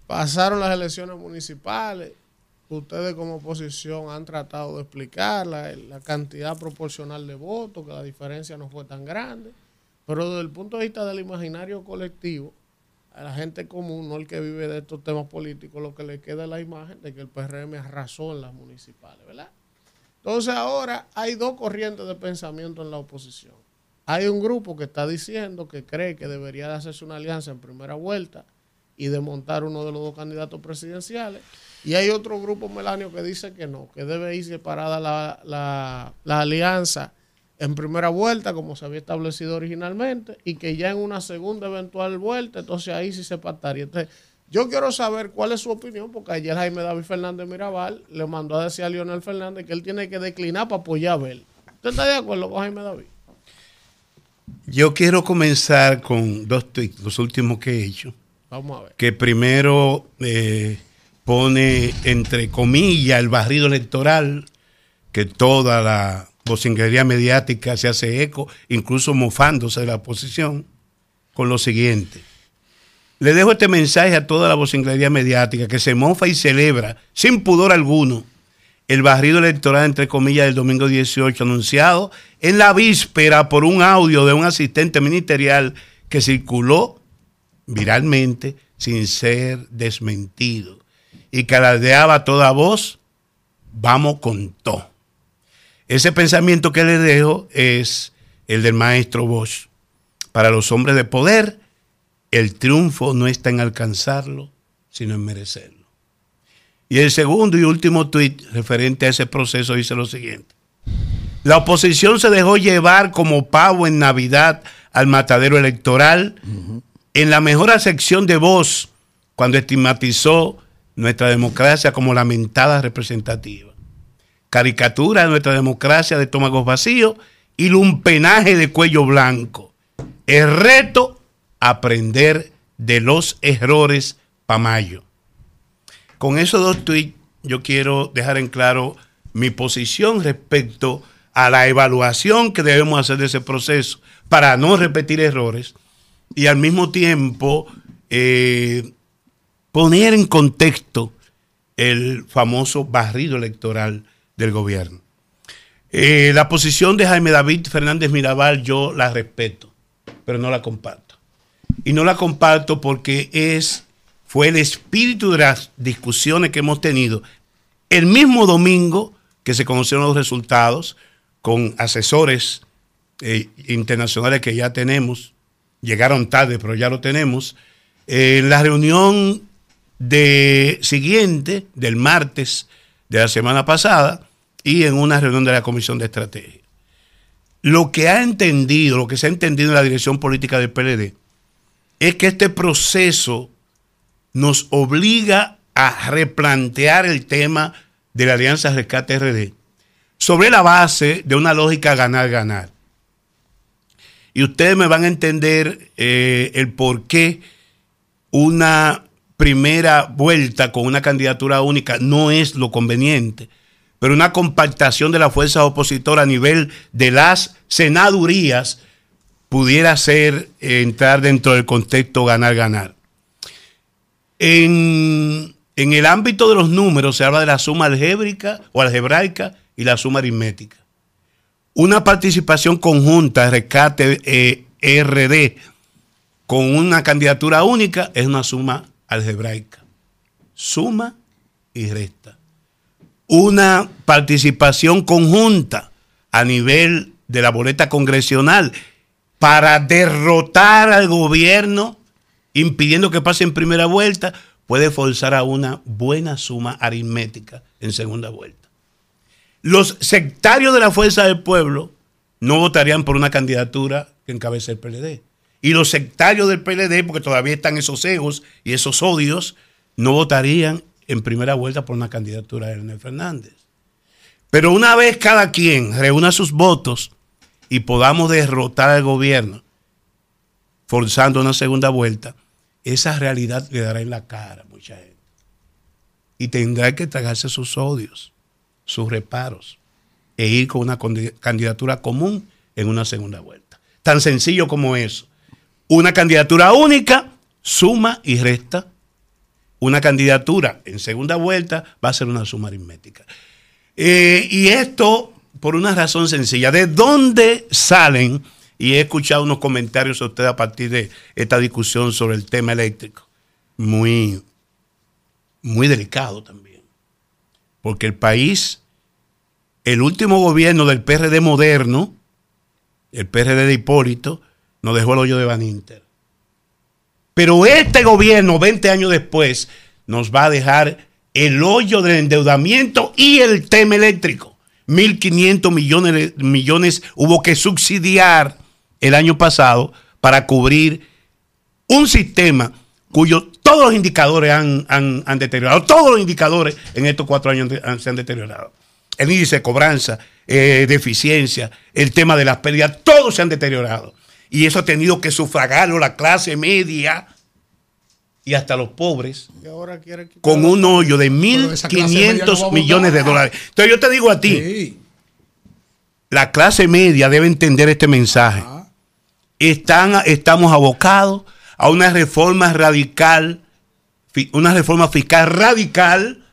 Pasaron las elecciones municipales. Ustedes como oposición han tratado de explicar la, la cantidad proporcional de votos, que la diferencia no fue tan grande. Pero desde el punto de vista del imaginario colectivo, a la gente común, no el que vive de estos temas políticos, lo que le queda es la imagen de que el PRM arrasó en las municipales, ¿verdad? Entonces ahora hay dos corrientes de pensamiento en la oposición. Hay un grupo que está diciendo que cree que debería de hacerse una alianza en primera vuelta y de montar uno de los dos candidatos presidenciales. Y hay otro grupo, Melanio, que dice que no, que debe ir separada la, la alianza en primera vuelta, como se había establecido originalmente, y que ya en una segunda eventual vuelta, entonces ahí sí se pactaría. Entonces, yo quiero saber cuál es su opinión, porque ayer Jaime David Fernández Mirabal le mandó a decir a Leonel Fernández que él tiene que declinar para apoyar a Abel. ¿Usted está de acuerdo con Jaime David? Yo quiero comenzar con dos tweets, los últimos que he hecho. Vamos a ver. Que primero eh, pone entre comillas el barrido electoral, que toda la vocinglería mediática se hace eco, incluso mofándose de la oposición, con lo siguiente. Le dejo este mensaje a toda la vocinglería mediática que se mofa y celebra, sin pudor alguno, el barrido electoral, entre comillas, del domingo 18, anunciado en la víspera por un audio de un asistente ministerial que circuló viralmente sin ser desmentido y que alardeaba toda voz, vamos con todo. Ese pensamiento que le dejo es el del maestro Bosch. Para los hombres de poder, el triunfo no está en alcanzarlo, sino en merecerlo. Y el segundo y último tuit referente a ese proceso dice lo siguiente. La oposición se dejó llevar como pavo en Navidad al matadero electoral en la mejor acepción de voz cuando estigmatizó nuestra democracia como lamentada representativa. Caricatura de nuestra democracia de estómagos vacíos y lumpenaje de cuello blanco. El reto, aprender de los errores pa' mayo. Con esos dos tweets yo quiero dejar en claro mi posición respecto a la evaluación que debemos hacer de ese proceso para no repetir errores y al mismo tiempo eh, poner en contexto el famoso barrido electoral del gobierno. Eh, la posición de Jaime David Fernández Mirabal yo la respeto, pero no la comparto. Y no la comparto porque es fue el espíritu de las discusiones que hemos tenido el mismo domingo que se conocieron los resultados con asesores eh, internacionales que ya tenemos, llegaron tarde, pero ya lo tenemos, en la reunión de siguiente del martes de la semana pasada y en una reunión de la Comisión de Estrategia. Lo que ha entendido, lo que se ha entendido en la dirección política del PLD, es que este proceso nos obliga a replantear el tema de la Alianza Rescate RD sobre la base de una lógica ganar-ganar. Y ustedes me van a entender eh, el por qué una primera vuelta con una candidatura única no es lo conveniente, pero una compactación de la fuerza opositora a nivel de las senadurías pudiera ser eh, entrar dentro del contexto ganar-ganar. En, el ámbito de los números se habla de la suma algébrica o algebraica y la suma aritmética. Una participación conjunta de rescate eh, con una candidatura única es una suma algebraica. Suma y resta. Una participación conjunta a nivel de la boleta congresional para derrotar al gobierno impidiendo que pase en primera vuelta, puede forzar a una buena suma aritmética en segunda vuelta. Los sectarios de la Fuerza del Pueblo no votarían por una candidatura que encabece el PLD. Y los sectarios del PLD, porque todavía están esos egos y esos odios, no votarían en primera vuelta por una candidatura de Hernán Fernández. Pero una vez cada quien reúna sus votos y podamos derrotar al gobierno forzando una segunda vuelta, esa realidad le dará en la cara a mucha gente. Y tendrá que tragarse sus odios, sus reparos, e ir con una candidatura común en una segunda vuelta. Tan sencillo como eso. Una candidatura única suma y resta. Una candidatura en segunda vuelta va a ser una suma aritmética. Eh, y esto por una razón sencilla. ¿De dónde salen y he escuchado unos comentarios a ustedes a partir de esta discusión sobre el tema eléctrico. Muy, muy delicado también. Porque el país, el último gobierno del PRD moderno, el PRD de Hipólito, nos dejó el hoyo de Van Inter. Pero este gobierno, 20 años después, nos va a dejar el hoyo del endeudamiento y el tema eléctrico. 1.500 millones, millones hubo que subsidiar el año pasado para cubrir un sistema cuyos todos los indicadores han, han- deteriorado. Todos los indicadores en estos cuatro años se han deteriorado. El índice de cobranza, eh, de el tema de las pérdidas, todos se han deteriorado. Y eso ha tenido que sufragarlo la clase media y hasta los pobres Y ahora con un hoyo de Pero esa clase media no va a 1.500 votar. millones de dólares. Entonces yo te digo a ti, la clase media debe entender este mensaje. Están, estamos abocados a una reforma radical, una reforma fiscal radical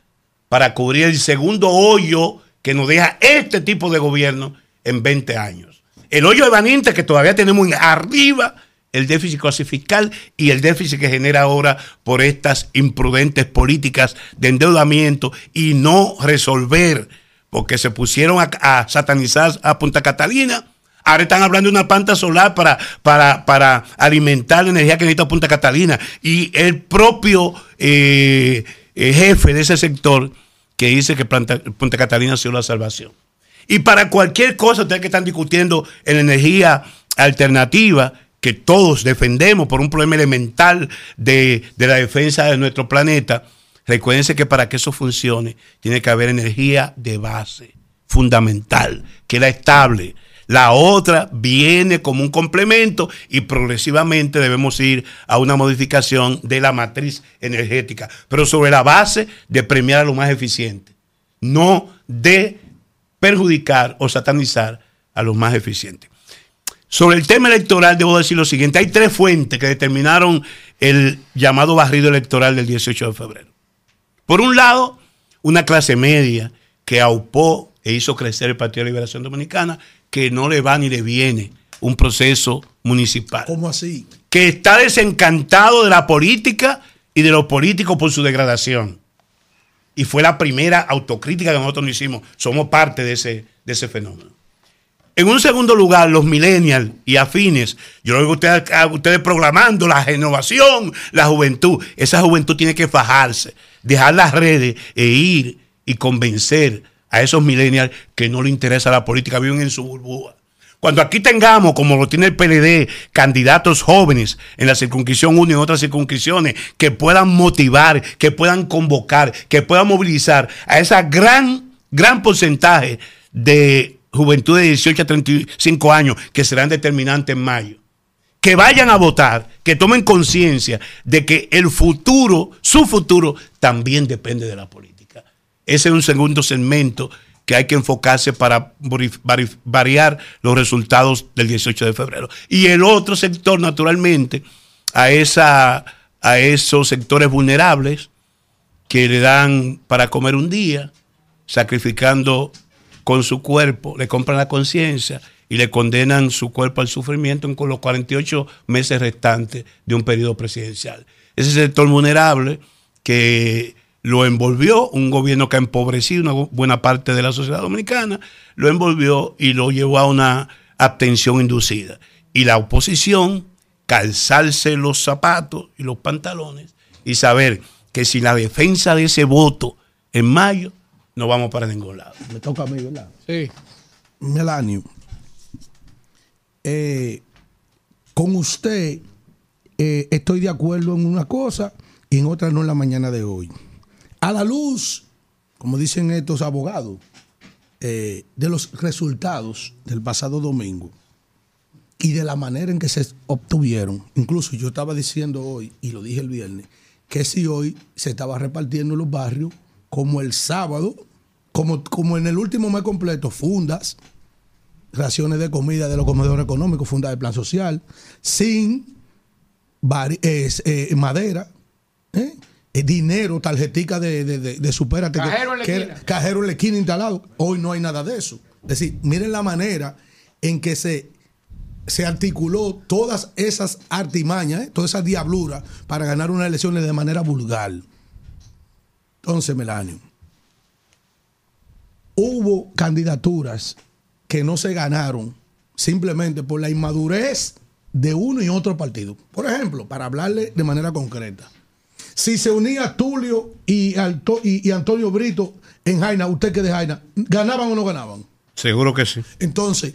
para cubrir el segundo hoyo que nos deja este tipo de gobierno en 20 años. El hoyo evanente que todavía tenemos en- arriba, el déficit fiscal y el déficit que genera ahora por estas imprudentes políticas de endeudamiento y no resolver, porque se pusieron a, satanizar a Punta Catalina. Ahora están hablando de una planta solar para, para, para alimentar la energía que necesita Punta Catalina. Y el propio eh, eh, jefe de ese sector que dice que Punta Catalina ha sido la salvación. Y para cualquier cosa, ustedes que están discutiendo en la energía alternativa, que todos defendemos por un problema elemental de, de la defensa de nuestro planeta, recuérdense que para que eso funcione, tiene que haber energía de base, fundamental, que era estable. La otra viene como un complemento y progresivamente debemos ir a una modificación de la matriz energética, pero sobre la base de premiar a lo más eficiente, no de perjudicar o satanizar a los más eficientes. Sobre el tema electoral, debo decir lo siguiente: hay tres fuentes que determinaron el llamado barrido electoral del 18 de febrero. Por un lado, una clase media que aupó e hizo crecer el Partido de Liberación Dominicana, que no le va ni le viene un proceso municipal. ¿Cómo así? Que está desencantado de la política y de los políticos por su degradación. Y fue la primera autocrítica que nosotros nos hicimos. Somos parte de ese, de ese fenómeno. En un segundo lugar, los millennials y afines, yo lo oigo a ustedes, a ustedes programando la renovación, la juventud. Esa juventud tiene que fajarse, dejar las redes e ir y convencer a esos millennials que no le interesa la política, viven en su burbuja. Cuando aquí tengamos, como lo tiene el PLD, candidatos jóvenes en la circunscripción 1 y en otras circunscripciones que puedan motivar, que puedan convocar, que puedan movilizar a esa gran, gran porcentaje de juventud de 18 a 35 años que serán determinantes en mayo. Que vayan a votar, que tomen conciencia de que el futuro, su futuro, también depende de la política. Ese es un segundo segmento que hay que enfocarse para vari- vari- variar los resultados del 18 de febrero. Y el otro sector, naturalmente, a, esa, a esos sectores vulnerables que le dan para comer un día, sacrificando con su cuerpo, le compran la conciencia y le condenan su cuerpo al sufrimiento en con los 48 meses restantes de un periodo presidencial. Ese sector vulnerable que lo envolvió un gobierno que ha empobrecido una bu- buena parte de la sociedad dominicana, lo envolvió y lo llevó a una abstención inducida. Y la oposición, calzarse los zapatos y los pantalones y saber que sin la defensa de ese voto en mayo, no vamos para ningún lado. Me toca a mí, ¿verdad? Sí. Melanio, eh, con usted eh, estoy de acuerdo en una cosa y en otra no en la mañana de hoy. A la luz, como dicen estos abogados, eh, de los resultados del pasado domingo y de la manera en que se obtuvieron, incluso yo estaba diciendo hoy, y lo dije el viernes, que si hoy se estaba repartiendo en los barrios como el sábado, como, como en el último mes completo, fundas, raciones de comida de los comedores económicos, fundas de plan social, sin es, eh, madera, ¿eh? Eh, dinero, tarjetica de, de, de, de supérate. que- Cajero en la que- esquina. cajero en la esquina instalado. Hoy no hay nada de eso. Es decir, miren la manera en que se, se articuló todas esas artimañas, ¿eh? todas esas diabluras para ganar unas elecciones de manera vulgar. Entonces, Melanio, hubo candidaturas que no se ganaron simplemente por la inmadurez de uno y otro partido. Por ejemplo, para hablarle de manera concreta, si se unía Tulio y, Alto- y, y Antonio Brito en Jaina, usted que de Jaina, ¿ganaban o no ganaban? Seguro que sí. Entonces,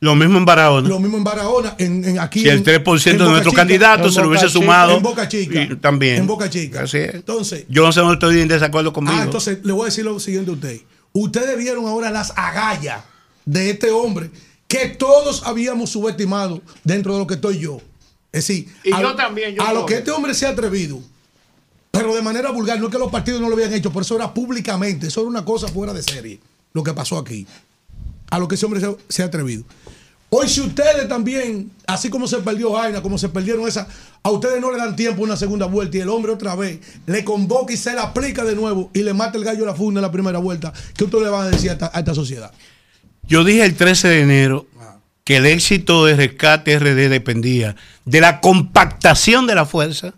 Lo mismo en Barahona. lo mismo en Barahona, en, en aquí. Si el en- 3% de en Boca nuestros Chica, candidatos se lo hubiese Chica, sumado. En Boca Chica. y también. En Boca Chica. Así es. Entonces, Yo no sé no estoy en desacuerdo conmigo. Ah, entonces le voy a decir lo siguiente a usted. Ustedes vieron ahora las agallas de este hombre que todos habíamos subestimado dentro de lo que estoy yo. Es decir, Y a, yo también, yo a lo que este hombre se ha atrevido, pero de manera vulgar, no es que los partidos no lo habían hecho, por eso era públicamente, eso era una cosa fuera de serie, lo que pasó aquí. A lo que ese hombre se, ha atrevido. Hoy, si ustedes también, así como se perdió Jaina, como se perdieron esa, a ustedes no le dan tiempo una segunda vuelta y el hombre otra vez le convoca y se la aplica de nuevo y le mata el gallo a la funda en la primera vuelta, ¿qué ustedes le van a decir a esta sociedad? Yo dije el 13 de enero que el éxito de Rescate RD dependía de la compactación de la fuerza,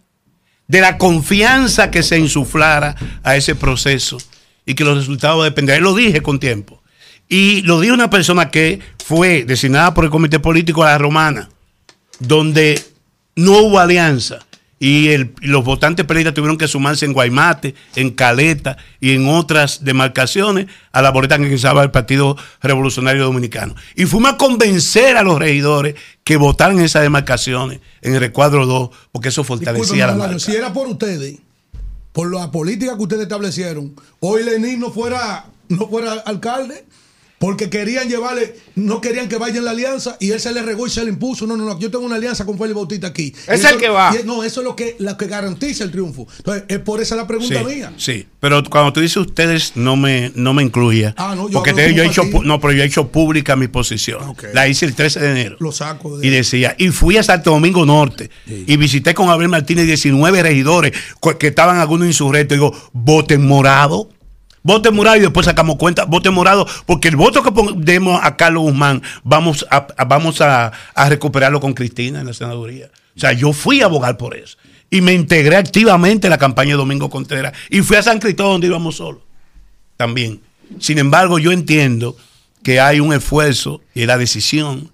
de la confianza que se insuflara a ese proceso y que los resultados dependerían. Lo dije con tiempo. Y lo dijo una persona que fue designada por el comité político a la romana, donde no hubo alianza y, el- los votantes periodistas tuvieron que sumarse en Guaymate, en Caleta y en otras demarcaciones a la boleta que ingresaba el Partido Revolucionario Dominicano. Y fuimos a convencer a los regidores que votaran en esas demarcaciones, en el recuadro 2, porque eso fortalecía la marca. si era por ustedes, por la política que ustedes establecieron, hoy Lenín no fuera, no fuera alcalde, porque querían llevarle, no querían que vaya en la alianza y él se le regó y se le impuso. No, no, no, yo tengo una alianza con Félix Bautista aquí. Es Y eso- el que va. y- no, eso es lo que, lo que garantiza el triunfo. Entonces, es por esa la pregunta Sí, mía. sí, pero cuando tú dices ustedes, no me, no me incluya. Ah, no, yo porque hablo te- yo he hecho, no, pero yo he hecho pública mi posición. La hice el 13 de enero. Lo saco de Y decía, y fui a Santo Domingo Norte y visité con Abel Martínez 19 regidores que estaban algunos insurrectos. Digo, voten morado. Voten morado y después sacamos cuenta, voten morado, porque el voto que demos a Carlos Guzmán vamos a, vamos a, recuperarlo con Cristina en la senaduría. O sea, yo fui a abogar por eso. Y me integré activamente en la campaña de Domingo Contreras. Y fui a San Cristóbal donde íbamos solos. También. Sin embargo, yo entiendo que hay un esfuerzo y la decisión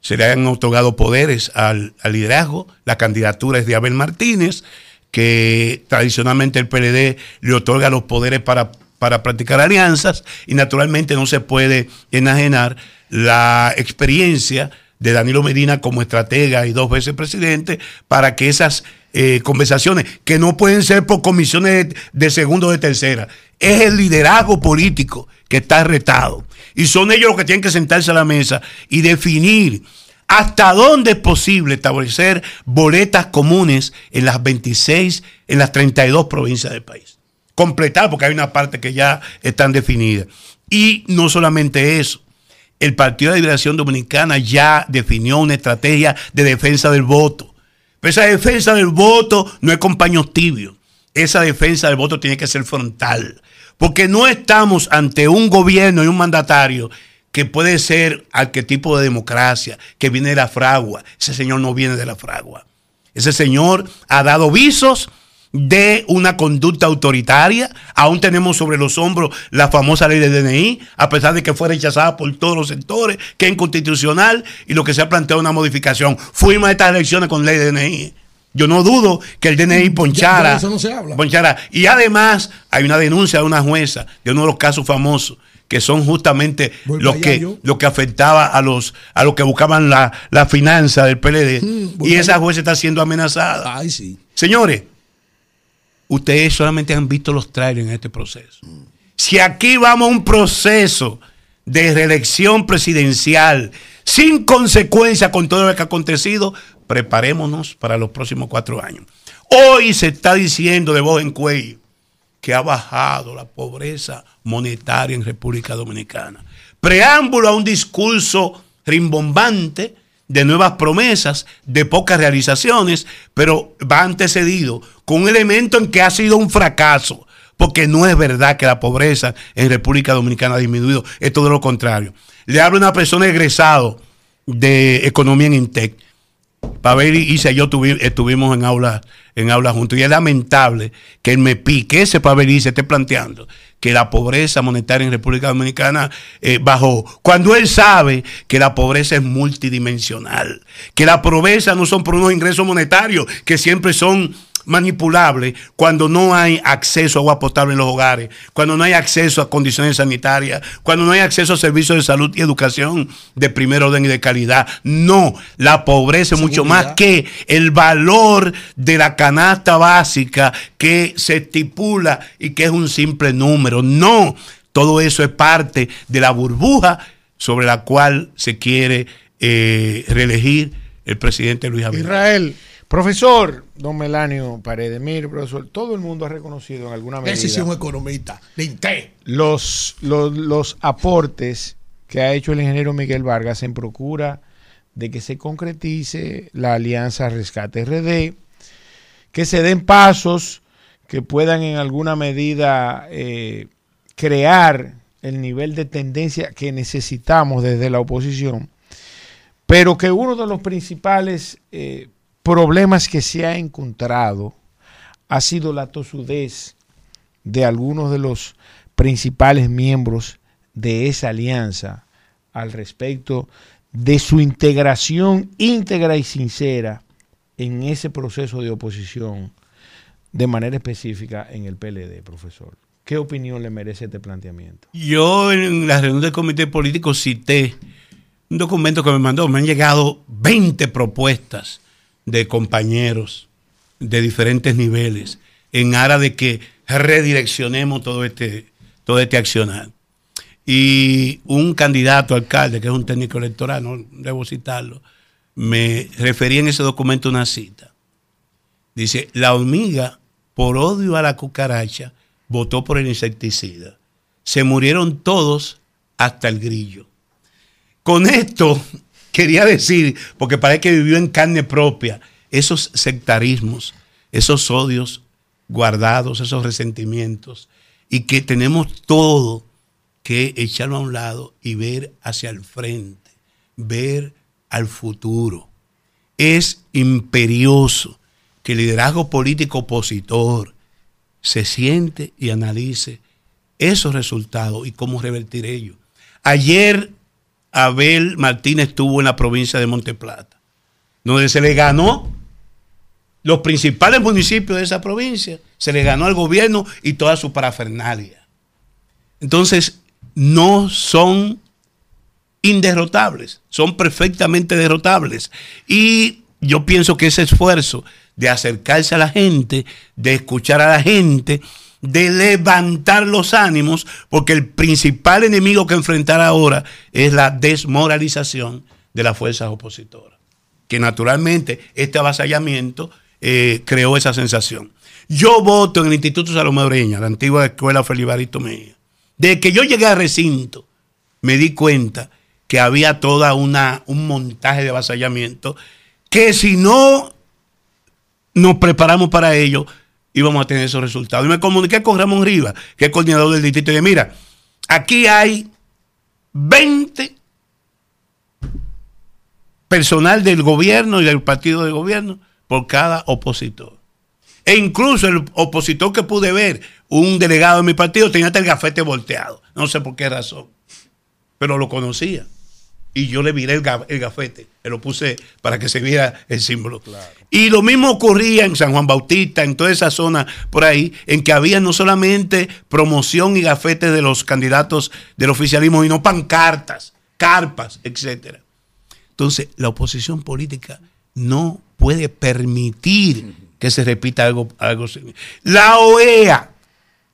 se le han otorgado poderes al liderazgo. La candidatura es de Abel Martínez, que tradicionalmente el PLD le otorga los poderes para, para practicar alianzas y naturalmente no se puede enajenar la experiencia de Danilo Medina como estratega y dos veces presidente para que esas eh, conversaciones, que no pueden ser por comisiones de, de segunda o de tercera, es el liderazgo político que está retado. Y son ellos los que tienen que sentarse a la mesa y definir hasta dónde es posible establecer boletas comunes en las 26, en las 32 provincias del país. Completar, porque hay una parte que ya están definidas. Y no solamente eso, el Partido de Liberación Dominicana ya definió una estrategia de defensa del voto. Pero esa defensa del voto no es con paños tibios. Esa defensa del voto tiene que ser frontal. Porque no estamos ante un gobierno y un mandatario que puede ser arquetipo de democracia, que viene de la fragua. Ese señor no viene de la fragua. Ese señor ha dado visos de una conducta autoritaria. Aún tenemos sobre los hombros la famosa ley de DNI, a pesar de que fue rechazada por todos los sectores, que es inconstitucional y lo que se ha planteado una modificación. Fuimos a estas elecciones con ley de DNI. Yo no dudo que el DNI ponchara. de eso no se habla. ponchara. Y además hay una denuncia de una jueza de uno de los casos famosos que son justamente Voy los que, yo. lo que afectaba a los a los que buscaban la, la finanza del PLD. Mm, y esa jueza está siendo amenazada. Ay, sí. Señores, ustedes solamente han visto los trailers en este proceso. Si aquí vamos a un proceso de reelección presidencial sin consecuencia con todo lo que ha acontecido, preparémonos para los próximos cuatro años. Hoy se está diciendo de voz en cuello que ha bajado la pobreza monetaria en República Dominicana. Preámbulo a un discurso rimbombante de nuevas promesas, de pocas realizaciones, pero va antecedido con un elemento en que ha sido un fracaso, porque no es verdad que la pobreza en República Dominicana ha disminuido, es todo lo contrario. Le hablo a una persona egresado de Economía en Intec, Pavel y y yo tuvi- estuvimos en aulas en aula juntos y es lamentable que el MEPI, que ese Pavel Isa esté planteando que la pobreza monetaria en República Dominicana eh, bajó, cuando él sabe que la pobreza es multidimensional, que la pobreza no son por unos ingresos monetarios que siempre son manipulable cuando no hay acceso a agua potable en los hogares, cuando no hay acceso a condiciones sanitarias, cuando no hay acceso a servicios de salud y educación de primer orden y de calidad. No, la pobreza es mucho más que el valor de la canasta básica que se estipula y que es un simple número. No, todo eso es parte de la burbuja sobre la cual se quiere eh, reelegir el presidente Luis Abinader. Israel. Profesor, don Melanio Paredes, mire, profesor, todo el mundo ha reconocido en alguna medida. Un economista. Los, los, los aportes que ha hecho el ingeniero Miguel Vargas en procura de que se concretice la alianza Rescate RD, que se den pasos que puedan en alguna medida eh, crear el nivel de tendencia que necesitamos desde la oposición, pero que uno de los principales eh, problemas que se ha encontrado ha sido la tosudez de algunos de los principales miembros de esa alianza al respecto de su integración íntegra y sincera en ese proceso de oposición de manera específica en el PLD, profesor. ¿Qué opinión le merece este planteamiento? Yo en la reunión del comité político cité un documento que me mandó. Me han llegado 20 propuestas de compañeros de diferentes niveles en aras de que redireccionemos todo este, todo este accionar. Y un candidato alcalde, que es un técnico electoral, no debo citarlo, me refería en ese documento una cita. Dice, la hormiga, por odio a la cucaracha, votó por el insecticida. Se murieron todos hasta el grillo. Con esto quería decir, porque parece que vivió en carne propia, esos sectarismos, esos odios guardados, esos resentimientos, y que tenemos todo que echarlo a un lado y ver hacia el frente, ver al futuro. Es imperioso que el liderazgo político opositor se siente y analice esos resultados y cómo revertir ellos. Ayer Abel Martínez estuvo en la provincia de Monteplata, donde se le ganó los principales municipios de esa provincia, se le ganó al gobierno y toda su parafernalia. Entonces, no son inderrotables, son perfectamente derrotables. Y yo pienso que ese esfuerzo de acercarse a la gente, de escuchar a la gente, de levantar los ánimos, porque el principal enemigo que enfrentar ahora es la desmoralización de las fuerzas opositoras. Que naturalmente este avasallamiento eh, creó esa sensación. Yo voto en el Instituto Salomebreña, la antigua escuela Felibarito Mejía. Desde que yo llegué al recinto, me di cuenta que había toda una un montaje de avasallamiento que si no nos preparamos para ello, íbamos a tener esos resultados. Y me comuniqué con Ramón Rivas, que es coordinador del distrito, y dije, mira, aquí hay 20 personal del gobierno y del partido de gobierno por cada opositor. E incluso el opositor que pude ver, un delegado de mi partido, tenía hasta el gafete volteado. No sé por qué razón, pero lo conocía y yo le viré el, gafete, le lo puse para que se viera el símbolo. Y lo mismo ocurría en San Juan Bautista, en toda esa zona por ahí, en que había no solamente promoción y gafetes de los candidatos del oficialismo, sino pancartas, carpas, etcétera. Entonces, la oposición política no puede permitir que se repita algo, algo La OEA,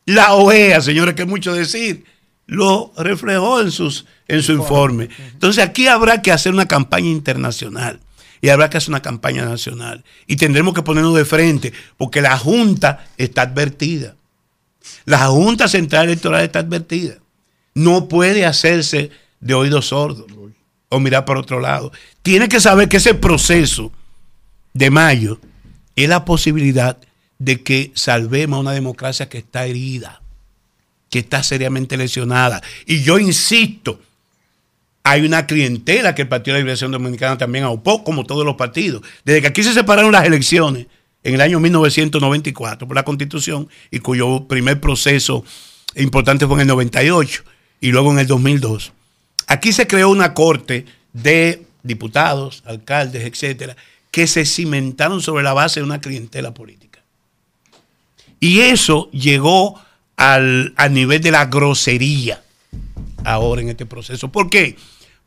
la OEA, señores, que es mucho decir, lo reflejó en, sus, en su informe. Entonces aquí habrá que hacer una campaña internacional y habrá que hacer una campaña nacional. Y tendremos que ponernos de frente porque la Junta está advertida. La Junta Central Electoral está advertida. No puede hacerse de oídos sordos o mirar por otro lado. Tiene que saber que ese proceso de mayo es la posibilidad de que salvemos a una democracia que está herida que está seriamente lesionada. Y yo insisto, hay una clientela que el Partido de la Liberación Dominicana también aupó, como todos los partidos. Desde que aquí se separaron las elecciones en el año 1994 por la Constitución y cuyo primer proceso importante fue en el 98 y luego en el 2002. Aquí se creó una corte de diputados, alcaldes, etcétera, que se cimentaron sobre la base de una clientela política. Y eso llegó al, al nivel de la grosería ahora en este proceso. ¿Por qué?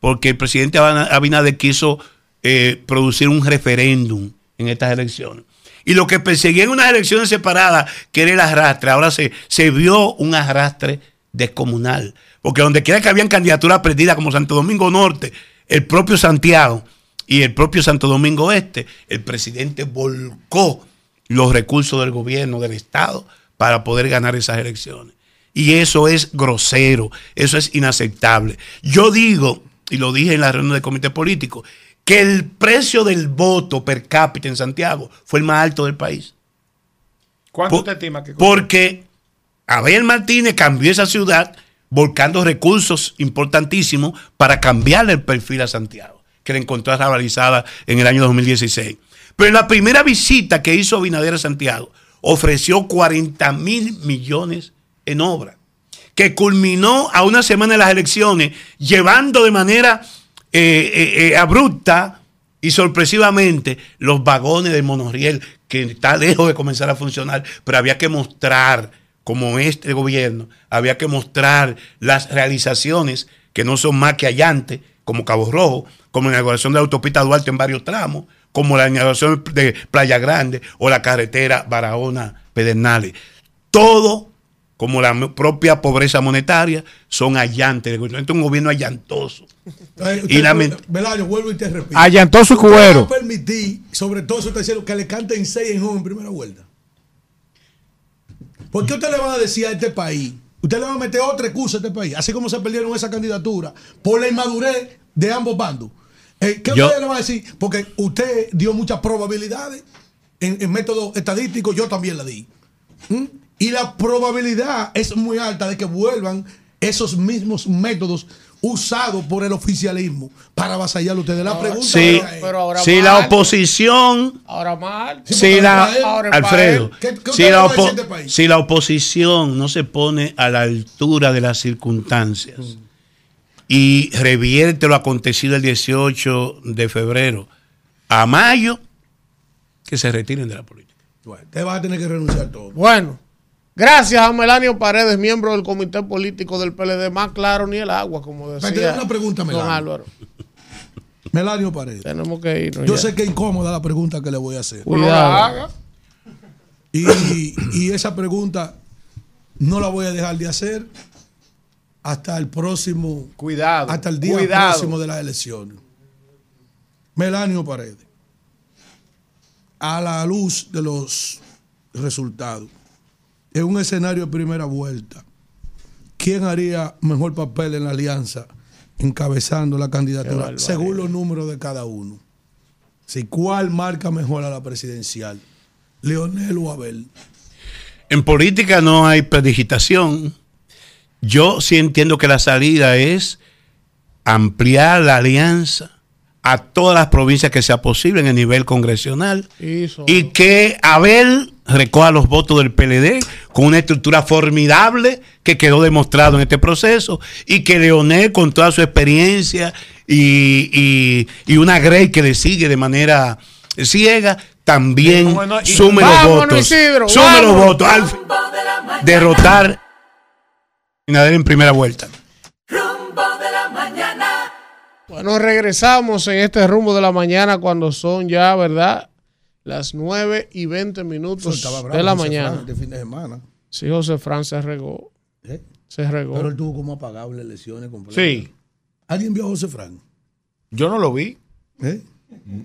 Porque el presidente Abinader quiso eh, producir un referéndum en estas elecciones. Y lo que perseguía en unas elecciones separadas, que era el arrastre, ahora se, se vio un arrastre descomunal. Porque donde quiera que habían candidaturas perdidas, como Santo Domingo Norte, el propio Santiago y el propio Santo Domingo Este, el presidente volcó los recursos del gobierno, del Estado, para poder ganar esas elecciones. Y eso es grosero, eso es inaceptable. Yo digo, y lo dije en la reunión del comité político, que el precio del voto per cápita en Santiago fue el más alto del país. ¿Cuánto Por- te estima que? Porque Abel Martínez cambió esa ciudad volcando recursos importantísimos para cambiarle el perfil a Santiago, que la encontró realizada en el año 2016. Pero en la primera visita que hizo Abinader a Santiago, ofreció 40 mil millones en obra, que culminó a una semana de las elecciones, llevando de manera eh, eh, eh, abrupta y sorpresivamente los vagones del monorriel, que está lejos de comenzar a funcionar, pero había que mostrar, como este gobierno, había que mostrar las realizaciones que no son más que allantes, como Cabo Rojo, como la inauguración de la autopista Duarte en varios tramos, como la inauguración de Playa Grande o la carretera Barahona-Pedernales. Todo, como la propia pobreza monetaria, son allantes. Este es un gobierno allantoso. Y lament- Belario, vuelvo y te repito. Allantó su ¿Usted cuero. va a permitir, sobre todo usted dice que le canten seis en home en primera vuelta? ¿Por qué usted le va a decir a este país? Usted le va a meter otra excusa a este país, así como se perdieron esa candidatura por la inmadurez de ambos bandos. Eh, ¿Qué Yo- usted le va a decir? Porque usted dio muchas probabilidades en, en método estadístico, yo también la di. ¿Mm? Y la probabilidad es muy alta de que vuelvan esos mismos métodos usados por el oficialismo para avasallar a ustedes. La pregunta Sí, ahora es- si la oposición Ahora mal. si la, Ahora es Alfredo. ¿Qué- qué si usted la, este país? si la oposición no se pone a la altura de las circunstancias y revierte lo acontecido el 18 de febrero a mayo, que se retiren de la política. Usted va a tener que renunciar a todo. Bueno, gracias a Melanio Paredes, miembro del comité político del PLD, más claro ni el agua, como Pero decía te doy una pregunta, don Melanio. Álvaro. Melanio Paredes. Tenemos que irnos. Yo ya. sé que es incómoda la pregunta que le voy a hacer. Cuidado. Y, y esa pregunta no la voy a dejar de hacer hasta el próximo. Cuidado. Hasta el día cuidado. próximo de las elecciones. Melanio Paredes. A la luz de los resultados, en un escenario de primera vuelta, ¿quién haría mejor papel en la alianza encabezando la candidatura según los números de cada uno? Si cuál marca mejor a la presidencial, Leonel o Abel. En política no hay predigitación. Yo sí entiendo que la salida es ampliar la alianza a todas las provincias que sea posible en el nivel congresional y que Abel recoja los votos del PLD con una estructura formidable que quedó demostrado en este proceso y que Leonel con toda su experiencia y, y- y una Grey que le sigue de manera ciega también sume los votos Isidro, sume los votos al derrotar En primera vuelta Rumbo de la mañana. Bueno, regresamos en este rumbo de la mañana cuando son ya, ¿verdad? Las 9 y 20 minutos bravo de la José mañana. Fran este fin de semana. Sí, José Fran se regó. ¿Eh? Se regó. Pero él tuvo como apagable elecciones completas. Sí. ¿Alguien vio a José Fran? Yo no lo vi. ¿Eh?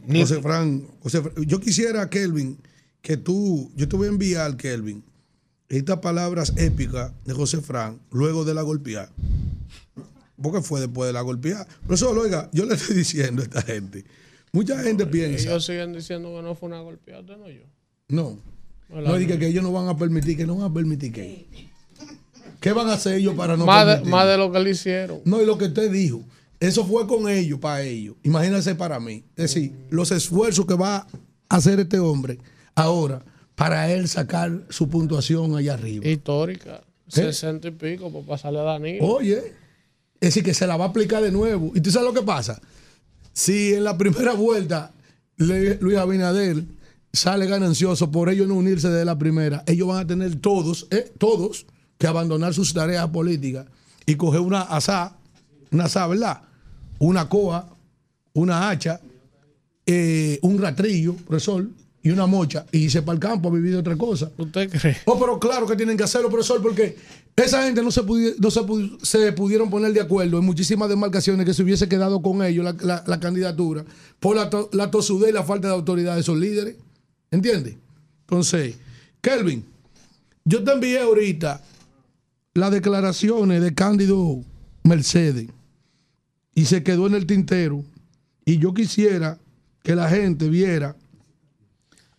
Ni- José Fran, José Fran- Yo quisiera, Kelvin, que tú, yo te voy a enviar, Kelvin, estas palabras épicas de José Fran luego de la golpeada. Porque fue después de la golpeada. Pero eso, oiga, yo le estoy diciendo a esta gente. Mucha gente piensa. Ellos siguen diciendo que no fue una golpeada, usted no yo. No. Hola. No, diga que ellos no van a permitir, que no van a permitir que. ¿Qué van a hacer ellos para no más, de, permitir? más de lo que le hicieron. No, y lo que usted dijo, eso fue con ellos, para ellos. Imagínense para mí. Es decir, los esfuerzos que va a hacer este hombre ahora para él sacar su puntuación allá arriba. Histórica. 60 y pico por pasarle a Danilo. Oye, es decir, que se la va a aplicar de nuevo. ¿Y tú sabes lo que pasa? Si en la primera vuelta Luis Abinader sale ganancioso por ellos no unirse de la primera, ellos van a tener todos, eh, todos, que abandonar sus tareas políticas y coger una asá, una asá, ¿verdad? Una coa, una hacha, eh, un ratrillo, profesor, y una mocha, y irse para el campo a vivir de otra cosa. ¿Usted cree? Oh, pero claro que tienen que hacerlo, profesor, porque esa gente no se, pudi- no se, se pudieron poner de acuerdo en muchísimas demarcaciones que se hubiese quedado con ellos la, la- la candidatura por la, to- la tosudez y la falta de autoridad de esos líderes. ¿Entiendes? Entonces, Kelvin, yo te envié ahorita las declaraciones de Cándido Mercedes y se quedó en el tintero. Y yo quisiera que la gente viera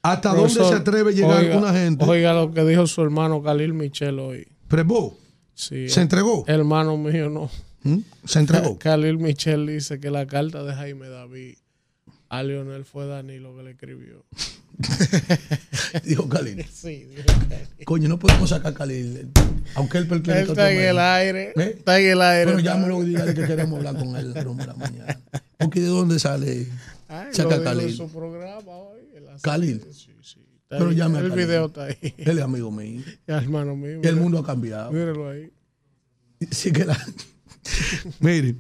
hasta dónde se atreve a llegar oiga- una gente. Oiga lo que dijo su hermano Khalil Michel hoy. Prevó. Sí, ¿Se entregó? Hermano mío, no. ¿Mm? Se entregó. Khalil Michel dice que la carta de Jaime David a Leonel fue Danilo que le escribió. Dijo Khalil. Sí, dijo Coño, no podemos sacar a Khalil. Aunque él pertenece Él a está en el aire. ¿Eh? Está en el aire. Pero llámalo y dígale que queremos hablar con él de la mañana. Porque de dónde sale Ay, saca lo dijo en Khalil. su programa hoy. En la- Khalil. Está Pero ahí, llame a El Khalil. video está ahí. Él es amigo mío. Hermano mío. El mundo ha cambiado. Míralo ahí. Sí que la- Mire,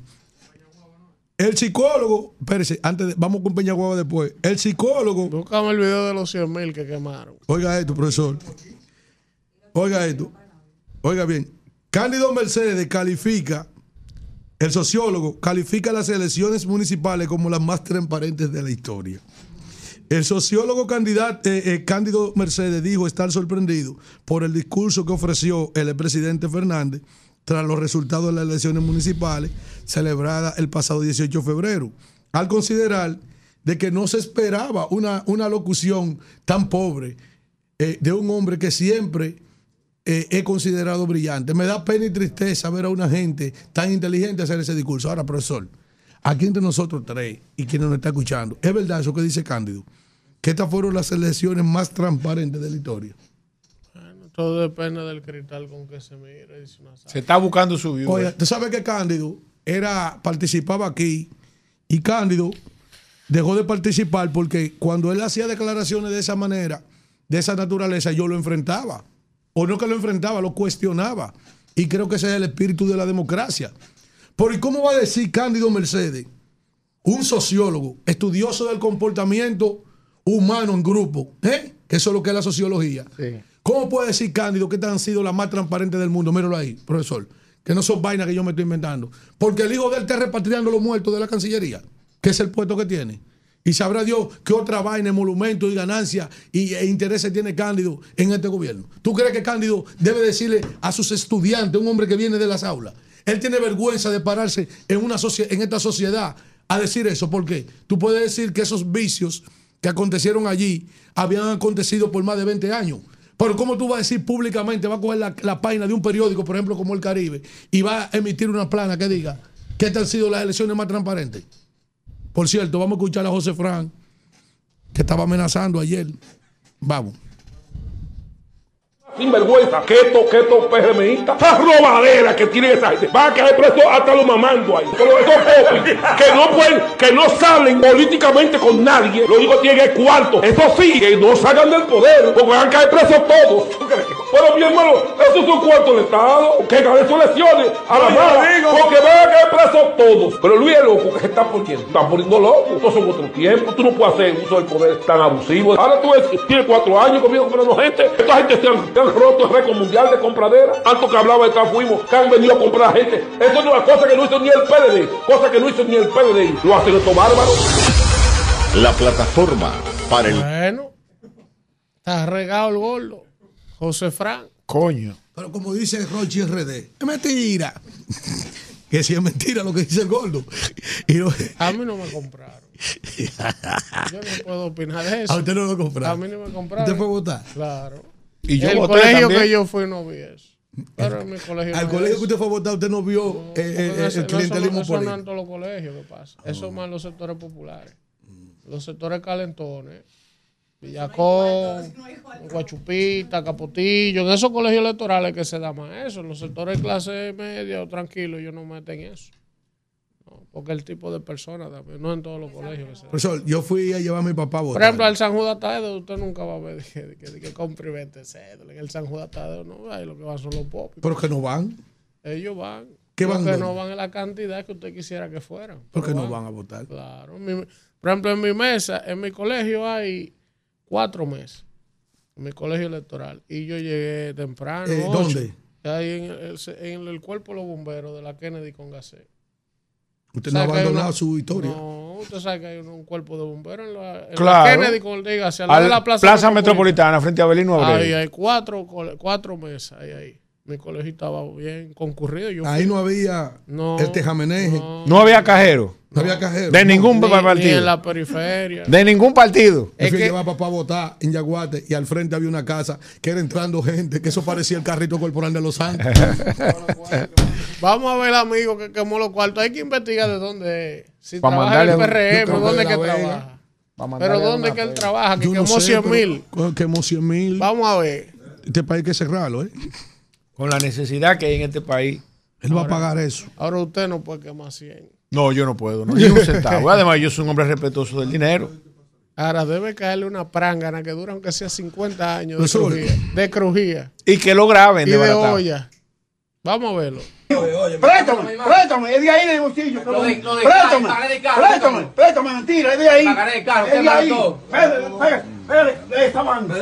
el psicólogo, espérese, antes de, vamos con Peñaguaba después. El psicólogo, Buscamos el video de los 100 mil que quemaron. oiga esto, profesor. Oiga esto. Oiga bien. Cándido Mercedes califica, el sociólogo califica las elecciones municipales como las más transparentes de la historia. El sociólogo candidato, eh, eh, Cándido Mercedes dijo estar sorprendido por el discurso que ofreció el expresidente Fernández tras los resultados de las elecciones municipales celebradas el pasado 18 de febrero, al considerar de que no se esperaba una, una locución tan pobre eh, de un hombre que siempre he considerado brillante. Me da pena y tristeza ver a una gente tan inteligente hacer ese discurso. Ahora, profesor, aquí entre nosotros tres y quienes nos está escuchando, ¿es verdad eso que dice Cándido? Que estas fueron las elecciones más transparentes de la historia. Todo depende del cristal con que se mire. una Se está buscando su view. Oye, tú sabes que Cándido era, participaba aquí y Cándido dejó de participar porque cuando él hacía declaraciones de esa manera, de esa naturaleza, yo lo enfrentaba. O no que lo enfrentaba, lo cuestionaba. Y creo que ese es el espíritu de la democracia. Porque ¿cómo va a decir Cándido Mercedes, un sociólogo, estudioso del comportamiento humano en grupo, ¿eh? que eso es lo que es la sociología? ¿Cómo puede decir Cándido que estas han sido las más transparentes del mundo? Míralo ahí, profesor. Que no son vainas que yo me estoy inventando. Porque el hijo de él está repatriando los muertos de la Cancillería, que es el puesto que tiene. Y sabrá Dios qué otra vaina, monumento y ganancia y, e intereses tiene Cándido en este gobierno. ¿Tú crees que Cándido debe decirle a sus estudiantes, un hombre que viene de las aulas, él tiene vergüenza de pararse en, una en esta sociedad a decir eso? ¿Por qué? Tú puedes decir que esos vicios que acontecieron allí habían acontecido por más de 20 años. Pero ¿cómo tú vas a decir públicamente, va a coger la, la página de un periódico, por ejemplo, como El Caribe, y va a emitir una plana que diga que estas han sido las elecciones más transparentes? Por cierto, vamos a escuchar a José Fran, que estaba amenazando ayer. Vamos. Sin vergüenza, que esto, que esto PRMistas, esa robadera que tiene esa gente, van a caer presos hasta los mamando ahí. Pero esos popis que no pueden, que no salen políticamente con nadie, lo único que tienen es cuarto. Eso sí, que no salgan del poder, porque van a caer presos todos. Pero mi hermano, eso es un cuarto del Estado, que ganen sus elecciones a la mala, porque van a caer presos todos. Pero Luis es loco, que se está poniendo, está poniendo loco. Estos son otros tiempos, tú no puedes hacer uso del poder tan abusivo. Ahora tú ves, tienes cuatro años conmigo comprando gente, esta gente se han, roto el récord mundial de compradera. Tanto que hablaba de fuimos, que han venido a comprar gente. Eso no es una cosa que no hizo ni el PLD, cosa que no hizo ni el PLD. Lo hacen estos bárbaros. La plataforma para el Bueno, está regado el gordo. José Fran. Coño. Pero como dice Rochi RD, es mentira. que si es mentira lo que dice el gordo. Y lo- A mí no me compraron. Yo no puedo opinar de eso. A usted no lo compraron. A mí no me compraron. ¿Usted votar? Claro. Y yo el voté colegio también. que yo fui no vi eso. Pero en mi colegio. Al no colegio es que usted fue a votar, usted no vio eh, eh, no eh, el no clientelismo son- Eso no político. en todos los colegios que pasa. Eso más en los sectores populares. Los sectores calentones. Villacón, Guachupita, Capotillo. En esos colegios electorales que se da más eso. En los sectores de clase media o tranquilo, ellos no meten eso. Porque el tipo de persona también, no en todos los colegios que se da. Profesor, yo fui a llevar a mi papá a Por votar. ejemplo, al San Judas Tadeo, usted nunca va a ver que, que, que compre y vende cédula. En el San Judas Tadeo no, ahí lo que van son los popis. Pero que no van. Ellos van. ¿Qué van que dónde? no van en la cantidad que usted quisiera que fueran. Porque no van a votar. Claro. Mi- por ejemplo, en mi mesa, en mi colegio hay cuatro mesas. En mi colegio electoral. Y yo llegué temprano. Eh, ocho. ¿dónde? Ahí en el, en el cuerpo de los bomberos de la Kennedy con Gasset. Usted no ha ¿Sabe que hay abandonado una- su historia. No, usted sabe que hay un, un cuerpo de bomberos en la, en Claro. la Kennedy con el Gasset, al de la Plaza, Plaza, Metropolitana, frente a Belino Abreu. Ahí hay cuatro, cuatro mesas. Ahí, ahí. Mi colegio estaba bien concurrido. Yo Ahí fui- no había No, el tejameneje. No había cajero. No había cajero. De ningún ni, partido. ni en la periferia. De ningún partido. Yo fui a llevar a papá a votar en Yaguate y al frente había una casa que era entrando gente, que eso parecía el carrito corporal de los santos. Vamos a ver el amigo que quemó los cuartos. Hay que investigar de dónde es. Si Pa' trabaja en el PRM, dónde que que Vega. trabaja. Pero dónde una que él trabaja, que Yo quemó sé, 100 pero- mil. Quemó 100 mil. Vamos a ver. Este país hay que cerrarlo, ¿eh? Con la necesidad que hay en este país. Él va a pagar eso. Ahora usted no puede quemar 100. No, yo no puedo. No, un centavo. Además, yo soy un hombre respetuoso del dinero. Ahora debe caerle una prángana que dura aunque sea 50 años de crujía. De crujía. Y que lo graben Y de de olla. Vamos a verlo. Préstame, préstame, es de ahí del bolsillo. Préstame, préstame, préstame. mentira, es de ahí. Pagaré de carro, es ¿qué de ahí. Mandó? Espérate, espérate, espérate, esta banda.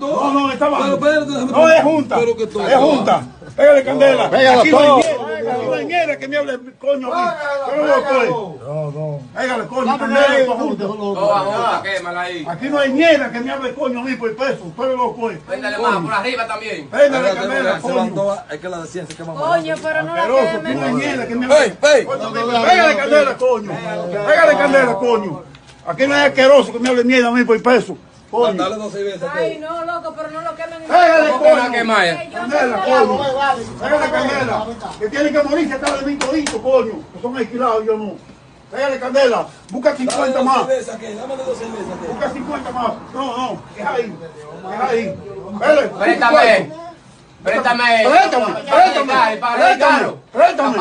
No, no, esta. Pero espérate, déjame- No, es junta, Pero que todo- es junta. Pégale candela. Pégalo Aquí no hay todo. mierda, aquí no hay mierda que me hable coño a mí. Pero no. No, no. Pégale coño, candela, esto junta. quémala ahí. Aquí no hay mierda que me hable coño a mí por peso. Pero loco es. Véndale más, por arriba también. Péndale candela, coño. Es que la de ciencia quema Coño, pero no la quemen. Aquí no hay mierda que me hable. Pégale candela, coño. Pégale candela, coño. Aquí no hay asqueroso que me hable mierda a mí por peso. Coño. Dale 12 veces. Ay, no, loco, pero no lo quemen. Pégale, ¿Cómo que la coño. quema ya? Candela, coño. Pégale candela. Que tiene que morirse hasta de mi todito, coño. Que son alquilados, yo no. Pégale candela. Busca 50 más. Busca 50 más. No, no. Es ahí. Es ahí. Pégale. Préstame. Préstame. Préstame, préstame, préstame, préstame,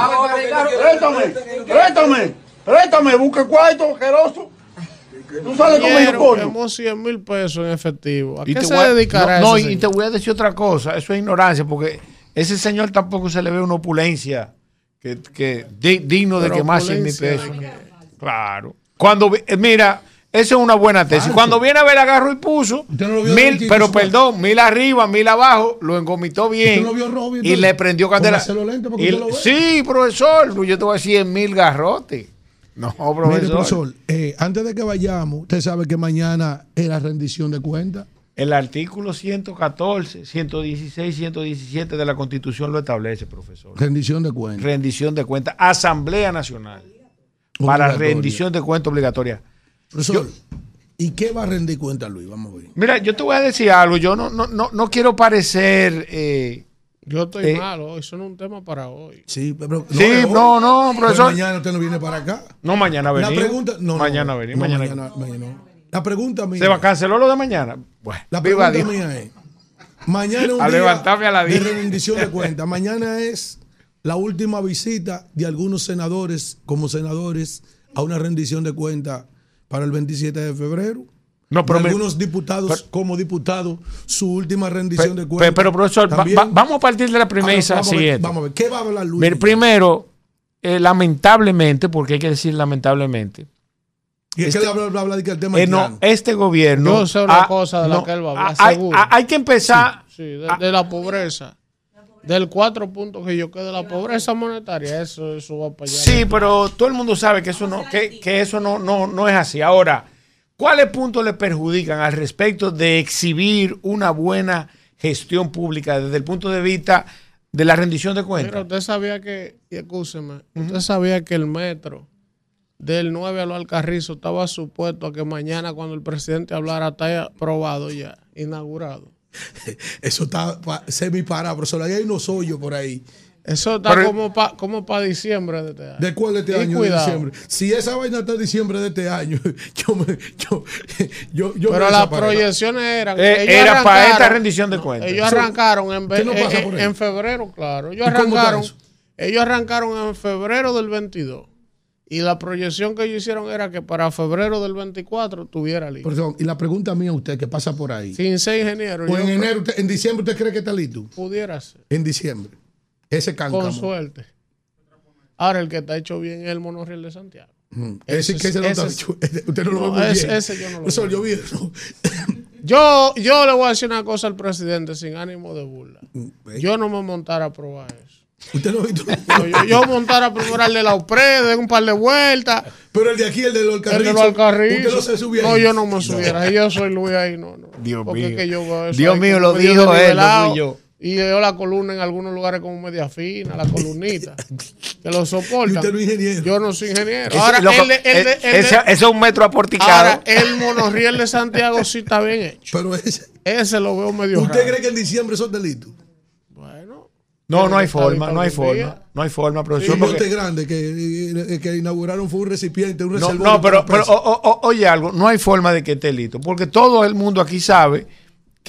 préstame, préstame, préstame, busca cuarto, asqueroso. Tú sales conmigo, Quiero, coño. quemó 100 mil pesos en efectivo. ¿A Y qué te se voy a- dedicará no, no, y te voy a decir otra cosa. Eso es ignorancia, porque ese señor tampoco se le ve una opulencia que, que di- digno de Pero quemar 100 mil pesos. Claro. Cuando eh, mira, esa es una buena tesis. Falso. Cuando viene a ver, agarró y puso no lo vio mil, pero perdón, mil arriba, mil abajo, lo engomitó bien ¿Usted no Robin, y le prendió candela. Que Y- usted lo vea. sí, profesor, yo te voy a decir en mil garrotes. No, Mire, profesor. profesor, eh, antes de que vayamos, usted sabe que mañana es la rendición de cuentas. El artículo 114, 116, 117 de la Constitución lo establece, profesor. Rendición de cuentas. Rendición de cuentas. Asamblea Nacional. Para rendición de cuentas obligatoria. Profesor, ¿y qué va a rendir cuenta Luis? Vamos a ver. Mira, yo te voy a decir algo. Yo no, no, no, no quiero parecer. eh, Yo estoy eh, malo, eso no es un tema para hoy. Sí, pero Sí, es hoy. no, no, profesor. mañana usted no viene para acá. No, mañana La venimos. pregunta, no, no, mañana venimos. no, mañana, mañana- mañana no. La pregunta mía. ¿Se va, canceló lo de mañana? Bueno, La viva pregunta Dios. mía es, mañana es un A día levantarme a la de rendición de cuentas. Mañana es la última visita de algunos senadores como senadores a una rendición de cuentas para el 27 de febrero. No, pero De me- algunos diputados como diputados, su última rendición de Pe- cuentas. pero, profesor, va- También- va- vamos a partir de la premisa a ver, siguiente. Vamos a ver, ¿qué va a hablar Luis? Primero, eh, lamentablemente, porque hay que decir lamentablemente, y es este- que él habla, habla de que el tema eh, es no, este gobierno. Yo sé una ah, cosa de la no, que él va a hablar, hay, seguro. hay que empezar. Sí, de, de la pobreza. Del cuatro puntos que yo quede de la pobreza monetaria, eso, eso va para allá. Sí, pero todo el mundo sabe que eso no, que, que eso no, no, no es así. Ahora, ¿cuáles puntos le perjudican al respecto de exhibir una buena gestión pública desde el punto de vista de la rendición de cuentas? usted sabía que, y escúcheme, usted sabía que el metro del 9 a los Alcarrizo estaba supuesto a que mañana cuando el presidente hablara está aprobado ya, inaugurado. Eso está semi parado, profesor. Ahí hay unos hoyos por ahí. Eso está Pero- como para como pa diciembre de este año. ¿De cuál de este Y año? cuidado. De diciembre. Si esa vaina está en diciembre de este año, yo me. Yo, yo, yo Pero me las proyecciones eran. Eh, ellos era para esta rendición de cuentas. Ellos arrancaron en, ¿Qué no ve- pasa en- por ahí? en febrero, claro. Ellos ¿Y cómo está arrancaron. Ellos arrancaron en febrero del 22. Y la proyección que ellos hicieron era que para febrero del 24 tuviera listo. Perdón, y la pregunta mía a usted que pasa por ahí. Sin ser ingeniero. Pues yo en enero, usted- en diciembre, ¿usted cree que está listo? Pudiera ser. En diciembre. Ese cáncamo. Con suerte. Ahora el que está hecho bien es el monorriel de Santiago. Mm. Ese, que ese no está hecho. Usted no lo No, ve muy ese- bien. ese yo no lo Profesor, veo. yo vi eso. Yo, yo le voy a decir una cosa al presidente sin ánimo de burla. Mm, Yo no me montara a probar eso. Usted no ha visto. No, yo, yo montara a probar el de la UPRE, de un par de vueltas. Pero el de aquí, el de los El de Alcarrizos. los Alcarrizos. Usted no se subía No, yo no me subiera. Yo soy Luis ahí, no, no. Dios Porque mío. es que yo eso Dios mío, lo dijo él, no fui yo. Y veo la columna en algunos lugares como media fina, la columnita. que lo soporta. usted no es ingeniero. Yo no soy ingeniero. Ese- Ahora, loco, el eh, el ese- eso es un metro aporticado. ahora, el monorriel de Santiago sí está bien hecho. Pero ese. Ese lo veo medio ¿Usted raro. cree que en diciembre son delitos? no, no hay forma, no hay día. forma. No hay forma, Un profesor. monte porque- grande que, eh, que inauguraron fue un recipiente, un No, no, pero, pero o- o- o- oye algo, no hay forma de que esté listo, porque todo el mundo aquí sabe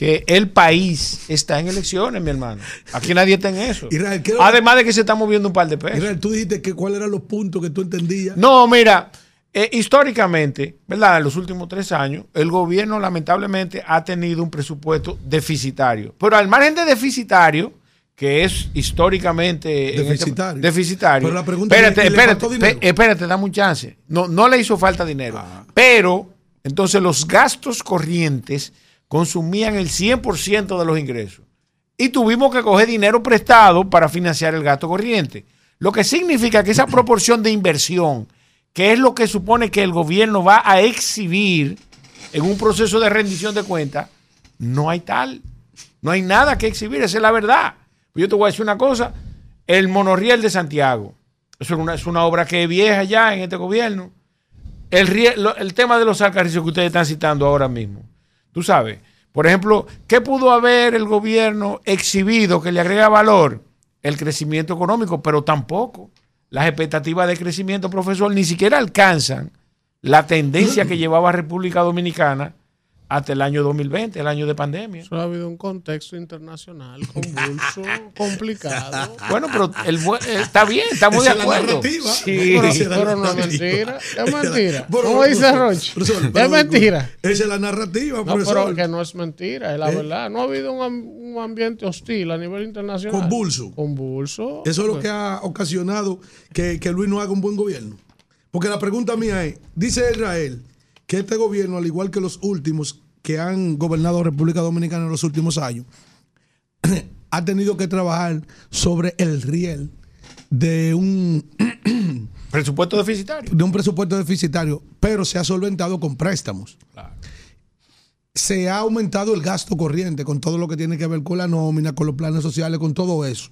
que el país está en elecciones, mi hermano. Aquí nadie está en eso. Israel, ¿qué- Además de que se está moviendo un par de pesos. Israel, tú dijiste que cuáles eran los puntos que tú entendías. No, mira, eh, históricamente, ¿verdad? En los últimos tres años, el gobierno lamentablemente ha tenido un presupuesto deficitario. Pero al margen de deficitario, que es históricamente en este- Deficitario. deficitario. Pero la pregunta es, espérate, ¿y le espérate, pe- espérate, dame un chance. No, no le hizo falta dinero. Ah. Pero, entonces los gastos corrientes consumían el 100% de los ingresos. Y tuvimos que coger dinero prestado para financiar el gasto corriente. Lo que significa que esa proporción de inversión, que es lo que supone que el gobierno va a exhibir en un proceso de rendición de cuentas, no hay tal. No hay nada que exhibir, esa es la verdad. Yo te voy a decir una cosa, el monorriel de Santiago, eso es una, es una obra que es vieja ya en este gobierno. El, el tema de los alcarrizos que ustedes están citando ahora mismo. Tú sabes, por ejemplo, ¿qué pudo haber el gobierno exhibido que le agrega valor? El crecimiento económico, pero tampoco. Las expectativas de crecimiento, profesor, ni siquiera alcanzan la tendencia que llevaba República Dominicana hasta el año 2020, el año de pandemia. Eso ha habido un contexto internacional convulso, complicado. Bueno, pero el eh, está bien, estamos de Esa es la acuerdo. narrativa. Sí. Pero, la pero no es mentira. Es mentira. Bueno, ¿Cómo dice Roche? profesor, Es mentira. Esa es la narrativa, No, profesor. pero que no es mentira, es la ¿Eh? verdad. No ha habido un ambiente hostil a nivel internacional. Convulso. Convulso. Eso es lo Pues, que ha ocasionado que, que Luis no haga un buen gobierno. Porque la pregunta mía es, dice Israel que este gobierno, al igual que los últimos que han gobernado República Dominicana en los últimos años, ha tenido que trabajar sobre el riel de un presupuesto deficitario. De un presupuesto deficitario, pero se ha solventado con préstamos. Se ha aumentado el gasto corriente con todo lo que tiene que ver con la nómina, con los planes sociales, con todo eso.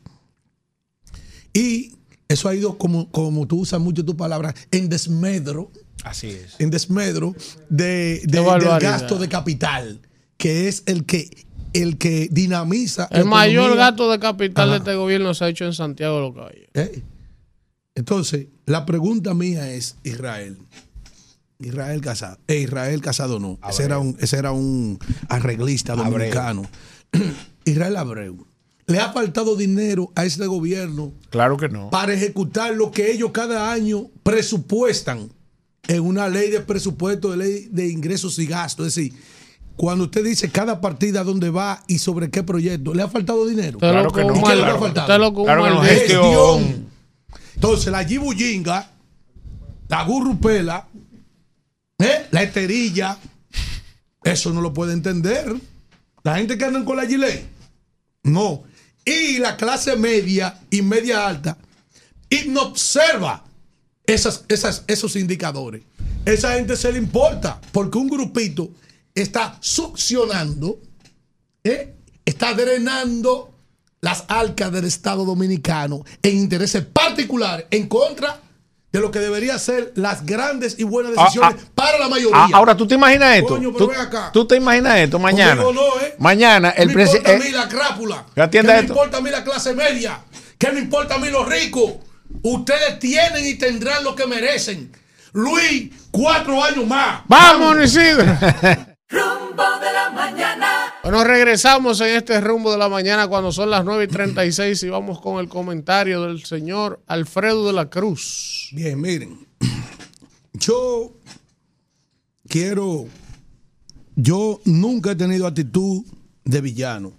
Y eso ha ido, como, como tú usas mucho tu palabra, en desmedro, Así es. en desmedro de, de- del gasto de capital, que es el que, el que dinamiza. El mayor gasto de capital Ajá. de este gobierno se ha hecho en Santiago de los Caballeros. ¿Eh? Entonces, la pregunta mía es, Israel. Israel Casado. Eh, Israel Casado no. Ese era, un, ese era un arreglista Abreu. dominicano. Israel Abreu. ¿Le ha faltado dinero a este gobierno Claro que no. para ejecutar lo que ellos cada año presupuestan en una ley de presupuesto, de ley de ingresos y gastos? Es decir, cuando usted dice cada partida dónde va y sobre qué proyecto, ¿le ha faltado dinero? Claro que no. ¿Y qué le mal- ha faltado? Claro que no, gestión. Entonces, la Gibuyinga, la Gurrupela, ¿eh? la esterilla, eso no lo puede entender. La gente que andan con la gilet, no. Y la clase media y media alta, y no observa esas, esas, esos indicadores. Esa gente se le importa, porque un grupito está succionando, ¿eh? está drenando las arcas del Estado Dominicano en intereses particulares en contra de lo que debería ser las grandes y buenas Ah, decisiones ah, para la mayoría. Ah, ahora tú te imaginas esto. Coño, tú, tú te imaginas esto mañana. No, ¿eh? Mañana ¿Qué el me importa a mí presidente. la crápula? ¿Qué me esto. importa a mí la clase media? ¿Qué me importa a mí los ricos? Ustedes tienen y tendrán lo que merecen. Luis, cuatro años más. ¡Vamos, Isidro! Rumbo de la mañana. Bueno, regresamos en este rumbo de la mañana cuando son las 9 y 36 y vamos con el comentario del señor Alfredo de la Cruz. Bien, miren. yo quiero, yo nunca he tenido actitud de villano.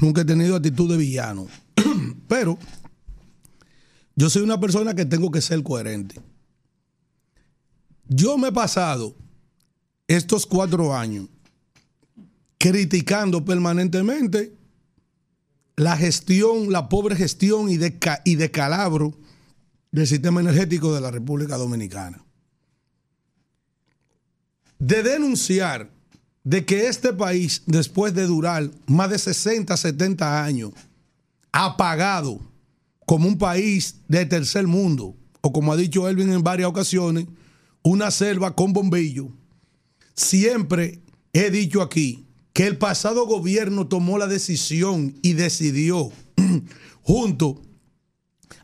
Nunca he tenido actitud de villano. Pero yo soy una persona que tengo que ser coherente. Yo me he pasado estos cuatro años criticando permanentemente la gestión, la pobre gestión y, de, y decalabro del sistema energético de la República Dominicana. De denunciar de que este país, después de durar más de 60, 70 años, apagado como un país de tercer mundo, o como ha dicho Elvin en varias ocasiones, una selva con bombillo, siempre he dicho aquí que el pasado gobierno tomó la decisión y decidió junto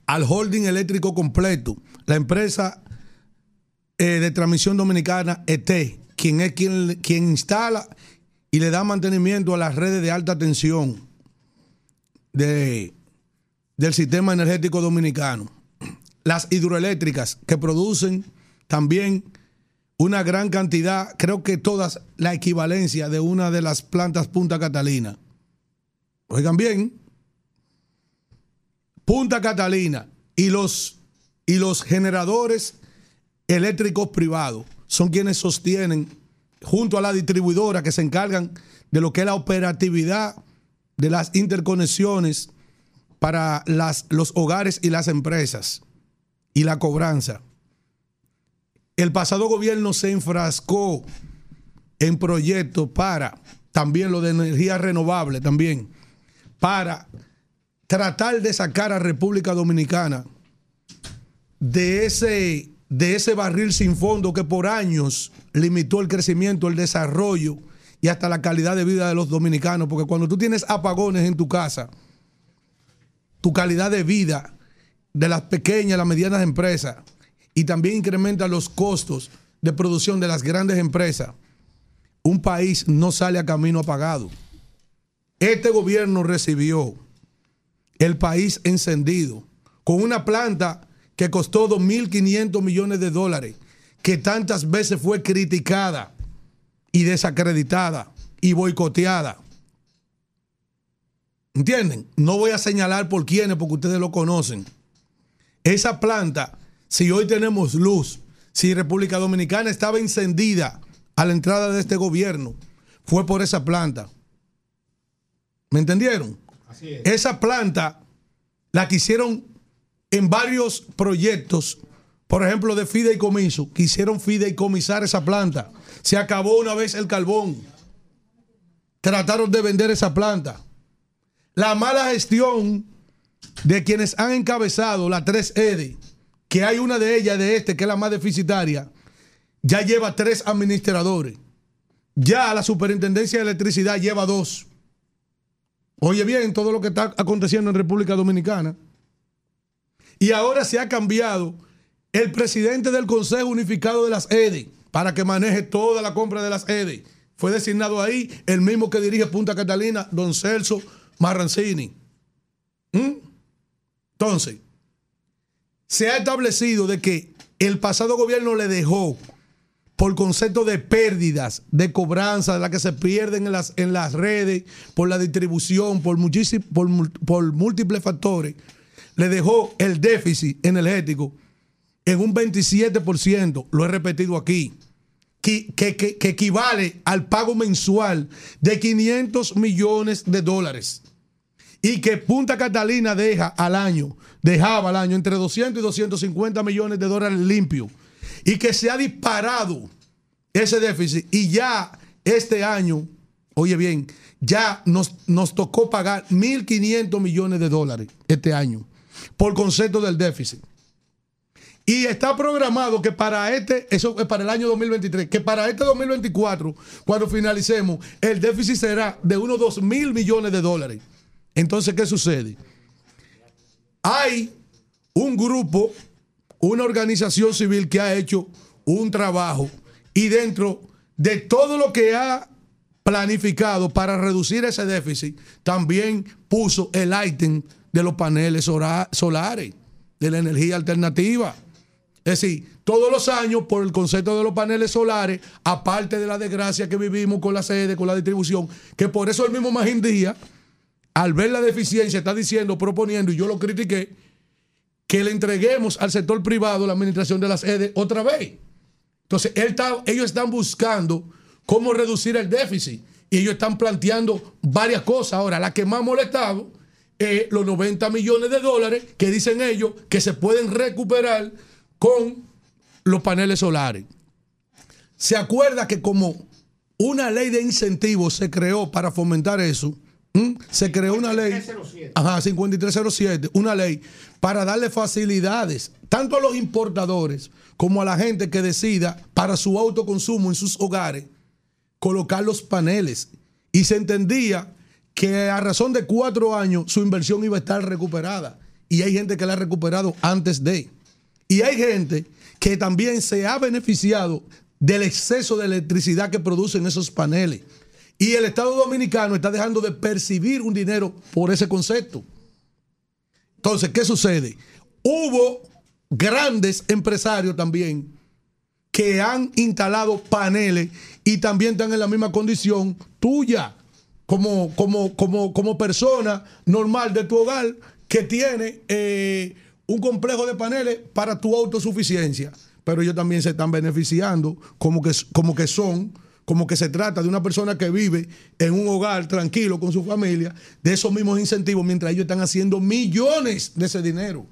al holding eléctrico completo, la empresa eh, de transmisión dominicana ET, quien es quien, quien instala y le da mantenimiento a las redes de alta tensión de, del sistema energético dominicano. Las hidroeléctricas que producen también una gran cantidad, creo que todas la equivalencia de una de las plantas Punta Catalina. Oigan bien, Punta Catalina y los, y los generadores eléctricos privados son quienes sostienen, junto a la distribuidora que se encargan de lo que es la operatividad de las interconexiones para los hogares y las empresas y la cobranza. El pasado gobierno se enfrascó en proyectos para, también lo de energía renovable, también, para tratar de sacar a República Dominicana de ese, de ese barril sin fondo que por años limitó el crecimiento, el desarrollo y hasta la calidad de vida de los dominicanos. Porque cuando tú tienes apagones en tu casa, tu calidad de vida de las pequeñas, las medianas empresas, y también incrementa los costos de producción de las grandes empresas, un país no sale a camino apagado. Este gobierno recibió el país encendido con una planta que costó 2.500 millones de dólares, que tantas veces fue criticada y desacreditada y boicoteada. ¿Entienden? No voy a señalar por quiénes, porque ustedes lo conocen. Esa planta si hoy tenemos luz, si República Dominicana estaba encendida a la entrada de este gobierno, fue por esa planta. ¿Me entendieron? Así es. Esa planta la quisieron en varios proyectos, por ejemplo, de fideicomiso, quisieron fideicomisar esa planta. Se acabó una vez el carbón. Trataron de vender esa planta. La mala gestión de quienes han encabezado la 3ED que hay una de ellas, de este, que es la más deficitaria, ya lleva tres administradores. Ya la superintendencia de electricidad lleva dos. Oye bien, todo lo que está aconteciendo en República Dominicana. Y ahora se ha cambiado el presidente del Consejo Unificado de las EDE para que maneje toda la compra de las EDE. Fue designado ahí el mismo que dirige Punta Catalina, don Celso Marrancini. ¿Mm? Entonces, se ha establecido de que el pasado gobierno le dejó por concepto de pérdidas, de cobranza, de las que se pierden en las, en las redes, por la distribución, por, por, múltiples factores, le dejó el déficit energético en un 27%, lo he repetido aquí, que, que, que, equivale al pago mensual de 500 millones de dólares. Y que Punta Catalina deja al año dejaba al año entre 200 y 250 millones de dólares limpios y que se ha disparado ese déficit y ya este año, oye bien, ya nos, nos tocó pagar 1.500 millones de dólares este año por concepto del déficit. Y está programado que para este, eso es para el año 2023, que para este 2024, cuando finalicemos, el déficit será de unos 2 mil millones de dólares. Entonces, ¿qué sucede? Hay un grupo, una organización civil que ha hecho un trabajo y dentro de todo lo que ha planificado para reducir ese déficit, también puso el ítem de los paneles solares, de la energía alternativa. Es decir, todos los años, por el concepto de los paneles solares, aparte de la desgracia que vivimos con la sede, con la distribución, que por eso el mismo Magín Díaz, al ver la deficiencia, está diciendo, proponiendo, y yo lo critiqué, que le entreguemos al sector privado la administración de las sede otra vez. Entonces, él está- ellos están buscando cómo reducir el déficit y ellos están planteando varias cosas. Ahora, la que más ha molestado es los 90 millones de dólares que dicen ellos que se pueden recuperar con los paneles solares. ¿Se acuerda que como una ley de incentivos se creó para fomentar eso? ¿Mm? Se creó una ley. Ajá, 5307, una ley para darle facilidades tanto a los importadores como a la gente que decida para su autoconsumo en sus hogares colocar los paneles. Y se entendía que a razón de cuatro años su inversión iba a estar recuperada. Y hay gente que la ha recuperado antes de. Y hay gente que también se ha beneficiado del exceso de electricidad que producen esos paneles. Y el Estado Dominicano está dejando de percibir un dinero por ese concepto. Entonces, ¿qué sucede? Hubo grandes empresarios también que han instalado paneles y también están en la misma condición tuya, como, como, como, como persona normal de tu hogar que tiene eh, un complejo de paneles para tu autosuficiencia. Pero ellos también se están beneficiando como que, como que son, como que se trata de una persona que vive en un hogar tranquilo con su familia, de esos mismos incentivos, mientras ellos están haciendo millones de ese dinero.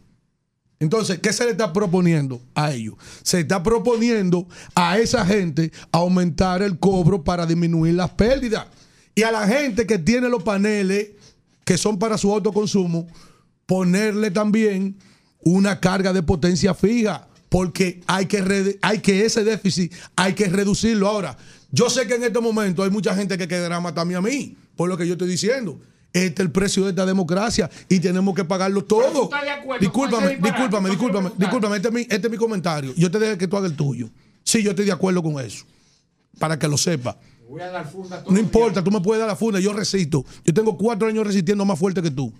Entonces, ¿qué se le está proponiendo a ellos? Se está proponiendo a esa gente aumentar el cobro para disminuir las pérdidas. Y a la gente que tiene los paneles que son para su autoconsumo, ponerle también una carga de potencia fija, porque hay que, hay que ese déficit hay que reducirlo. Ahora, yo sé que en este momento hay mucha gente que quedará matarme a mí, por lo que yo estoy diciendo. Este es el precio de esta democracia y tenemos que pagarlo todo. estás de acuerdo Discúlpame, discúlpame, discúlpame, ¿cómo discúlpame. Este es, mi, este es mi comentario. Yo te dejé que tú hagas el tuyo. Sí, yo estoy de acuerdo con eso. Para que lo sepa. Voy a dar funda No importa, tú me puedes dar la funda, yo resisto. Yo tengo cuatro años resistiendo más fuerte que tú.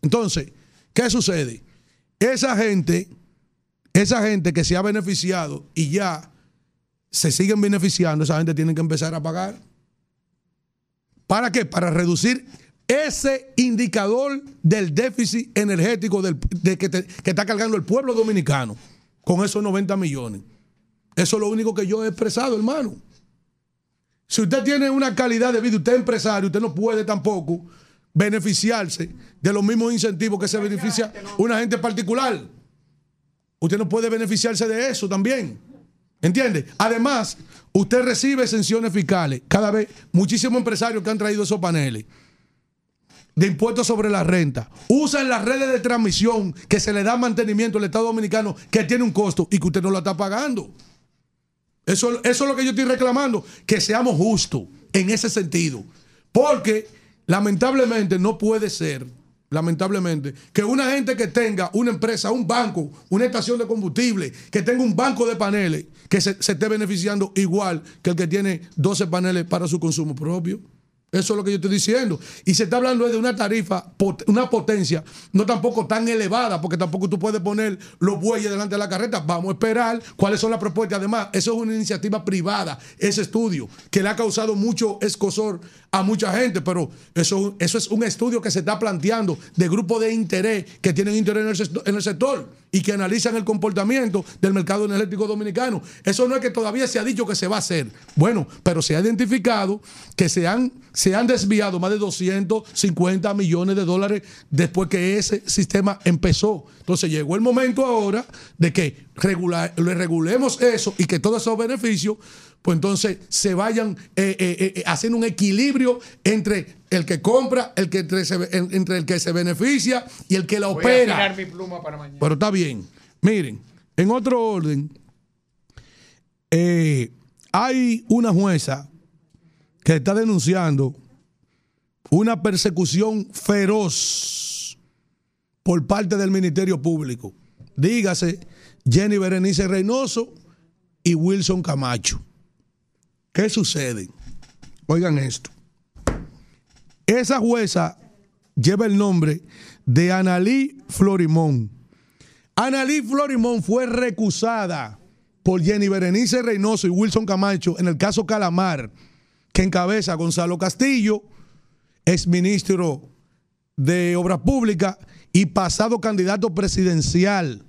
Entonces, ¿qué sucede? Esa gente, esa gente que se ha beneficiado y ya se siguen beneficiando, esa gente tiene que empezar a pagar. ¿Para qué? Para reducir ese indicador del déficit energético del- de que, te- que está cargando el pueblo dominicano con esos 90 millones. Eso es lo único que yo he expresado, hermano. Si usted tiene una calidad de vida, usted es empresario, usted no puede tampoco beneficiarse de los mismos incentivos que se beneficia una gente particular. Usted no puede beneficiarse de eso también. ¿Entiende? Además, usted recibe exenciones fiscales. Cada vez, muchísimos empresarios que han traído esos paneles de impuestos sobre la renta, usan las redes de transmisión que se le da mantenimiento al Estado Dominicano, que tiene un costo y que usted no lo está pagando. Eso, eso es lo que yo estoy reclamando, que seamos justos en ese sentido. Porque lamentablemente no puede ser, lamentablemente, que una gente que tenga una empresa, un banco, una estación de combustible, que tenga un banco de paneles, que se, esté beneficiando igual que el que tiene 12 paneles para su consumo propio. Eso es lo que yo estoy diciendo. Y se está hablando de una tarifa, una potencia, no tampoco tan elevada, porque tampoco tú puedes poner los bueyes delante de la carreta. Vamos a esperar cuáles son las propuestas. Además, eso es una iniciativa privada, ese estudio, que le ha causado mucho escosor a mucha gente, pero eso, eso es un estudio que se está planteando de grupos de interés que tienen interés en el, en el sector y que analizan el comportamiento del mercado energético dominicano. Eso no es que todavía se ha dicho que se va a hacer. Bueno, pero se ha identificado que se han, se han desviado más de 250 millones de dólares después que ese sistema empezó. Entonces llegó el momento ahora de que regular, le regulemos eso y que todos esos beneficios, pues entonces se vayan eh, eh, eh, haciendo un equilibrio entre el que compra, el que entre, se- en- entre el que se beneficia y el que la Voy opera. mi pluma para mañana. Pero está bien. Miren, en otro orden, hay una jueza que está denunciando una persecución feroz por parte del Ministerio Público. Dígase Jenny Berenice Reynoso y Wilson Camacho. ¿Qué sucede? Oigan esto. Esa jueza lleva el nombre de Analí Florimón. Annalí Florimón fue recusada por Jenny Berenice Reynoso y Wilson Camacho en el caso Calamar, que encabeza Gonzalo Castillo, ex ministro de Obras Públicas y pasado candidato presidencial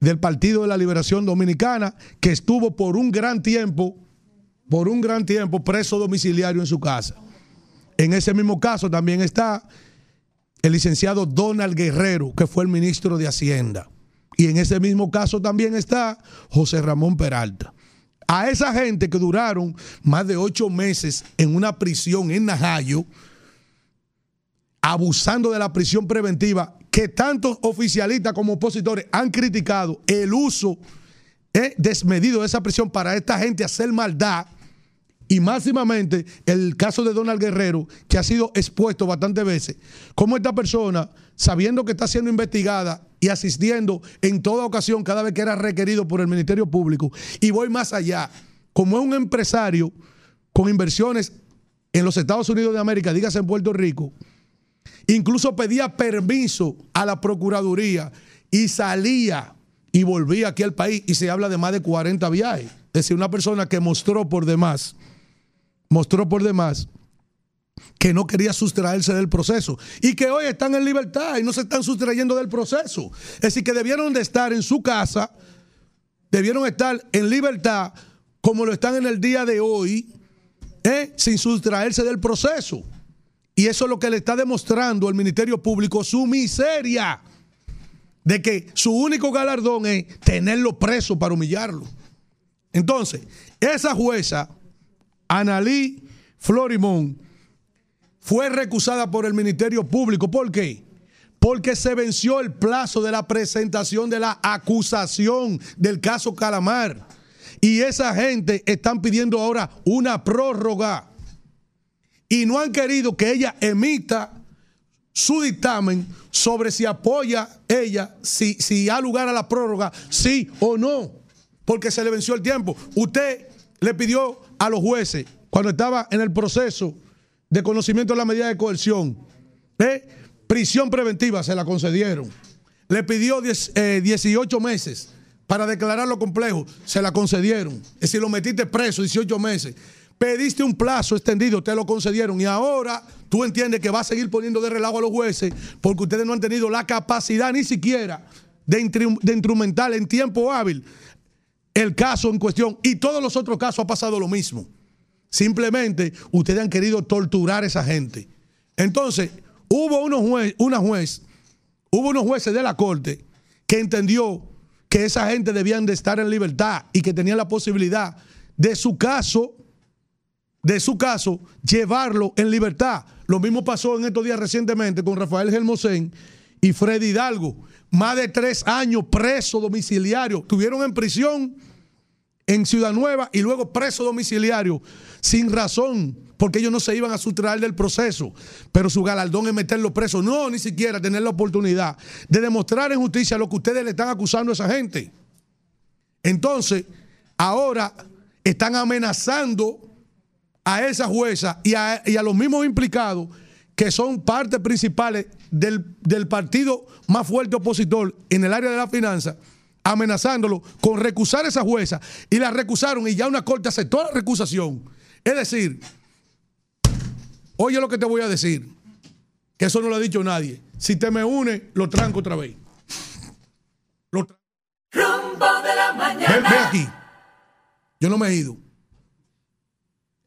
del Partido de la Liberación Dominicana, que estuvo por un gran tiempo, por un gran tiempo preso domiciliario en su casa. En ese mismo caso también está el licenciado Donald Guerrero, que fue el ministro de Hacienda. Y en ese mismo caso también está José Ramón Peralta. A esa gente que duraron más de ocho meses en una prisión en Najayo, abusando de la prisión preventiva, que tantos oficialistas como opositores han criticado el uso eh, desmedido de esa prisión para esta gente hacer maldad. Y máximamente el caso de Donald Guerrero, que ha sido expuesto bastantes veces, como esta persona, sabiendo que está siendo investigada y asistiendo en toda ocasión cada vez que era requerido por el Ministerio Público, y voy más allá, como es un empresario con inversiones en los Estados Unidos de América, dígase en Puerto Rico, incluso pedía permiso a la Procuraduría y salía y volvía aquí al país y se habla de más de 40 viajes. Es decir, una persona que mostró por demás mostró por demás que no quería sustraerse del proceso y que hoy están en libertad y no se están sustrayendo del proceso. Es decir, que debieron de estar en su casa, debieron estar en libertad como lo están en el día de hoy, ¿eh? sin sustraerse del proceso. Y eso es lo que le está demostrando el Ministerio Público, su miseria, de que su único galardón es tenerlo preso para humillarlo. Entonces, esa jueza Analí Florimón fue recusada por el Ministerio Público. ¿Por qué? Porque se venció el plazo de la presentación de la acusación del caso Calamar. Y esa gente están pidiendo ahora una prórroga. Y no han querido que ella emita su dictamen sobre si apoya ella, si, si da lugar a la prórroga, sí o no. Porque se le venció el tiempo. Usted le pidió a los jueces cuando estaba en el proceso de conocimiento de la medida de coerción. ¿eh? Prisión preventiva se la concedieron. Le pidió 10, eh, 18 meses para declararlo complejo, se la concedieron. Es decir, lo metiste preso 18 meses. Pediste un plazo extendido, te lo concedieron. Y ahora tú entiendes que va a seguir poniendo de relajo a los jueces porque ustedes no han tenido la capacidad ni siquiera de, de instrumentar en tiempo hábil el caso en cuestión y todos los otros casos ha pasado lo mismo. Simplemente ustedes han querido torturar a esa gente. Entonces, hubo unos juez, una juez, hubo unos jueces de la corte que entendió que esa gente debían de estar en libertad y que tenían la posibilidad de su caso, de su caso, llevarlo en libertad. Lo mismo pasó en estos días recientemente con Rafael Gelmosén y Freddy Hidalgo. Más de tres años preso domiciliario. Tuvieron en prisión en Ciudad Nueva y luego preso domiciliario sin razón, porque ellos no se iban a sustraer del proceso, pero su galardón es meterlo preso, no ni siquiera tener la oportunidad de demostrar en justicia lo que ustedes le están acusando a esa gente. Entonces, ahora están amenazando a esa jueza y a, los mismos implicados que son partes principales del partido más fuerte opositor en el área de la finanza amenazándolo con recusar a esa jueza y la recusaron y ya una corte aceptó la recusación. Es decir, oye lo que te voy a decir, que eso no lo ha dicho nadie. Si te me une, lo tranco otra vez. Lo tra- Rumbo de la mañana. ven, ven aquí. Yo no me he ido.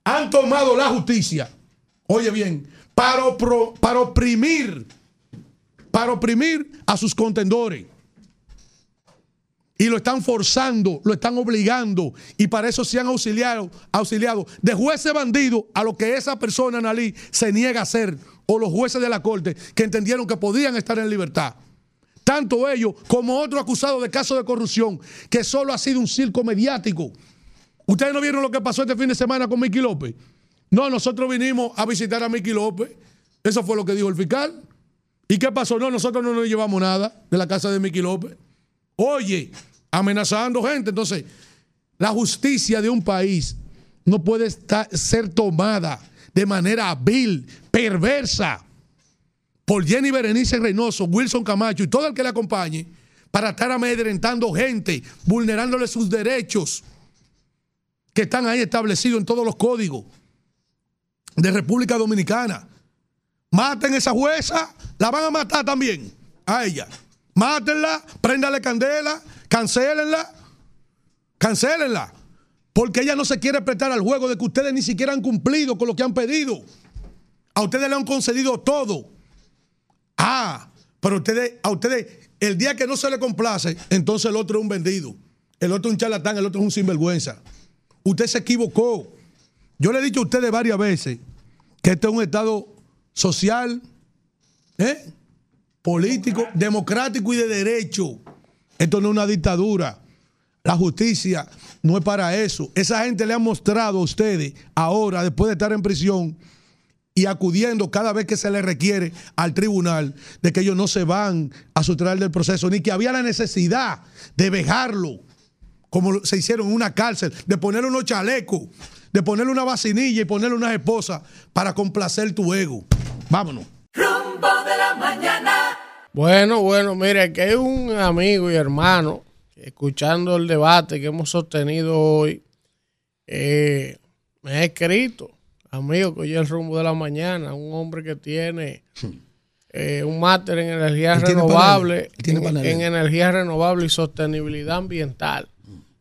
Han tomado la justicia, oye bien, para, opro- para oprimir, para oprimir a sus contendores. Y lo están forzando, lo están obligando. Y para eso se han auxiliado, auxiliado de jueces bandidos a lo que esa persona, Analí, se niega a hacer. O los jueces de la corte que entendieron que podían estar en libertad. Tanto ellos como otro acusado de caso de corrupción, que solo ha sido un circo mediático. ¿Ustedes no vieron lo que pasó este fin de semana con Miki López? No, nosotros vinimos a visitar a Miki López. Eso fue lo que dijo el fiscal. ¿Y qué pasó? No, nosotros no nos llevamos nada de la casa de Miki López. Oye, amenazando gente. Entonces, la justicia de un país no puede estar- ser tomada de manera vil, perversa, por Jenny Berenice Reynoso, Wilson Camacho y todo el que le acompañe, para estar amedrentando gente, vulnerándole sus derechos que están ahí establecidos en todos los códigos de República Dominicana. Maten esa jueza, la van a matar también a ella. Mátenla, préndale candela, cancélenla, cancélenla. Porque ella no se quiere prestar al juego de que ustedes ni siquiera han cumplido con lo que han pedido. A ustedes le han concedido todo. Ah, pero ustedes, a ustedes, el día que no se le complace, entonces el otro es un vendido. El otro es un charlatán, el otro es un sinvergüenza. Usted se equivocó. Yo le he dicho a ustedes varias veces que este es un Estado social, ¿eh? Político, democrático y de derecho. Esto no es una dictadura. La justicia no es para eso. Esa gente le ha mostrado a ustedes ahora, después de estar en prisión y acudiendo cada vez que se le requiere al tribunal, de que ellos no se van a sustraer del proceso, ni que había la necesidad de vejarlo, como se hicieron en una cárcel, de ponerle unos chalecos, de ponerle una vacinilla y ponerle unas esposas para complacer tu ego. Vámonos. Rumbo de la mañana. Bueno, bueno, mire, que hay un amigo y hermano, escuchando el debate que hemos sostenido hoy, eh, me ha escrito, amigo, que hoy es el rumbo de la mañana, un hombre que tiene eh, un máster en él tiene en, en energías renovables y sostenibilidad ambiental.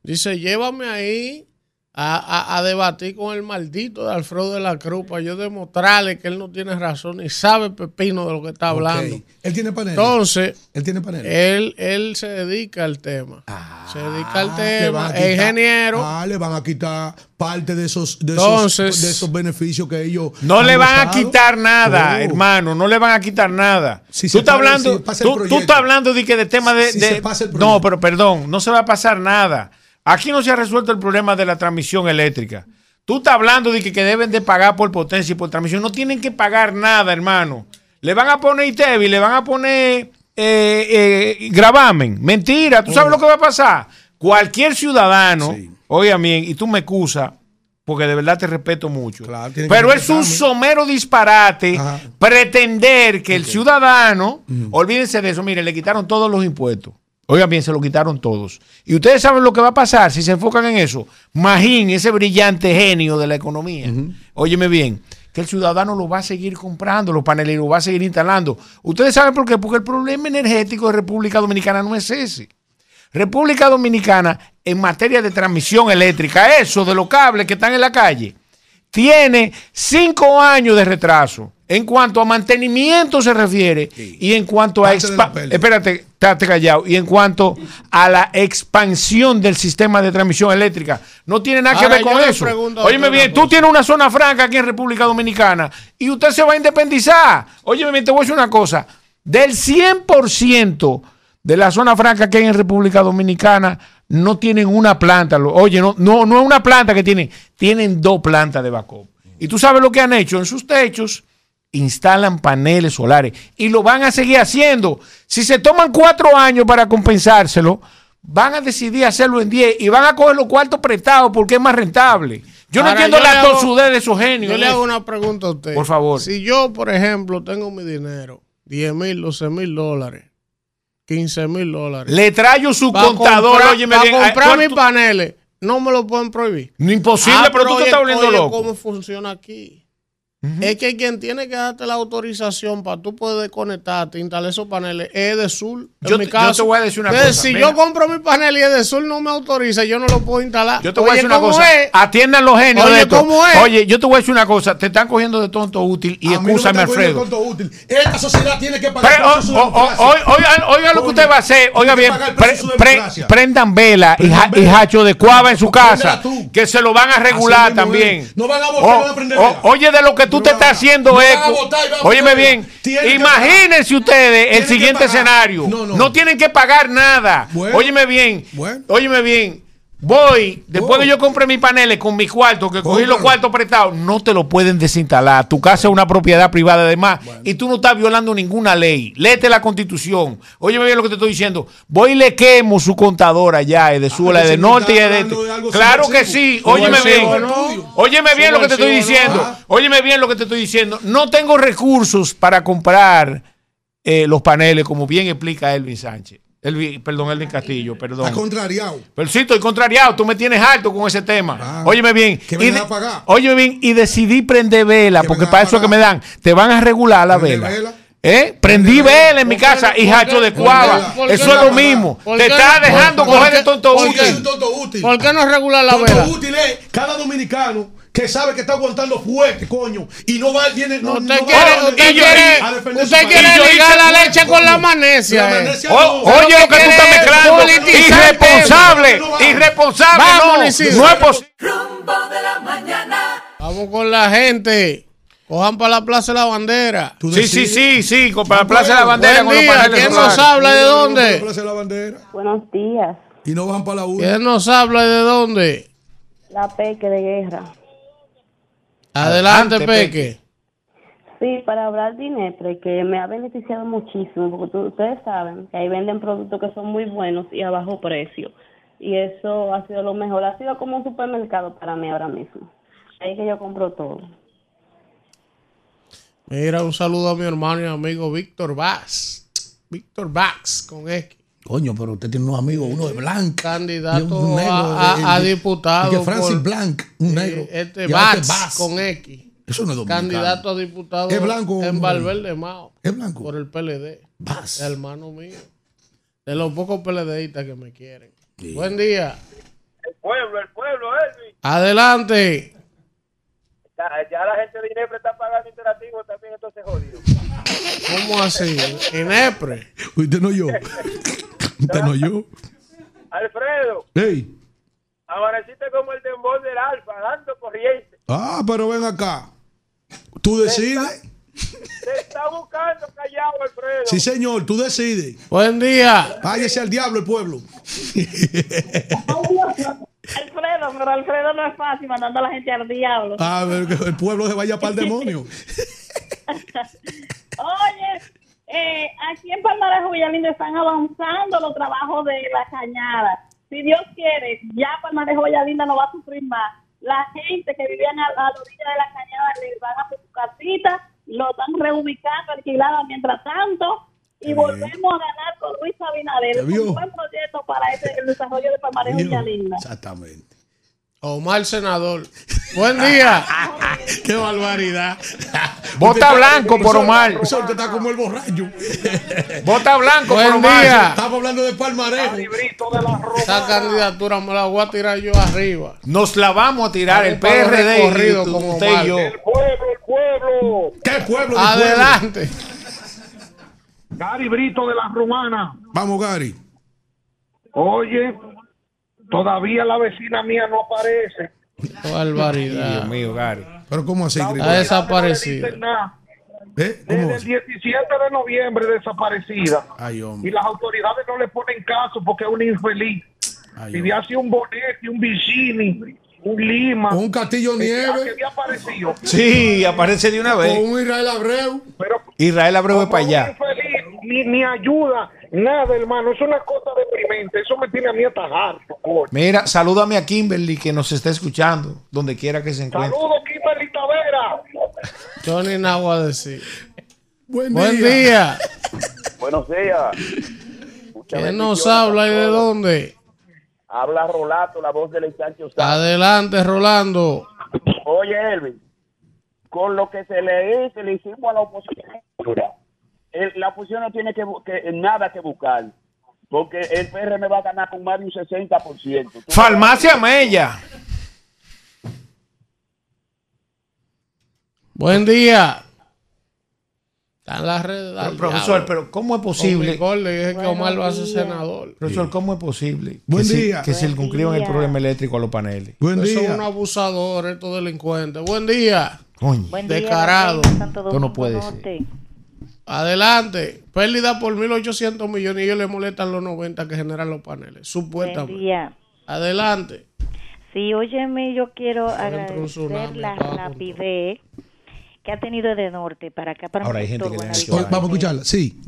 Dice, llévame ahí a, a- a debatir con el maldito de Alfredo de la Cruz para yo demostrarle que él no tiene razón ni sabe pepino de lo que está hablando. Él tiene paneles. Entonces, él tiene paneles. él, él se dedica al tema. se dedica al Ah, tema. Es ingeniero. Ah, le van a quitar parte de esos, de, esos, Entonces- de esos beneficios que ellos. No han le van a quitar nada, Oh. hermano, no le van a quitar nada. Si tú se estás hablando, si pasa el tú, tú estás hablando de que de tema de, Si de- se pasa el no, pero perdón, no se va a pasar nada. Aquí no se ha resuelto el problema de la transmisión eléctrica. Tú estás hablando de que, que deben de pagar por potencia y por transmisión. No tienen que pagar nada, hermano. Le van a poner ITEVI, le van a poner eh, eh, gravamen. Mentira, ¿tú sabes lo que va a pasar? Cualquier ciudadano, oiga bien, y tú me excusas, porque de verdad te respeto mucho. que pero es un somero disparate pretender que el ciudadano, olvídense de eso, miren, le quitaron todos los impuestos. Oigan bien, se lo quitaron todos. Y ustedes saben lo que va a pasar si se enfocan en eso. Magín, ese brillante genio de la economía. Óyeme bien, que el ciudadano lo va a seguir comprando, los paneles, lo va a seguir instalando. Ustedes saben por qué, porque el problema energético de República Dominicana no es ese. República Dominicana, en materia de transmisión eléctrica, eso de los cables que están en la calle, tiene cinco años de retraso en cuanto a mantenimiento se refiere y en cuanto a expa- pérdida. espérate, estate callado y en cuanto a la expansión del sistema de transmisión eléctrica no tiene nada que ver con eso. a Óyeme bien, tú tienes una zona franca aquí en República Dominicana y usted se va a independizar. Óyeme bien, te voy a decir una cosa, del 100% de la zona franca que hay en República Dominicana no tienen una planta. Oye, no, no, no es una planta que tienen, tienen dos plantas de backup. Y tú sabes lo que han hecho en sus techos, instalan paneles solares y lo van a seguir haciendo. Si se toman cuatro años para compensárselo, van a decidir hacerlo en 10 y van a coger los cuartos prestados porque es más rentable. Yo no entiendo yo la tosudez de esos genios. Yo le hago una pregunta a usted. Por favor. Si yo, por ejemplo, tengo mi dinero, 10 mil, 12 mil dólares, 15 mil dólares. Le traigo su Pa' contador, comprar- óyeme pa' bien, comprar ¿cuánto- mis paneles, no me lo pueden prohibir. No, imposible, pero tú te oye- estás volviendo oye loco. ¿Cómo funciona aquí? Es que quien tiene que darte la autorización para tú poder conectarte, instalar esos paneles, es de Sur. Yo en mi yo caso. te voy a decir una Entonces, cosa, Si mira. yo compro mi panel y es de Sur no me autoriza, yo no lo puedo instalar. Yo te voy a decir una ¿cómo cosa. es? Atiendan los genios Oye, de esto. ¿cómo es? Oye, yo te voy a decir una cosa. Te están cogiendo de tonto útil y A mí no me escúchame, cogiendo Alfredo. tonto útil. Esta sociedad tiene que pagar Pre- por su o- o- democracia. o- oiga, oiga lo que usted va a hacer. Oiga bien, pre- pre- prendan vela y, ja- y hacho de cuava en su casa, que se lo van a regular también. No van a prender oye, de lo que tú te estás haciendo eco. Óyeme bien, imagínense ustedes el siguiente escenario. No, No, no. tienen que pagar nada. Bueno. Óyeme bien, Bueno. óyeme bien. Voy, después que yo compré mis paneles con mis cuartos, que cogí los cuartos prestados, no te lo pueden desinstalar. Tu casa es una propiedad privada además y tú no estás violando ninguna ley. Léete la constitución. Óyeme bien lo que te estoy diciendo. Voy y le quemo su contadora allá, es de sur, es de norte y es de algo Claro que sí. Óyeme bien. Óyeme bien lo que te estoy diciendo. Ah. Óyeme bien lo que te estoy diciendo. No tengo recursos para comprar eh, los paneles, como bien explica Elvin Sánchez. Elvi- perdón, Elvin Castillo, perdón. Está contrariado. Pero sí, estoy contrariado. Tú me tienes alto con ese tema. Ah, Óyeme bien. que me y a pagar. Óyeme bien. Y decidí prender vela, porque para eso que me dan, te van a regular la vela. vela. ¿Eh? Prendí vela en mi casa y hacho de cuava. qué Eso es lo mismo. Te qué está dejando coger qué- de tonto útil. tonto. ¿Por qué no regular la Tonto vela? útil es cada dominicano que sabe que está aguantando fuerte, coño, y no va, viene, no, Usted no quiere, va usted quiere, a defender usted su quiere ligar la leche con coño. la magnesia. La eh. magnesia O- no. oye lo que tú estás mezclando. Irresponsable. Irresponsable. Vamos, no. No es posible. Rumbo de la mañana. Vamos con la gente. Cojan para la Plaza de la Bandera. Sí, sí, sí, sí. con- Para la Plaza de la Bandera Buen con día, ¿quién nos habla de dónde? Plaza de la bandera. Buenos días, Y no bajan para la U. ¿Quién nos habla de dónde? la Peque de Guerra. Adelante, Adelante, Peque. Sí, para hablar de Inepre, que me ha beneficiado muchísimo, porque tú- ustedes saben que ahí venden productos que son muy buenos y a bajo precio. Y eso ha sido lo mejor, ha sido como un supermercado para mí ahora mismo. Ahí que yo compro todo. Mira, un saludo a mi hermano y amigo Víctor Bax. Víctor Bax con X. Coño, pero usted tiene unos amigos, uno de Blanc. Candidato un negro a, a- diputado. que Francis por- Blanc, un negro. Este este Bax Bax. con X. Eso no es dominicano. Candidato a diputado ¿Es blanco en? Valverde Mao. Es blanco. Por el PLD. Bax. Hermano mío. De los pocos PLDistas que me quieren. Buen día. El pueblo, el pueblo, Elvis. Adelante. Ya, ya la gente de Inepre está pagando interactivo también, entonces jodido. ¿Cómo así? Inepre. Usted no yo. Usted no yo. Alfredo, Hey. amaneciste como el tembor del alfa, dando corriente. Ah, pero ven acá. Tú decides. Te está buscando callado, Alfredo. Sí, señor, tú decides. Buen día. Váyase al diablo el pueblo. Alfredo, pero Alfredo no es fácil mandando a la gente al diablo. A ver, que el pueblo se vaya para el demonio. Oye, eh, aquí en Palmarejo Villalindo están avanzando los trabajos de la cañada. Si Dios quiere, ya Palmarejo Villalinda no va a sufrir más. La gente que vivía a, a la orilla de la cañada les van a hacer su casita, lo están reubicando, alquilada mientras tanto, y volvemos a ganar con Luis Abinader. Un buen proyecto para ese, el desarrollo de Palmarejo Villalinda. Exactamente. Omar Senador. Buen día. Qué barbaridad. Vota blanco por Omar. Eso usted está como el borracho. Vota blanco por Buen Omar. día. Estamos hablando de Palmarejo. Esa candidatura me la voy a tirar yo arriba. Nos la vamos a tirar el PRD recorridos y con usted Omar. y yo. pueblo, el pueblo. ¿Qué pueblo? de Adelante. Gary Brito de la Romana. pueblo? Vamos, Gary. Oye, todavía la vecina mía no aparece. Qué barbaridad. Dios mío, Gary. Pero ¿cómo así? Grigori? desaparecido. ¿Eh? ¿Cómo Desde el 17 de noviembre desaparecida. Ay, Y las autoridades no le ponen caso porque es un infeliz. Ay, había sido un Bonetti, un Vicini, un Lima. Un castillo nieve. que había aparecido. Sí, aparece de una Con vez. un Israel Abreu. Pero Israel Abreu es para allá. infeliz, ni, ni ayuda, nada, hermano. Es una cosa deprimente. Eso me tiene a mí coño. Mira, salúdame a Kimberly que nos está escuchando, donde quiera que se encuentre. Saludos, Kimberly Tavera. Yo ni nada voy a decir. Buen, Buen día. día. Buenos días. ¿Quién nos habla y de dónde? Habla Rolato, la voz del Sancho. Adelante, Rolando. Oye, Elvin, con lo que se le hizo, le hicimos a la oposición, el- la oposición no tiene que, que- nada que buscar, porque el PRM va a ganar con más de un 60%. Tú- Farmacia Mella. Buen día. Están las redes. Pero, profesor, diablo. pero ¿cómo es posible? Nicole le dije que Omar va a ser días. senador. Profesor, ¿cómo es posible Buen que, se- día. que se Buen circunscriban el problema eléctrico a los paneles? Buen Son día. unos abusadores, estos delincuentes. Buen día. Coño, Buen Descarado. día, Esto no puede Norte. Adelante. Pérdida por 1.800 millones y ellos le molestan los 90 que generan los paneles. Supuestamente. día. Adelante. Sí, óyeme, yo quiero agradecer tsunami, la rapidez que ha tenido de norte para acá, para Ahora hay gente que Vamos a escucharla. Sí.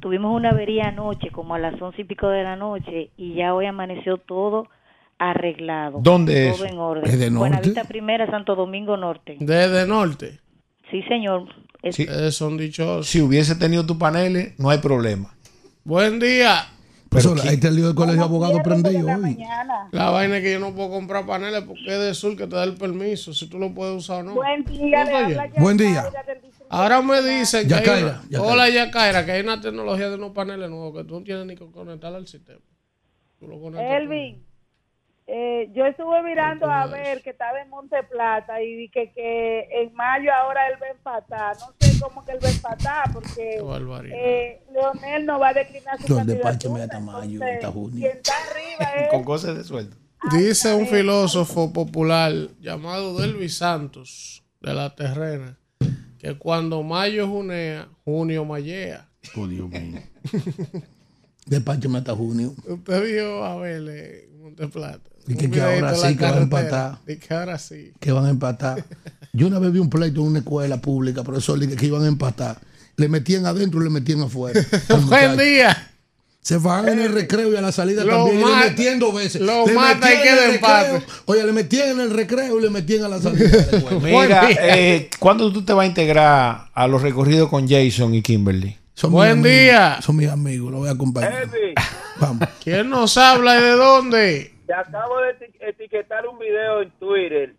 Tuvimos una avería anoche, como a las once y pico de la noche, y ya hoy amaneció todo arreglado. ¿Dónde es Todo en orden. ¿Es de norte? Buenavista Primera, Santo Domingo Norte. Desde norte. Sí, señor. Es- Sí. Son dichosos. si hubiese tenido tus paneles, no hay problema. Buen día. Profesor, ahí está el lío del colegio de abogados prendido hoy. La vaina es que yo no puedo comprar paneles porque es de sur que te da el permiso, si tú lo puedes usar o no. Buen día, ¿No le te habla? Buen día. Ahora me dicen que Yacaira, una, hola Yacaira, que hay una tecnología de unos paneles nuevos que tú no tienes ni que conectar al sistema. Tú lo conectas tú. Elvin, eh, yo estuve mirando a ver que estaba en Monte Plata y vi que, que en mayo ahora él va a empatar. No sé cómo que él va a empatar porque eh, Leonel no va a declinar su Donde candidatura. me mayo, Entonces, hasta junio. quien está arriba es Con cosas de sueldo. Dice un filósofo popular llamado Delvis Santos de la Terrena que cuando mayo junea, junio mayea. Oh, Dios mío. Despáchame hasta junio. Usted vio a ver Monte Plata. Y que, que ahora sí que van a empatar. Y que ahora sí. Que van a empatar. Yo una vez vi un pleito en una escuela pública, profesor, dije que iban a empatar. Le metían adentro y le metían afuera. Buen día. Se van en el recreo y a la salida Lo también. y le metían dos veces. lo Le mata y queda empate. Oye, le metían en el recreo y le metían a la salida. Mira, eh, ¿cuándo tú te vas a integrar a los recorridos con Jason y Kimberly? Son Buen amigos, día. Son mis amigos, los voy a acompañar. Vamos. ¿Quién nos habla y de dónde? te acabo de eti- etiquetar un video en Twitter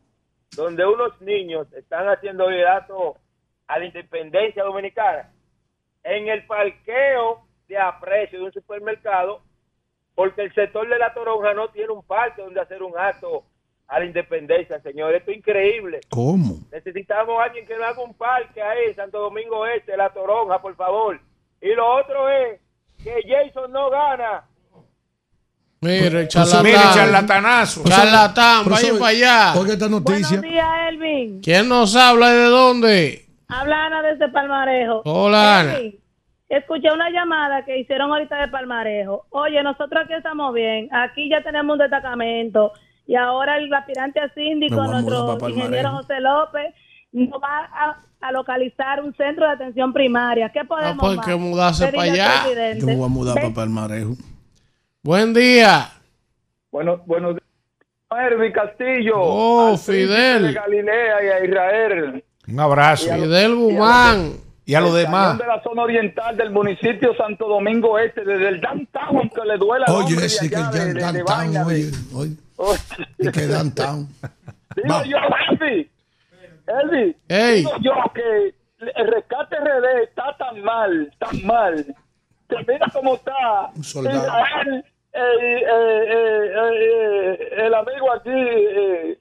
donde unos niños están haciendo vidato a la independencia dominicana en el parqueo de aprecio de un supermercado porque el sector de la Toronja no tiene un parque donde hacer un acto a la independencia, señor. Esto es increíble. ¿Cómo? Necesitamos a alguien que nos haga un parque ahí, Santo Domingo Este, La Toronja, por favor. Y lo otro es que Jason no gana. Mire, Charlatán. Mire, charlatanazo. Charlatán, vayan para allá. Oiga esta noticia. Buenos días, Elvin. ¿Quién nos habla y de dónde? Habla Ana desde Palmarejo. Hola, Ana. Elvin, Escuché una llamada que hicieron ahorita de Palmarejo. Oye, nosotros aquí estamos bien. Aquí ya tenemos un destacamento. Y ahora el aspirante a síndico, nuestro ingeniero José López, nos va a, a localizar un centro de atención primaria. ¿Qué podemos pues más? que mudarse Pedirle pa' al allá. presidente. Yo me voy a mudar Ven- para Palmarejo. Buen día. Bueno, bueno, Hervi Castillo. Oh, Fidel. De Galilea y a Israel. Un abrazo. Fidel Guzmán. Y a los El demás. de la zona oriental del municipio Santo Domingo Este, desde el downtown que le duela Oye, sí que ya de- de- de downtown, de- oye, oye. Y que downtown. Digo yo, Elvi, Elvi, Ey. digo yo que el rescate RD está tan mal, tan mal, que mira cómo está soldado. El amigo aquí, eh,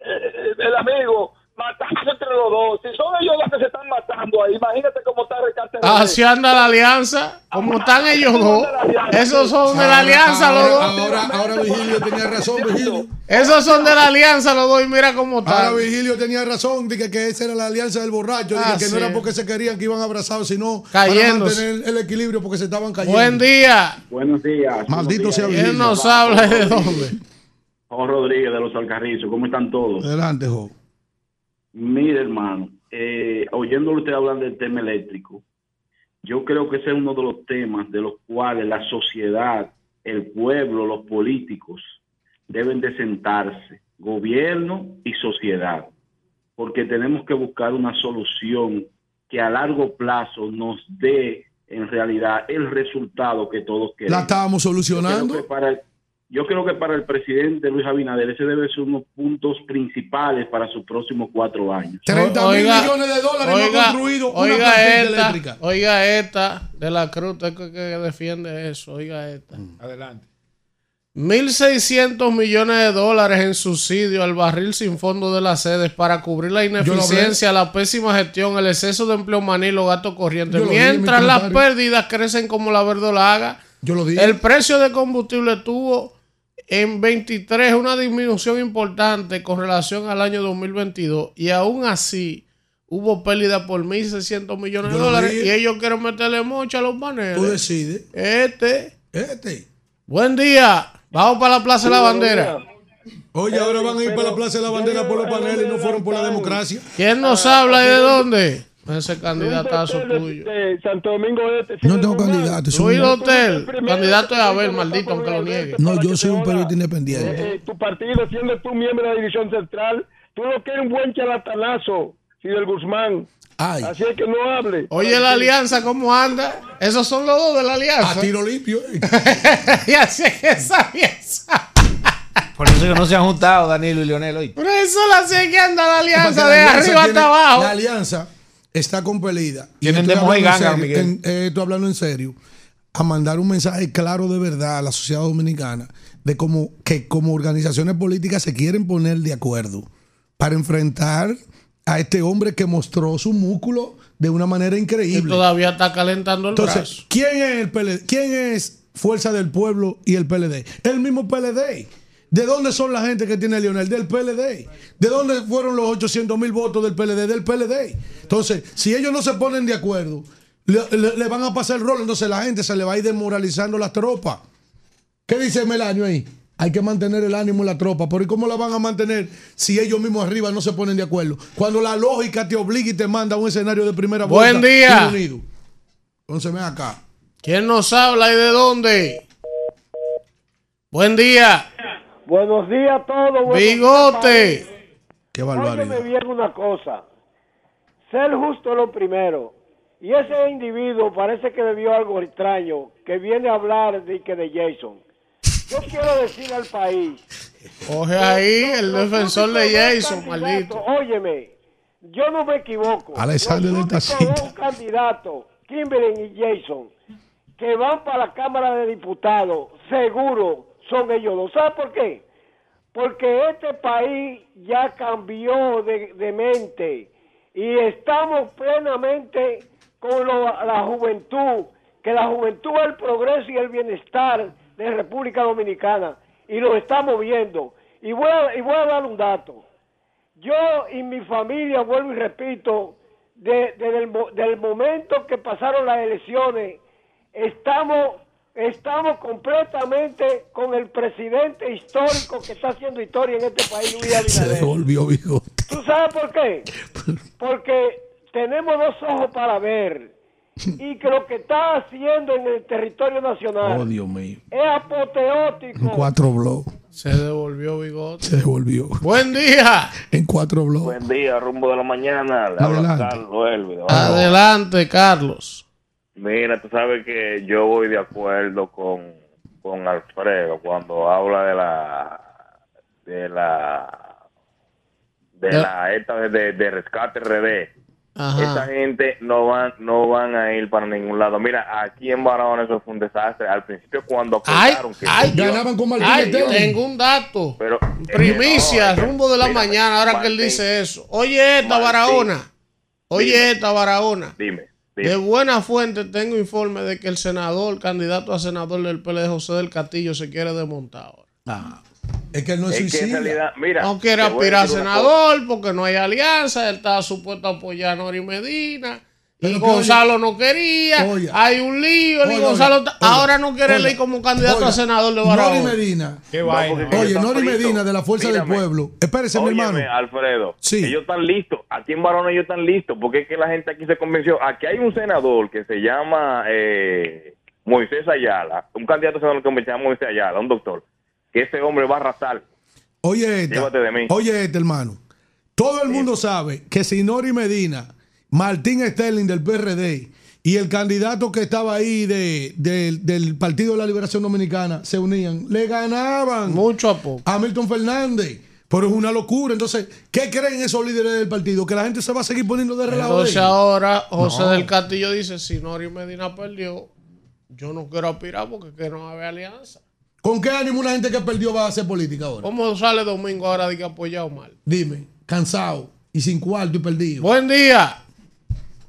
eh, el amigo, matándose entre los dos. Si son ellos los que se están matando ahí, imagínate cómo está rescate RD. Así anda la alianza. Como están ellos dos. Esos son de la alianza los ahora, dos. ahora, ahora Vigilio tenía razón, Vigilio. Esos son de la alianza los dos y mira cómo Ahora están. Vigilio tenía razón, dije que esa era la alianza del borracho, dije Ah, que no era porque se querían que iban abrazados, sino Cayéndose. para mantener el equilibrio porque se estaban cayendo. Buen día. Buenos días. Maldito sea ¿Quién Vigilio. nos habla de dónde? Juan Rodríguez de los Alcarrizos, ¿cómo están todos? Adelante, Jo. Mire, hermano, eh, oyéndolo usted hablar del tema eléctrico, yo creo que ese es uno de los temas de los cuales la sociedad, el pueblo, los políticos deben de sentarse, gobierno y sociedad, porque tenemos que buscar una solución que a largo plazo nos dé en realidad el resultado que todos La queremos. estábamos Yo creo solucionando. para yo creo que para el presidente Luis Abinader ese debe ser unos puntos principales para sus próximos cuatro años. 30 mil Oiga, millones de dólares no Oiga, ha construido una oiga plantilla esta, eléctrica. oiga esta de la Cruz, usted que, que defiende eso, oiga esta. Adelante. 1.600 millones de dólares en subsidio al barril sin fondo de las sedes para cubrir la ineficiencia, la pésima gestión, el exceso de empleo maní y los gastos corrientes. Mientras las pérdidas crecen como la verdolaga, Yo lo dije. el precio de combustible tuvo en 23 una disminución importante con relación al año 2022 y aún así hubo pérdida por 1.600 millones de dólares y ellos quieren meterle mocha a los paneles. Tú decides. Este, Este. buen día, vamos para la Plaza de la Bandera. Oye, ahora van a ir para la Plaza de la Bandera por los paneles y no fueron por la democracia. ¿Quién nos habla y de dónde? Ese candidatazo tuyo. De Santo Domingo Este. No tengo candidato. soy hotel. Candidato de Abel, maldito, aunque lo niegue. No, yo soy un periodista independiente. Eh, tu partido, siendo tú miembro de la división central, tú lo que eres un buen charlatanazo, Fidel Guzmán. Así es que no hable. Oye, la alianza, ¿cómo anda? Esos son los dos de la alianza. A tiro limpio. y así es que esa alianza. Por eso que no se han juntado Danilo y Leonel hoy. Por eso la sé que anda la alianza de la arriba hasta abajo. La alianza está compelida. Y Tienen estoy de moja y hablando en ganga, serio, Miguel. en- eh, estoy hablando en serio. A mandar un mensaje claro de verdad a la sociedad dominicana de cómo que como organizaciones políticas se quieren poner de acuerdo para enfrentar a este hombre que mostró su músculo de una manera Y increíble. todavía está calentando el brazo. Entonces, ¿quién es el PLD? ¿Quién es Fuerza del Pueblo y el PLD? El mismo PLD. ¿De dónde son la gente que tiene Leonel? Del PLD. ¿De dónde fueron los 800 mil votos del PLD? Del PLD. Entonces, si ellos no se ponen de acuerdo, le, le- le van a pasar el rol. Entonces, la gente se le va a ir desmoralizando las tropas. ¿Qué dice Melanio ahí? Hay que mantener el ánimo en la tropa. Pero ¿y cómo la van a mantener si ellos mismos arriba no se ponen de acuerdo? Cuando la lógica te obliga y te manda a un escenario de primera Buen vuelta. día. y unido. Entonces, ven acá. ¿Quién nos habla y de dónde? Buen día. Buenos días a todos. buenos días, Bigote. país. Qué Óyeme bien una cosa. Ser justo es lo primero. Y ese individuo parece que le vio algo extraño, que viene a hablar de que de Jason. Yo quiero decir al país. Coge ahí el defensor de Jason, candidato, maldito. Óyeme, yo no me equivoco. Alexander únicos Tacita. dos candidatos, Kimberly y Jason, que van para la Cámara de Diputados, seguro son ellos dos. ¿Sabes por qué? Porque este país ya cambió de, de mente y estamos plenamente con lo- la juventud, que la juventud es el progreso y el bienestar de República Dominicana y lo estamos viendo. Y voy a, y voy a dar un dato. Yo y mi familia, vuelvo y repito, de- mo- del momento que pasaron las elecciones, estamos, estamos completamente con el presidente histórico que está haciendo historia en este país, Luis Se Abinader. devolvió, viejo. ¿Tú sabes por qué? Porque tenemos dos ojos para ver y que lo que está haciendo en el territorio nacional Oh, Dios mío. es apoteótico. En cuatro blogs. Se devolvió Bigote. Se devolvió. Buen día. En cuatro blogs. Buen día, rumbo de la mañana. Le habla Adelante. Carlos. Adelante, Carlos. Mira, tú sabes que yo voy de acuerdo con, con Alfredo cuando habla de la de la de la esta de, de- de rescate RD. Ajá. Esa gente no van no van a ir para ningún lado. Mira, aquí en Barahona eso fue un desastre. Al principio cuando Ay, que ay, se iba- Ganaban con Martín Ay, tengo un dato. pero Primicia, eh, no, rumbo de la mira, mañana, ahora que él dice eso. Oye esta Martín. Barahona. Oye Dime. esta Barahona. Dime. De buena fuente tengo informe de que el senador, candidato a senador del PLD, José del Castillo, se quiere desmontar ahora. Ah, es que él no es, Es suicida. realidad, mira, no quiere aspirar a senador porque no hay alianza. Él estaba supuesto a apoyar a Nori Medina. Y Pero que Gonzalo no quería. Oye. hay un lío. y Oye, Gonzalo oye, ta- oye, ahora no quiere oye, ir como candidato oye, a senador de Nori Barahona. Medina. Qué vaina. Oye, Nori Medina de la Fuerza Mírame. del Pueblo. Espérese, mi hermano. Alfredo, Sí. ellos están listos. Aquí en Barona ellos están listos, porque es que la gente aquí se convenció. Aquí hay un senador que se llama eh, Moisés Ayala, un candidato a senador que se llama Moisés Ayala, un doctor, que ese hombre va a arrasar. Oye, esta. Llévate de mí. Oye, este hermano. Todo el mundo sabe que si Nori Medina, Martín Sterling del PRD y el candidato que estaba ahí de, de- del Partido de la Liberación Dominicana se unían, le ganaban. Mucho a poco. A Milton Fernández. Pero es una locura. Entonces, ¿qué creen esos líderes del partido? Que la gente se va a seguir poniendo de relajo. Entonces ahora José No. del Castillo dice, si Nori Medina perdió, yo no quiero aspirar porque que no hay alianza. ¿Con qué ánimo una gente que perdió va a hacer política ahora? ¿Cómo sale Domingo ahora de que apoyado mal? Dime, cansado y sin cuarto y perdido. Buen día.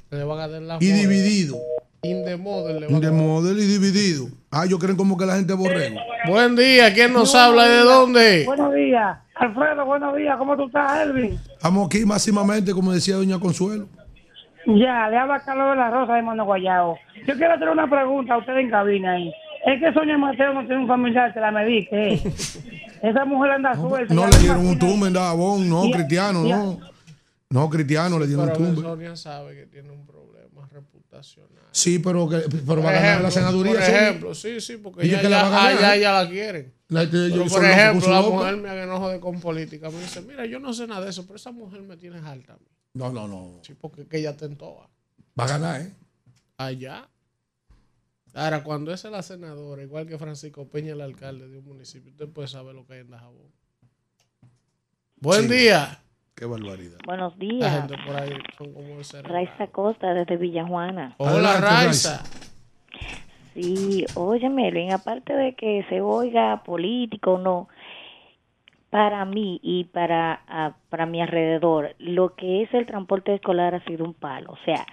Le van a dar la Y dividido. In the model le van De a- modelo y dividido. Ah, yo creen como que la gente borrego. Buen día. ¿Quién nos habla y de dónde? Buenos días. Alfredo, buenos días. ¿Cómo tú estás, Elvin? Estamos aquí máximamente, como decía doña Consuelo. Ya, le habla Carlos de la Rosa de Mono Guayao. Yo quiero hacer una pregunta a usted en cabina ahí. Es que Sonia Mateo no tiene un familiar que la medique. ¿eh? Esa mujer anda suelta. No le dieron un tumbe en Dajabón, no, Y- cristiano, y- no. No, cristiano le dieron un tumbe. Sonia sabe que tiene un problema reputacional. Sí, pero, que, pero Por va a ganar ejemplo, la senaduría. Por ejemplo, sí, sí, porque Ella la ya, va a allá ya la quieren. La- Pero, por ejemplo, la mujer me que no jode con política. Me dice, mira, yo no sé nada de eso, pero esa mujer me tiene alta. a mí". No, no, no. Sí, porque que ella tentó. Va a ganar, ¿eh? Allá. Ahora, cuando es la senadora, igual que Francisco Peña, el alcalde de un municipio, usted puede saber lo que hay en Dajabón. Buen Sí. día. Qué barbaridad. Buenos La días. gente por ahí son como ese. Raiza Costa desde Villajuana. Hola, Raiza. Sí, oye, Melvin, aparte de que se oiga político o no, para mí y para, para mi alrededor, lo que es el transporte escolar ha sido un palo. O sea,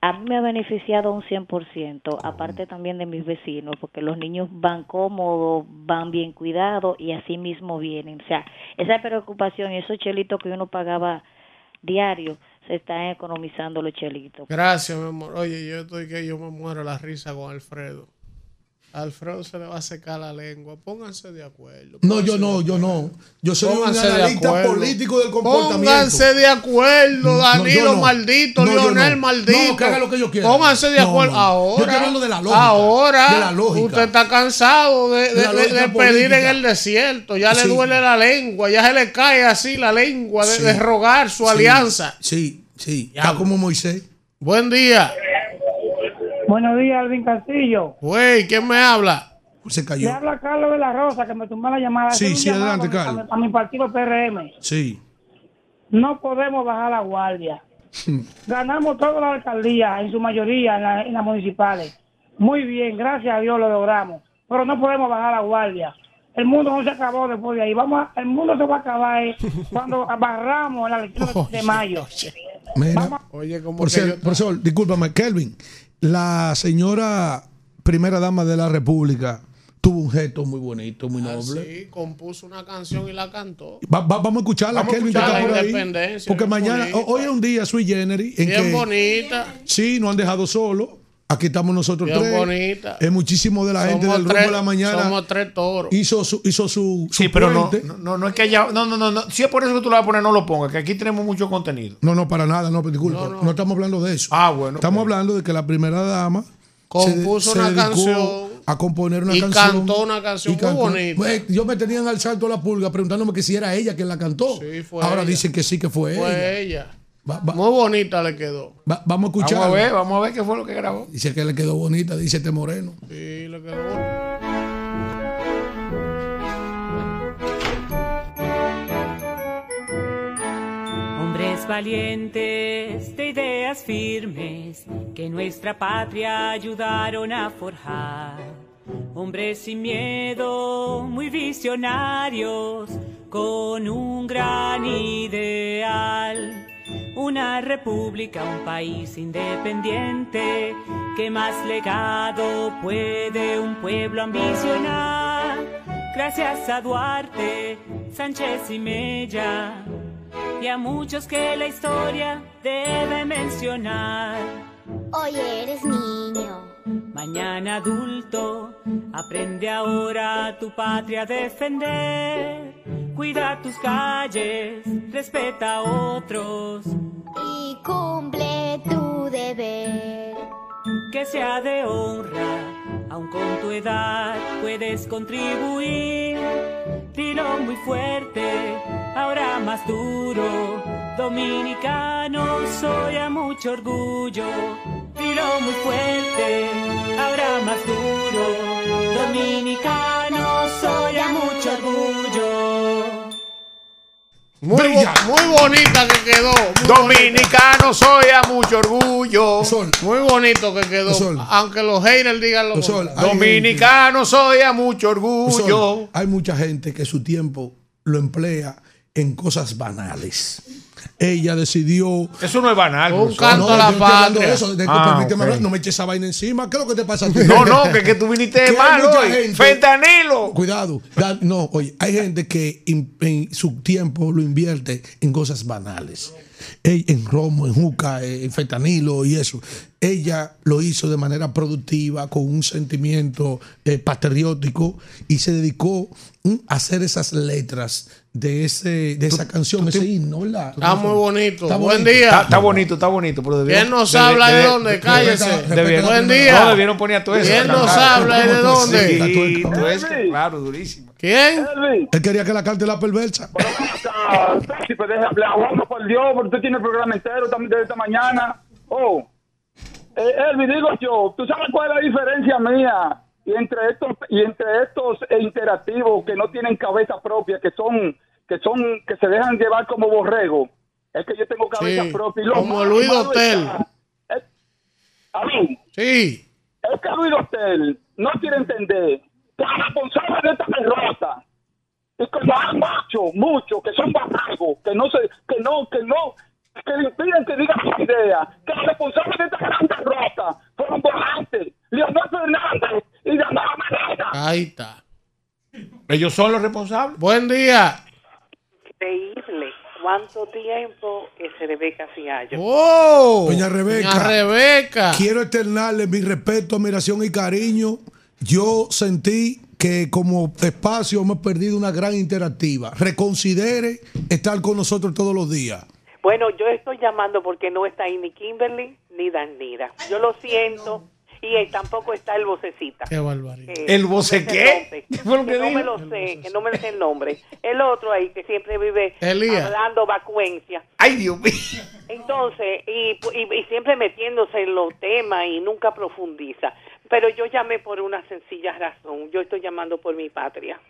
a mí me ha beneficiado un 100%, aparte también de mis vecinos, porque los niños van cómodos, van bien cuidados y así mismo vienen. O sea, esa preocupación y esos chelitos que uno pagaba diario, se están economizando los chelitos. Gracias, mi amor. Oye, yo estoy que yo me muero la risa con Alfredo. Alfredo se le va a secar la lengua. Pónganse de acuerdo. No, yo no, yo no. Yo soy Pónganse un analista político del comportamiento. Pónganse de acuerdo, No, Danilo yo no. maldito, No, Lionel no. maldito. No, que haga lo que yo quiera. Pónganse de No, acuerdo. no. Yo Ahora. estoy hablando de la lógica, Ahora. de la lógica. Usted está cansado de, De pedir en el desierto. Ya le duele la lengua. Ya se le cae así la lengua de, Sí. rogar su Sí, alianza. Sí, sí. Está como Moisés. Buen día. Buenos días, Alvin Castillo. Güey, ¿quién me habla? Se Le cayó. habla Carlos de la Rosa, que me tomó la llamada. Sí, sí, adelante, a mi- Carlos. A mi partido PRM. Sí. No podemos bajar la guardia. Ganamos todas las alcaldías, en su mayoría, en, la- en las municipales. Muy bien, gracias a Dios lo logramos. Pero no podemos bajar la guardia. El mundo no se acabó después de ahí. Vamos a- el mundo se va a acabar eh, cuando barramos en la elección de mayo. Mira. Oye, como Por ser- profesor, discúlpame, Kelvin. La señora primera dama de la República tuvo un gesto muy bonito, muy noble. Ah, Sí, compuso una canción y la cantó. Va- va- vamos a escucharla, Vamos a Kelvin, que escuchar está la por ahí. independencia, Porque mañana, bonita. hoy es un día sui generis en Bien que bonita. sí, nos han dejado solos. Aquí estamos nosotros Bien tres. bonita. Es muchísimo de la gente del rumbo tres- de la mañana. Somos tres toros. Hizo su, hizo su, su Sí, pero no, no, no, no es que haya. No, no, no, no. Si es por eso que tú lo vas a poner, no lo pongas, que aquí tenemos mucho contenido. No, no, para nada, no, pero disculpa. No, estamos hablando de eso. Ah, bueno. Estamos hablando de que la primera dama Compuso se, una se dedicó canción a componer una y canción. cantó una canción y muy cantó. bonita. Pues, yo me tenían al salto la pulga preguntándome que si era ella quien la cantó. Sí, fue Ahora ella. dicen que sí que fue, Fue ella. ella. Va- va- Muy bonita le quedó. va- vamos a escuchar. Vamos a ver, vamos a ver qué fue lo que grabó. Dice que le quedó bonita, dice este moreno. Sí, le quedó bonita. Hombres valientes de ideas firmes que nuestra patria ayudaron a forjar. Hombres sin miedo, muy visionarios, con un gran ideal. Una república, un país independiente, que más legado puede un pueblo ambicionar. Gracias a Duarte, Sánchez y Mella, y a muchos que la historia debe mencionar. Hoy eres niño. Mañana adulto, aprende ahora tu patria a defender. Cuida tus calles, respeta a otros, Y cumple tu deber. que sea de honra, aun con tu edad puedes contribuir. Dilo muy fuerte, ahora más duro. Dominicano soy a mucho orgullo. Dilo muy fuerte, ahora más duro. Dominicano soy a mucho orgullo. Muy, bo- muy bonita que quedó. muy Dominicano soy a mucho orgullo. bonita. Muy bonito que quedó. Aunque los haters digan lo Sol. Dominicano soy a mucho orgullo. Sol, hay mucha gente que su tiempo lo emplea en cosas banales. Ella decidió. Eso no es banal. Un canto No, a la patria. de eso, de- Ah, permíteme ok. hablar, no me eches esa vaina encima. ¿Qué es lo que te pasa a ti? No, no, que, que tú viniste de hay mal mucha hoy. gente- Fentanilo. Cuidado. Da- no, oye, hay gente que in- en su tiempo lo invierte en cosas banales. En romo, en juca, eh, en fentanilo y eso. Ella lo hizo de manera productiva, con un sentimiento eh, patriótico y se dedicó mm, a hacer esas letras de, ese, de esa canción, ese himno, ¿verdad? Está muy bonito. Está Buen bonito. día. Está, está bonito, está bonito. Pero debieron- ¿Quién nos habla de dónde? Cállese. debieron- Buen día. No, debieron poner a todo eso. ¿Quién nos Claro. habla de dónde? Sí, claro, durísimo. ¿Quién? Él quería que la cante la perversa. Si deja hablar, vamos por Dios, porque usted tiene el programa entero también desde esta mañana. Oh, eh, Elvi, digo yo, ¿tú sabes cuál es la diferencia mía y entre estos y entre estos eh, interactivos que no tienen cabeza propia, que son que son que se dejan llevar como borrego? Es que yo tengo cabeza Sí, propia. Y como más Luis está- es- a mí, Sí. es que Luis Dotel no quiere entender que el responsable de esta derrota y como hay muchos, muchos que son barragos, que no se, que no, que no, que le impiden que digan su idea, que los responsables de esta gran derrota fueron volantes, Leonel Fernández y Daniela Medina. Ahí está. Ellos son los responsables. Buen día. Increíble. ¿Cuánto tiempo ese Rebeca Fiallo? ¡Oh! Doña Rebeca. Doña Rebeca. Quiero externarle mi respeto, admiración y cariño. Yo sentí que como espacio hemos perdido una gran interactiva. Reconsidere estar con nosotros todos los días. Bueno, yo estoy llamando porque no está ahí ni Kimberly ni Danira. Yo lo siento. Y eh, tampoco está el vocecita. Qué barbaridad. Eh, ¿El voce qué? nombre. ¿Qué fue lo que que no me lo sé, que no me sé el nombre. El otro ahí que siempre vive Elías. hablando vacuencia. Ay, Dios mío. Entonces, y, y- y siempre metiéndose en los temas y nunca profundiza. Pero yo llamé por una sencilla razón. Yo estoy llamando por mi patria.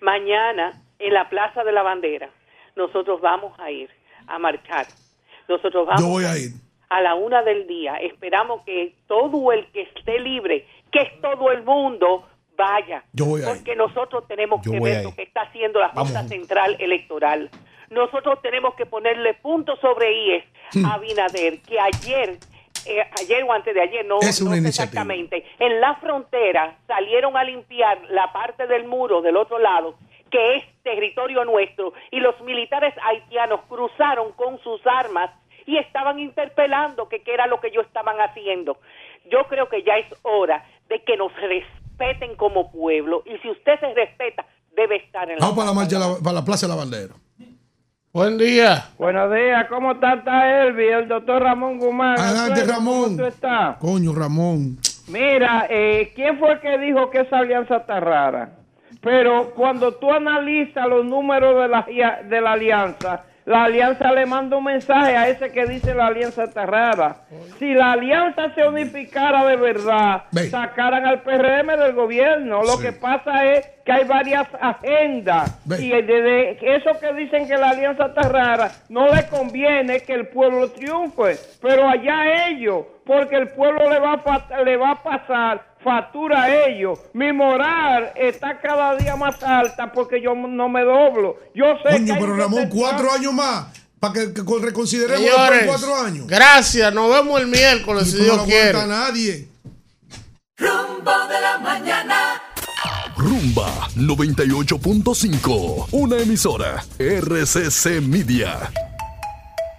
Mañana, en la Plaza de la Bandera, nosotros vamos a ir a marchar. Nosotros vamos Yo voy a ir. a la una del día. Esperamos que todo el que esté libre, que es todo el mundo, vaya. Yo voy a ir. Porque nosotros tenemos Yo que ver lo que está haciendo la Junta. Central Electoral. Nosotros tenemos que ponerle punto sobre IES Hmm. a Abinader, que ayer, eh, ayer o antes de ayer, no, Es no sé exactamente, en la frontera salieron a limpiar la parte del muro del otro lado, que es territorio nuestro, y los militares haitianos cruzaron con sus armas y estaban interpelando que qué era lo que ellos estaban haciendo. Yo creo que ya es hora de que nos respeten como pueblo, y si usted se respeta, debe estar en la Vamos para la marcha, para la Plaza de la Bandera. Buen día. Buenos días, ¿cómo está, está Elvi? El doctor Ramón Guzmán. Adelante, Ramón. ¿Cómo tú estás? Coño, Ramón. Mira, eh, ¿quién fue el que dijo que esa alianza está rara? Pero cuando tú analizas los números de la, de la alianza, la alianza le manda un mensaje a ese que dice la alianza está rara. Si la alianza se unificara de verdad, sacaran al PRM del gobierno. Lo que pasa es que hay varias agendas. Y desde eso que dicen que la alianza está rara, no le conviene que el pueblo triunfe. Pero allá ellos, porque el pueblo le va a, le va a pasar factura a ellos. Mi moral está cada día más alta porque yo no me doblo. Yo sé que Coño, hay pero Ramón, cuatro años más. Para que, que reconsideremos después de Señores, cuatro años. gracias. Nos vemos el miércoles, si Esto no Dios lo quiere. aguanta nadie. Rumbo de la mañana. Rumba 98.5, una emisora RCC Media.